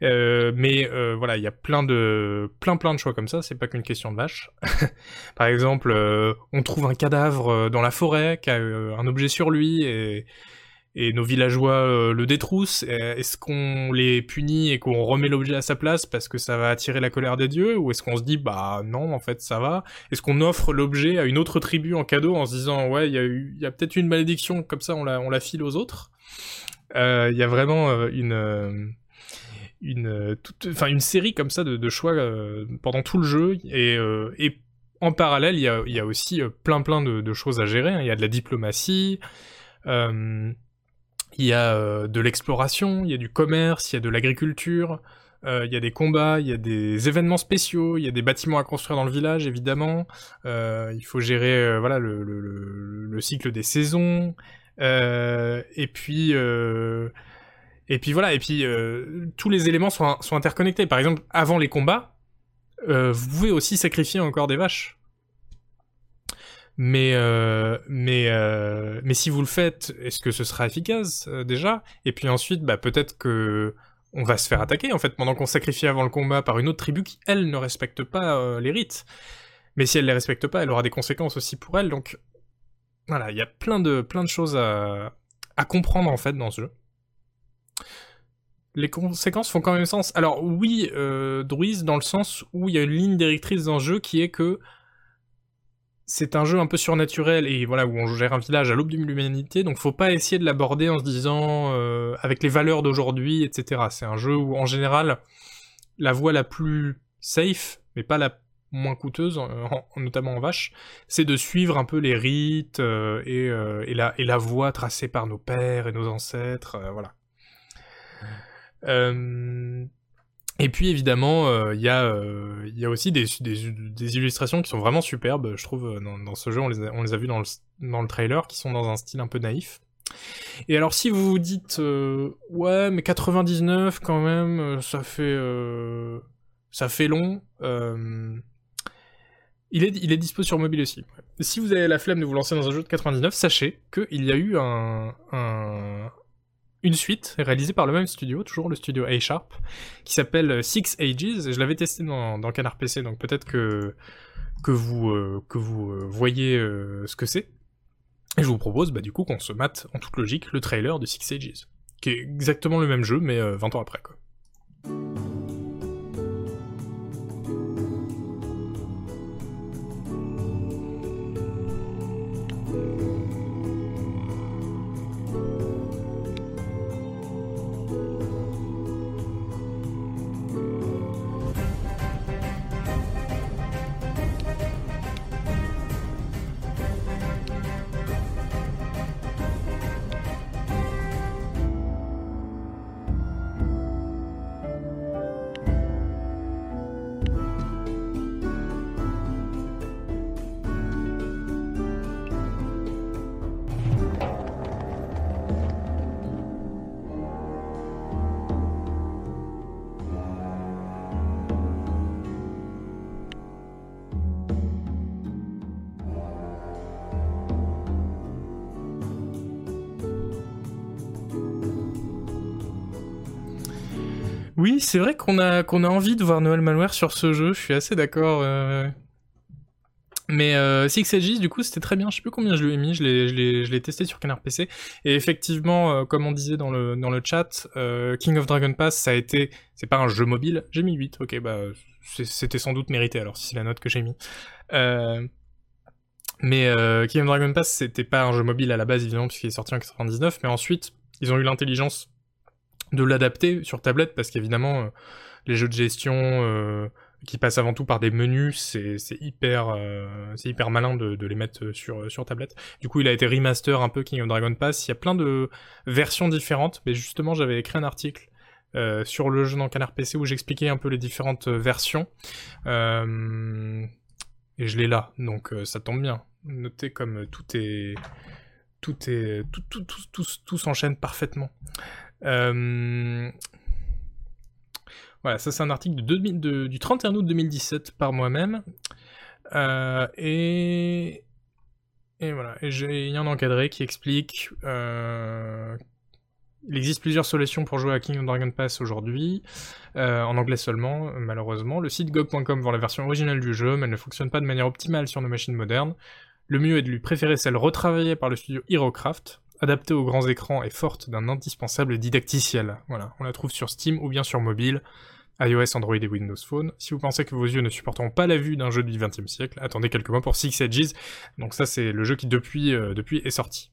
Euh, mais euh, voilà, il y a plein de, plein, plein de choix comme ça. C'est pas qu'une question de vache. Par exemple, euh, on trouve un cadavre dans la forêt qui a un objet sur lui et, et nos villageois euh, le détroussent. Est-ce qu'on les punit et qu'on remet l'objet à sa place parce que ça va attirer la colère des dieux? Ou est-ce qu'on se dit bah non en fait ça va? Est-ce qu'on offre l'objet à une autre tribu en cadeau en se disant ouais il y a peut-être une malédiction comme ça on la on la file aux autres? Euh, Il y a vraiment euh, une une toute une série comme ça de, choix pendant tout le jeu et en parallèle, il y a, y a aussi plein plein de, choses à gérer. hein. Il y a de la diplomatie, il y a euh, de l'exploration, il y a du commerce, il y a de l'agriculture, euh, il y a des combats, il y a des événements spéciaux, il y a des bâtiments à construire dans le village, évidemment. Euh, il faut gérer voilà le, le, le, le cycle des saisons. Et puis et puis et puis tous les éléments sont, interconnectés. Par exemple, avant les combats, vous pouvez aussi sacrifier encore des vaches. Mais euh, mais euh, mais si vous le faites, est-ce que ce sera efficace euh, déjà? Et puis ensuite, bah peut-être que on va se faire attaquer en fait pendant qu'on sacrifie avant le combat par une autre tribu qui elle ne respecte pas les rites. Mais si elle les respecte pas, elle aura des conséquences aussi pour elle. Donc voilà, il y a plein de plein de choses à à comprendre en fait dans ce jeu. Les conséquences font quand même sens. Alors oui, euh, dans le sens où il y a une ligne directrice dans le jeu qui est que c'est un jeu un peu surnaturel et voilà où on gère un village à l'aube de l'humanité, donc faut pas essayer de l'aborder en se disant euh, avec les valeurs d'aujourd'hui, etc. C'est un jeu où en général la voie la plus safe, mais pas la moins coûteuse, en- en- notamment en vache, c'est de suivre un peu les rites euh, et, euh, et, la, et la voie tracée par nos pères et nos ancêtres, euh, voilà. Et puis évidemment, euh, euh, il y a aussi des, illustrations qui sont vraiment superbes, je trouve, euh, dans, ce jeu. On les a, on vues dans le, trailer, qui sont dans un style un peu naïf. Et alors si vous vous dites, ouais, mais 99 quand même, ça fait, ça fait long. Il est, il est dispo sur mobile aussi. Si vous avez la flemme de vous lancer dans un jeu de 99, sachez qu'il y a eu un, une suite réalisée par le même studio, toujours le studio A-Sharp, qui s'appelle Six Ages, et je l'avais testé dans, dans Canard PC, donc peut-être que, que vous, euh, que vous euh, voyez euh, ce que c'est. Et je vous propose bah, du coup qu'on se mate en toute logique le trailer de Six Ages, qui est exactement le même jeu, mais 20 ans après quoi. Oui, c'est vrai qu'on a envie de voir Noël Malware sur ce jeu. Je suis assez d'accord. Euh. Mais euh, Six Ages, du coup, c'était très bien. Je sais plus combien je lui ai mis. Je l'ai testé sur Canard PC. Et effectivement, euh, comme on disait dans le dans le chat, euh, King of Dragon Pass, ça a été. C'est pas un jeu mobile. J'ai mis 8. Ok, bah c'était sans doute mérité. Alors si c'est la note que j'ai mis. mais King of Dragon Pass, c'était pas un jeu mobile à la base évidemment puisqu'il est sorti en 99. Mais ensuite, ils ont eu l'intelligence de l'adapter sur tablette parce qu'évidemment euh, les jeux de gestion euh, qui passent avant tout par des menus, c'est hyper, euh, c'est hyper malin de, les mettre sur, sur tablette. Du coup, il a été remaster un peu King of Dragon Pass. Il y a plein de versions différentes, mais justement, j'avais écrit un article sur le jeu dans Canard PC où j'expliquais un peu les différentes versions. Et je l'ai là, donc ça tombe bien. Notez comme tout est, tout est, tout, tout, tout, tout s'enchaîne parfaitement. Euh, voilà, ça c'est un article de du 31 août 2017 par moi-même. Euh, et... Et voilà, j'ai un encadré qui explique... Euh, il existe plusieurs solutions pour jouer à King of Dragon Pass aujourd'hui, en anglais seulement, malheureusement. Le site gog.com vend la version originale du jeu, mais elle ne fonctionne pas de manière optimale sur nos machines modernes. Le mieux est de lui préférer celle retravaillée par le studio HeroCraft, adaptée aux grands écrans et forte d'un indispensable didacticiel. Voilà, on la trouve sur Steam ou bien sur mobile, iOS, Android et Windows Phone. Si vous pensez que vos yeux ne supporteront pas la vue d'un jeu du XXe siècle, attendez quelques mois pour Six Edges. Donc ça, c'est le jeu qui depuis, euh, depuis est sorti.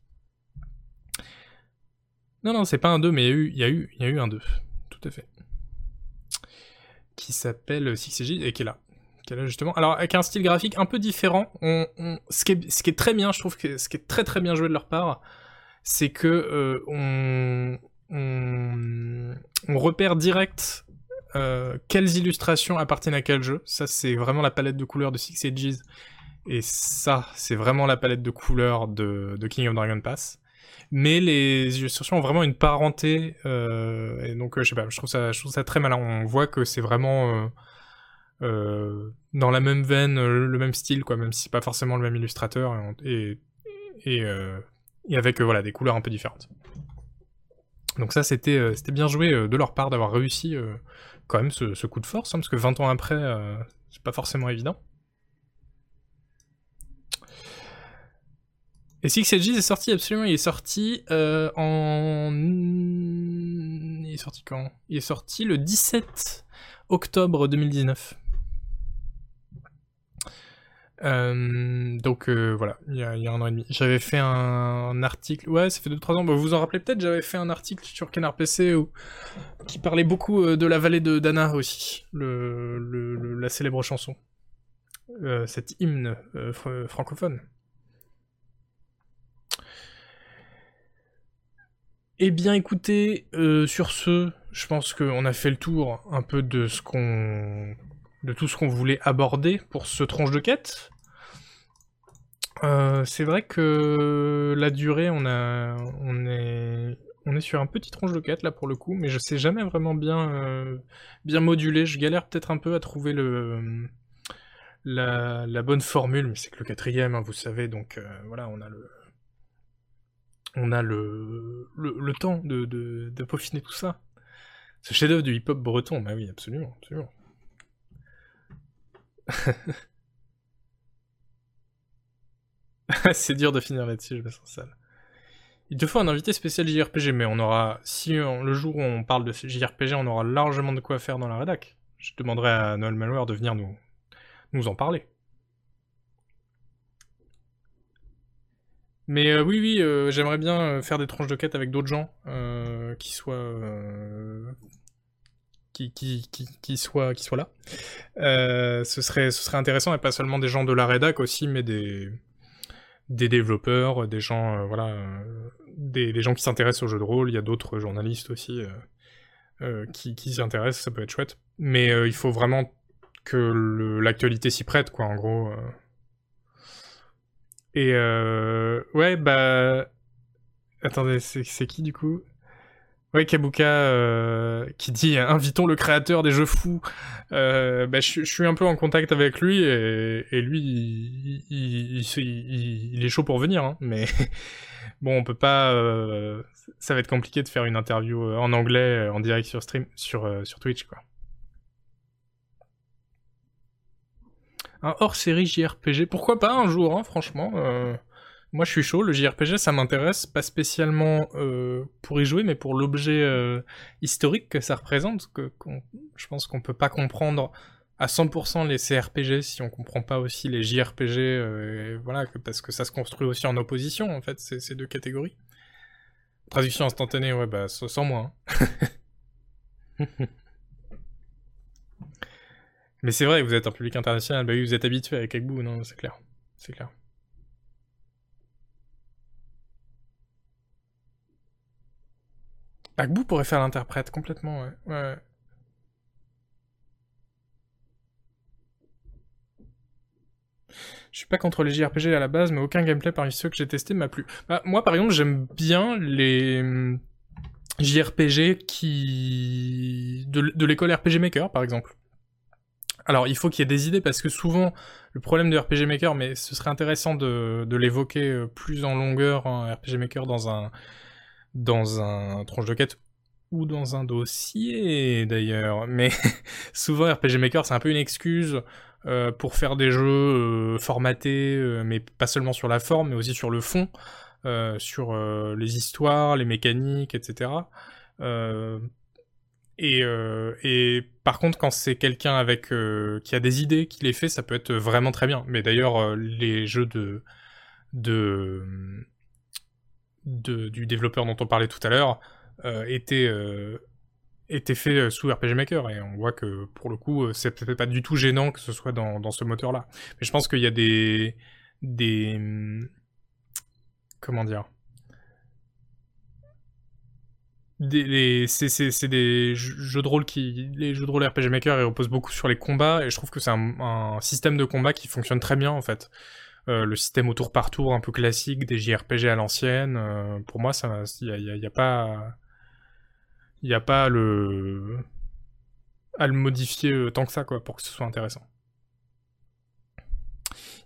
Non, non, c'est pas un 2, mais il y a eu, il y a eu, un 2. Tout à fait. Qui s'appelle Six Edges et qui est là. Justement. Alors, avec un style graphique un peu différent. Ce, qui est, ce qui est très bien, je trouve que ce qui est très très bien joué de leur part, c'est que euh, on, repère direct euh, quelles illustrations appartiennent à quel jeu. Ça, c'est vraiment la palette de couleurs de Six Edges. Et ça, c'est vraiment la palette de couleurs de, King of Dragon Pass. Mais les illustrations ont vraiment une parenté. Euh, et donc, je sais pas, je trouve ça, je trouve ça très malin. On voit que c'est vraiment dans la même veine, le même style, quoi, même si pas forcément le même illustrateur. Et avec euh, voilà des couleurs un peu différentes. Donc ça c'était euh, bien joué euh, de leur part d'avoir réussi quand même ce, coup de force, hein, parce que 20 ans après c'est pas forcément évident. Et Six Edges est sorti absolument, il est sorti en... Il est sorti quand? Il est sorti le 17 octobre 2019. Euh, donc euh, voilà, il y, a, un an et demi. J'avais fait un, article, ouais, ça fait 2-3 ans, bah, vous vous en rappelez peut-être, j'avais fait un article sur Canard PC qui parlait beaucoup euh, de la vallée de Dana aussi, le, la célèbre chanson. cet hymne francophone. Eh bien écoutez, sur ce, je pense qu'on a fait le tour un peu de ce qu'on de tout ce qu'on voulait aborder pour ce tronche de quête. Euh, c'est vrai que la durée, on est, sur un petit tronche de quête là pour le coup, mais je sais jamais vraiment bien, euh, moduler. Je galère peut-être un peu à trouver le, la, bonne formule, mais c'est que le quatrième, hein, vous savez, donc euh, voilà, on a le on a le, le, temps de, de, de, peaufiner tout ça. Ce chef-d'œuvre du hip-hop breton, bah oui, absolument, absolument. c'est dur de finir là-dessus, je me sens sale. Il te faut un invité spécial JRPG, mais on aura, si le jour où on parle de JRPG, on aura largement de quoi faire dans la rédac. Je demanderai à Noël Malware de venir nous, en parler. Mais euh, oui, oui, euh, j'aimerais bien euh, faire des tranches de quête avec d'autres gens qui soient qui, là. ce serait ce serait intéressant et pas seulement des gens de la rédac aussi, mais des développeurs, des gens voilà, des, des, gens qui s'intéressent au jeu de rôle. Il y a d'autres journalistes aussi qui qui s'y intéressent, ça peut être chouette. Mais il faut vraiment que l'actualité s'y prête, quoi, en gros. Et euh, ouais, bah. Attendez, c'est qui du coup? Ouais, Kabuka euh, qui dit invitons le créateur des jeux fous. Euh, bah, je, suis un peu en contact avec lui et, lui, il, est chaud pour venir, hein, mais bon, on peut pas. Euh, ça va être compliqué de faire une interview en anglais en direct sur stream, sur Twitch, quoi. un hors-série JRPG. Pourquoi pas un jour, hein, franchement. Euh, moi, je suis chaud. Le JRPG, ça m'intéresse, pas spécialement euh, pour y jouer, mais pour l'objet euh, historique que ça représente. Que, je pense qu'on peut pas comprendre à 100% les CRPG si on comprend pas aussi les JRPG. voilà, parce que ça se construit aussi en opposition, en fait, ces, deux catégories. Traduction instantanée, ouais, bah, sans moi. Hein. Mais c'est vrai, vous êtes un public international, bah oui, vous êtes habitué avec Agbu, non, c'est clair. C'est clair. Agbu pourrait faire l'interprète complètement, ouais. ouais. Je suis pas contre les JRPG à la base, mais aucun gameplay parmi ceux que j'ai testé m'a plu. Bah, moi, par exemple, j'aime bien les hum, JRPG qui... de l'école RPG Maker, par exemple. Alors, il faut qu'il y ait des idées parce que souvent, le problème de RPG Maker, mais ce serait intéressant de, l'évoquer euh, plus en longueur, en RPG Maker, dans un, dans un tranche de quête ou dans un dossier d'ailleurs. Mais souvent, RPG Maker, c'est un peu une excuse euh, pour faire des jeux euh, formatés, mais pas seulement sur la forme, mais aussi sur le fond, sur les histoires, les mécaniques, etc. Et, euh, et par contre, quand c'est quelqu'un avec euh, qui a des idées, qui les fait, ça peut être vraiment très bien. Mais d'ailleurs, euh, les jeux de, de, de, du développeur dont on parlait tout à l'heure étaient étaient faits sous RPG Maker. Et on voit que pour le coup, c'est peut-être pas du tout gênant que ce soit dans, dans ce moteur-là. Mais je pense qu'il y a des des comment dire c'est des jeux de rôle qui les jeux de rôle RPG Maker ils reposent beaucoup sur les combats. Et je trouve que c'est un, système de combat qui fonctionne très bien en fait. euh, le système au tour par tour un peu classique des JRPG à l'ancienne euh, pour moi ça il y a, pas il y a pas le à le modifier euh, tant que ça quoi pour que ce soit intéressant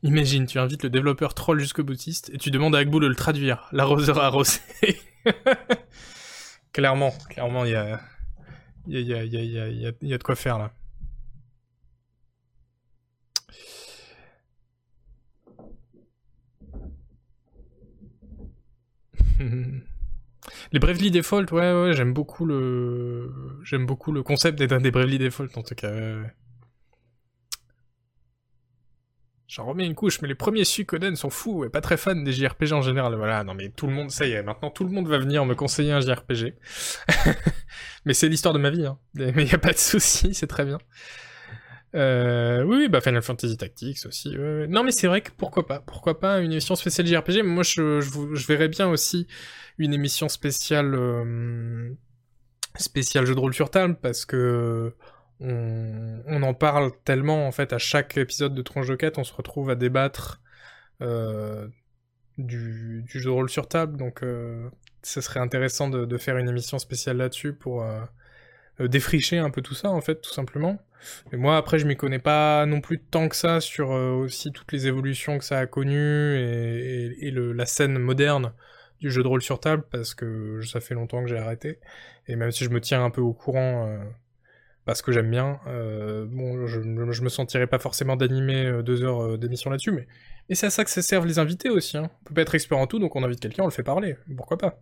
Imagine, tu invites le développeur troll jusqu'au boutiste et tu demandes à Agbo de le traduire. L'arroseur arrosé. Clairement, clairement, il y a, y, a, y, y a de quoi faire là. Les Bravely Default, ouais, ouais, j'aime beaucoup le, j'aime beaucoup le concept des, des Bravely Default en tout cas. J'en remets une couche, mais les premiers Suikoden sont fous et pas très fans des JRPG en général. Voilà, non mais tout le monde, ça y est, maintenant tout le monde va venir me conseiller un JRPG. mais c'est l'histoire de ma vie, hein. Mais y a pas de souci, c'est très bien. Euh, oui, bah Final Fantasy Tactics aussi. Non mais c'est vrai que pourquoi pas, pourquoi pas une émission spéciale JRPG. Moi, je, verrais bien aussi une émission spéciale, euh, spéciale jeu de rôle sur table parce que on, en parle tellement en fait à chaque épisode de Tronche de Quête, on se retrouve à débattre euh, du, jeu de rôle sur table, donc euh, ce serait intéressant de, faire une émission spéciale là-dessus pour défricher un peu tout ça en fait, tout simplement. Mais moi, après, je m'y connais pas non plus tant que ça sur euh, aussi toutes les évolutions que ça a connues et, la scène moderne du jeu de rôle sur table, parce que ça fait longtemps que j'ai arrêté. Et même si je me tiens un peu au courant, euh, parce que j'aime bien, euh, je, je me sentirais pas forcément d'animer deux heures d'émission là-dessus, mais, mais c'est à ça que ça servent les invités aussi. Hein. On peut pas être expert en tout, donc on invite quelqu'un, on le fait parler. Pourquoi pas?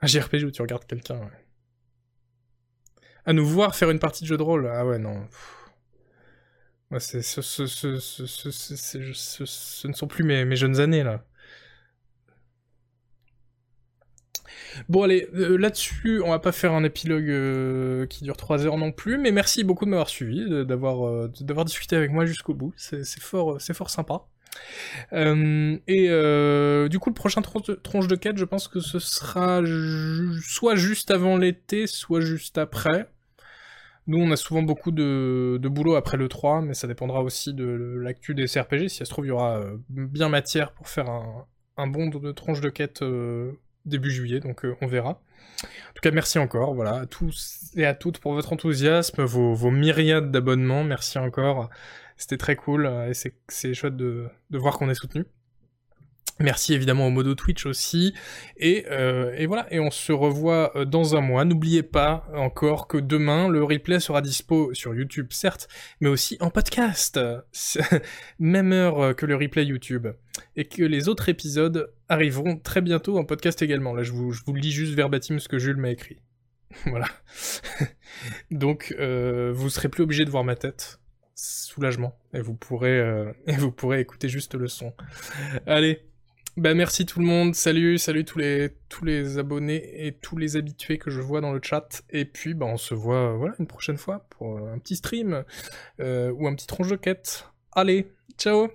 Un JRPG où tu regardes quelqu'un, à nous voir faire une partie de jeu de rôle. Ah ouais, non. C'est, ce, ce, ce, ce, ne sont plus mes, mes jeunes années, là. Bon allez, euh, là-dessus, on va pas faire un épilogue euh, qui dure 3 heures non plus, mais merci beaucoup de m'avoir suivi, d'avoir euh, d'avoir discuté avec moi jusqu'au bout, c'est fort, c'est fort sympa. Euh, et euh, du coup, le prochain tronche de quête, je pense que ce sera soit juste avant l'été, soit juste après. Nous, on a souvent beaucoup de, boulot après le 3, mais ça dépendra aussi de l'actu des CRPG. Si ça se trouve, il y aura euh, bien matière pour faire un, bon de tronche de quête début juillet, donc on verra. En tout cas, merci encore, voilà, à tous et à toutes pour votre enthousiasme, vos myriades d'abonnements, merci encore. C'était très cool euh, et c'est chouette de, voir qu'on est soutenu. Merci évidemment au modo Twitch aussi. Et, euh, voilà, et on se revoit euh, dans un mois. N'oubliez pas encore que demain, le replay sera dispo sur YouTube, certes, mais aussi en podcast. Même heure que le replay YouTube. Et que les autres épisodes arriveront très bientôt en podcast également. Là, je vous, lis juste verbatim ce que Jules m'a écrit. voilà. Donc, vous serez plus obligé de voir ma tête soulagement. Et vous pourrez euh, et vous pourrez écouter juste le son. Allez, bah merci tout le monde, salut, salut tous les tous les abonnés et tous les habitués que je vois dans le chat. Et puis bah on se voit voilà une prochaine fois pour un petit stream euh, ou un petit tronche de quête. Allez, ciao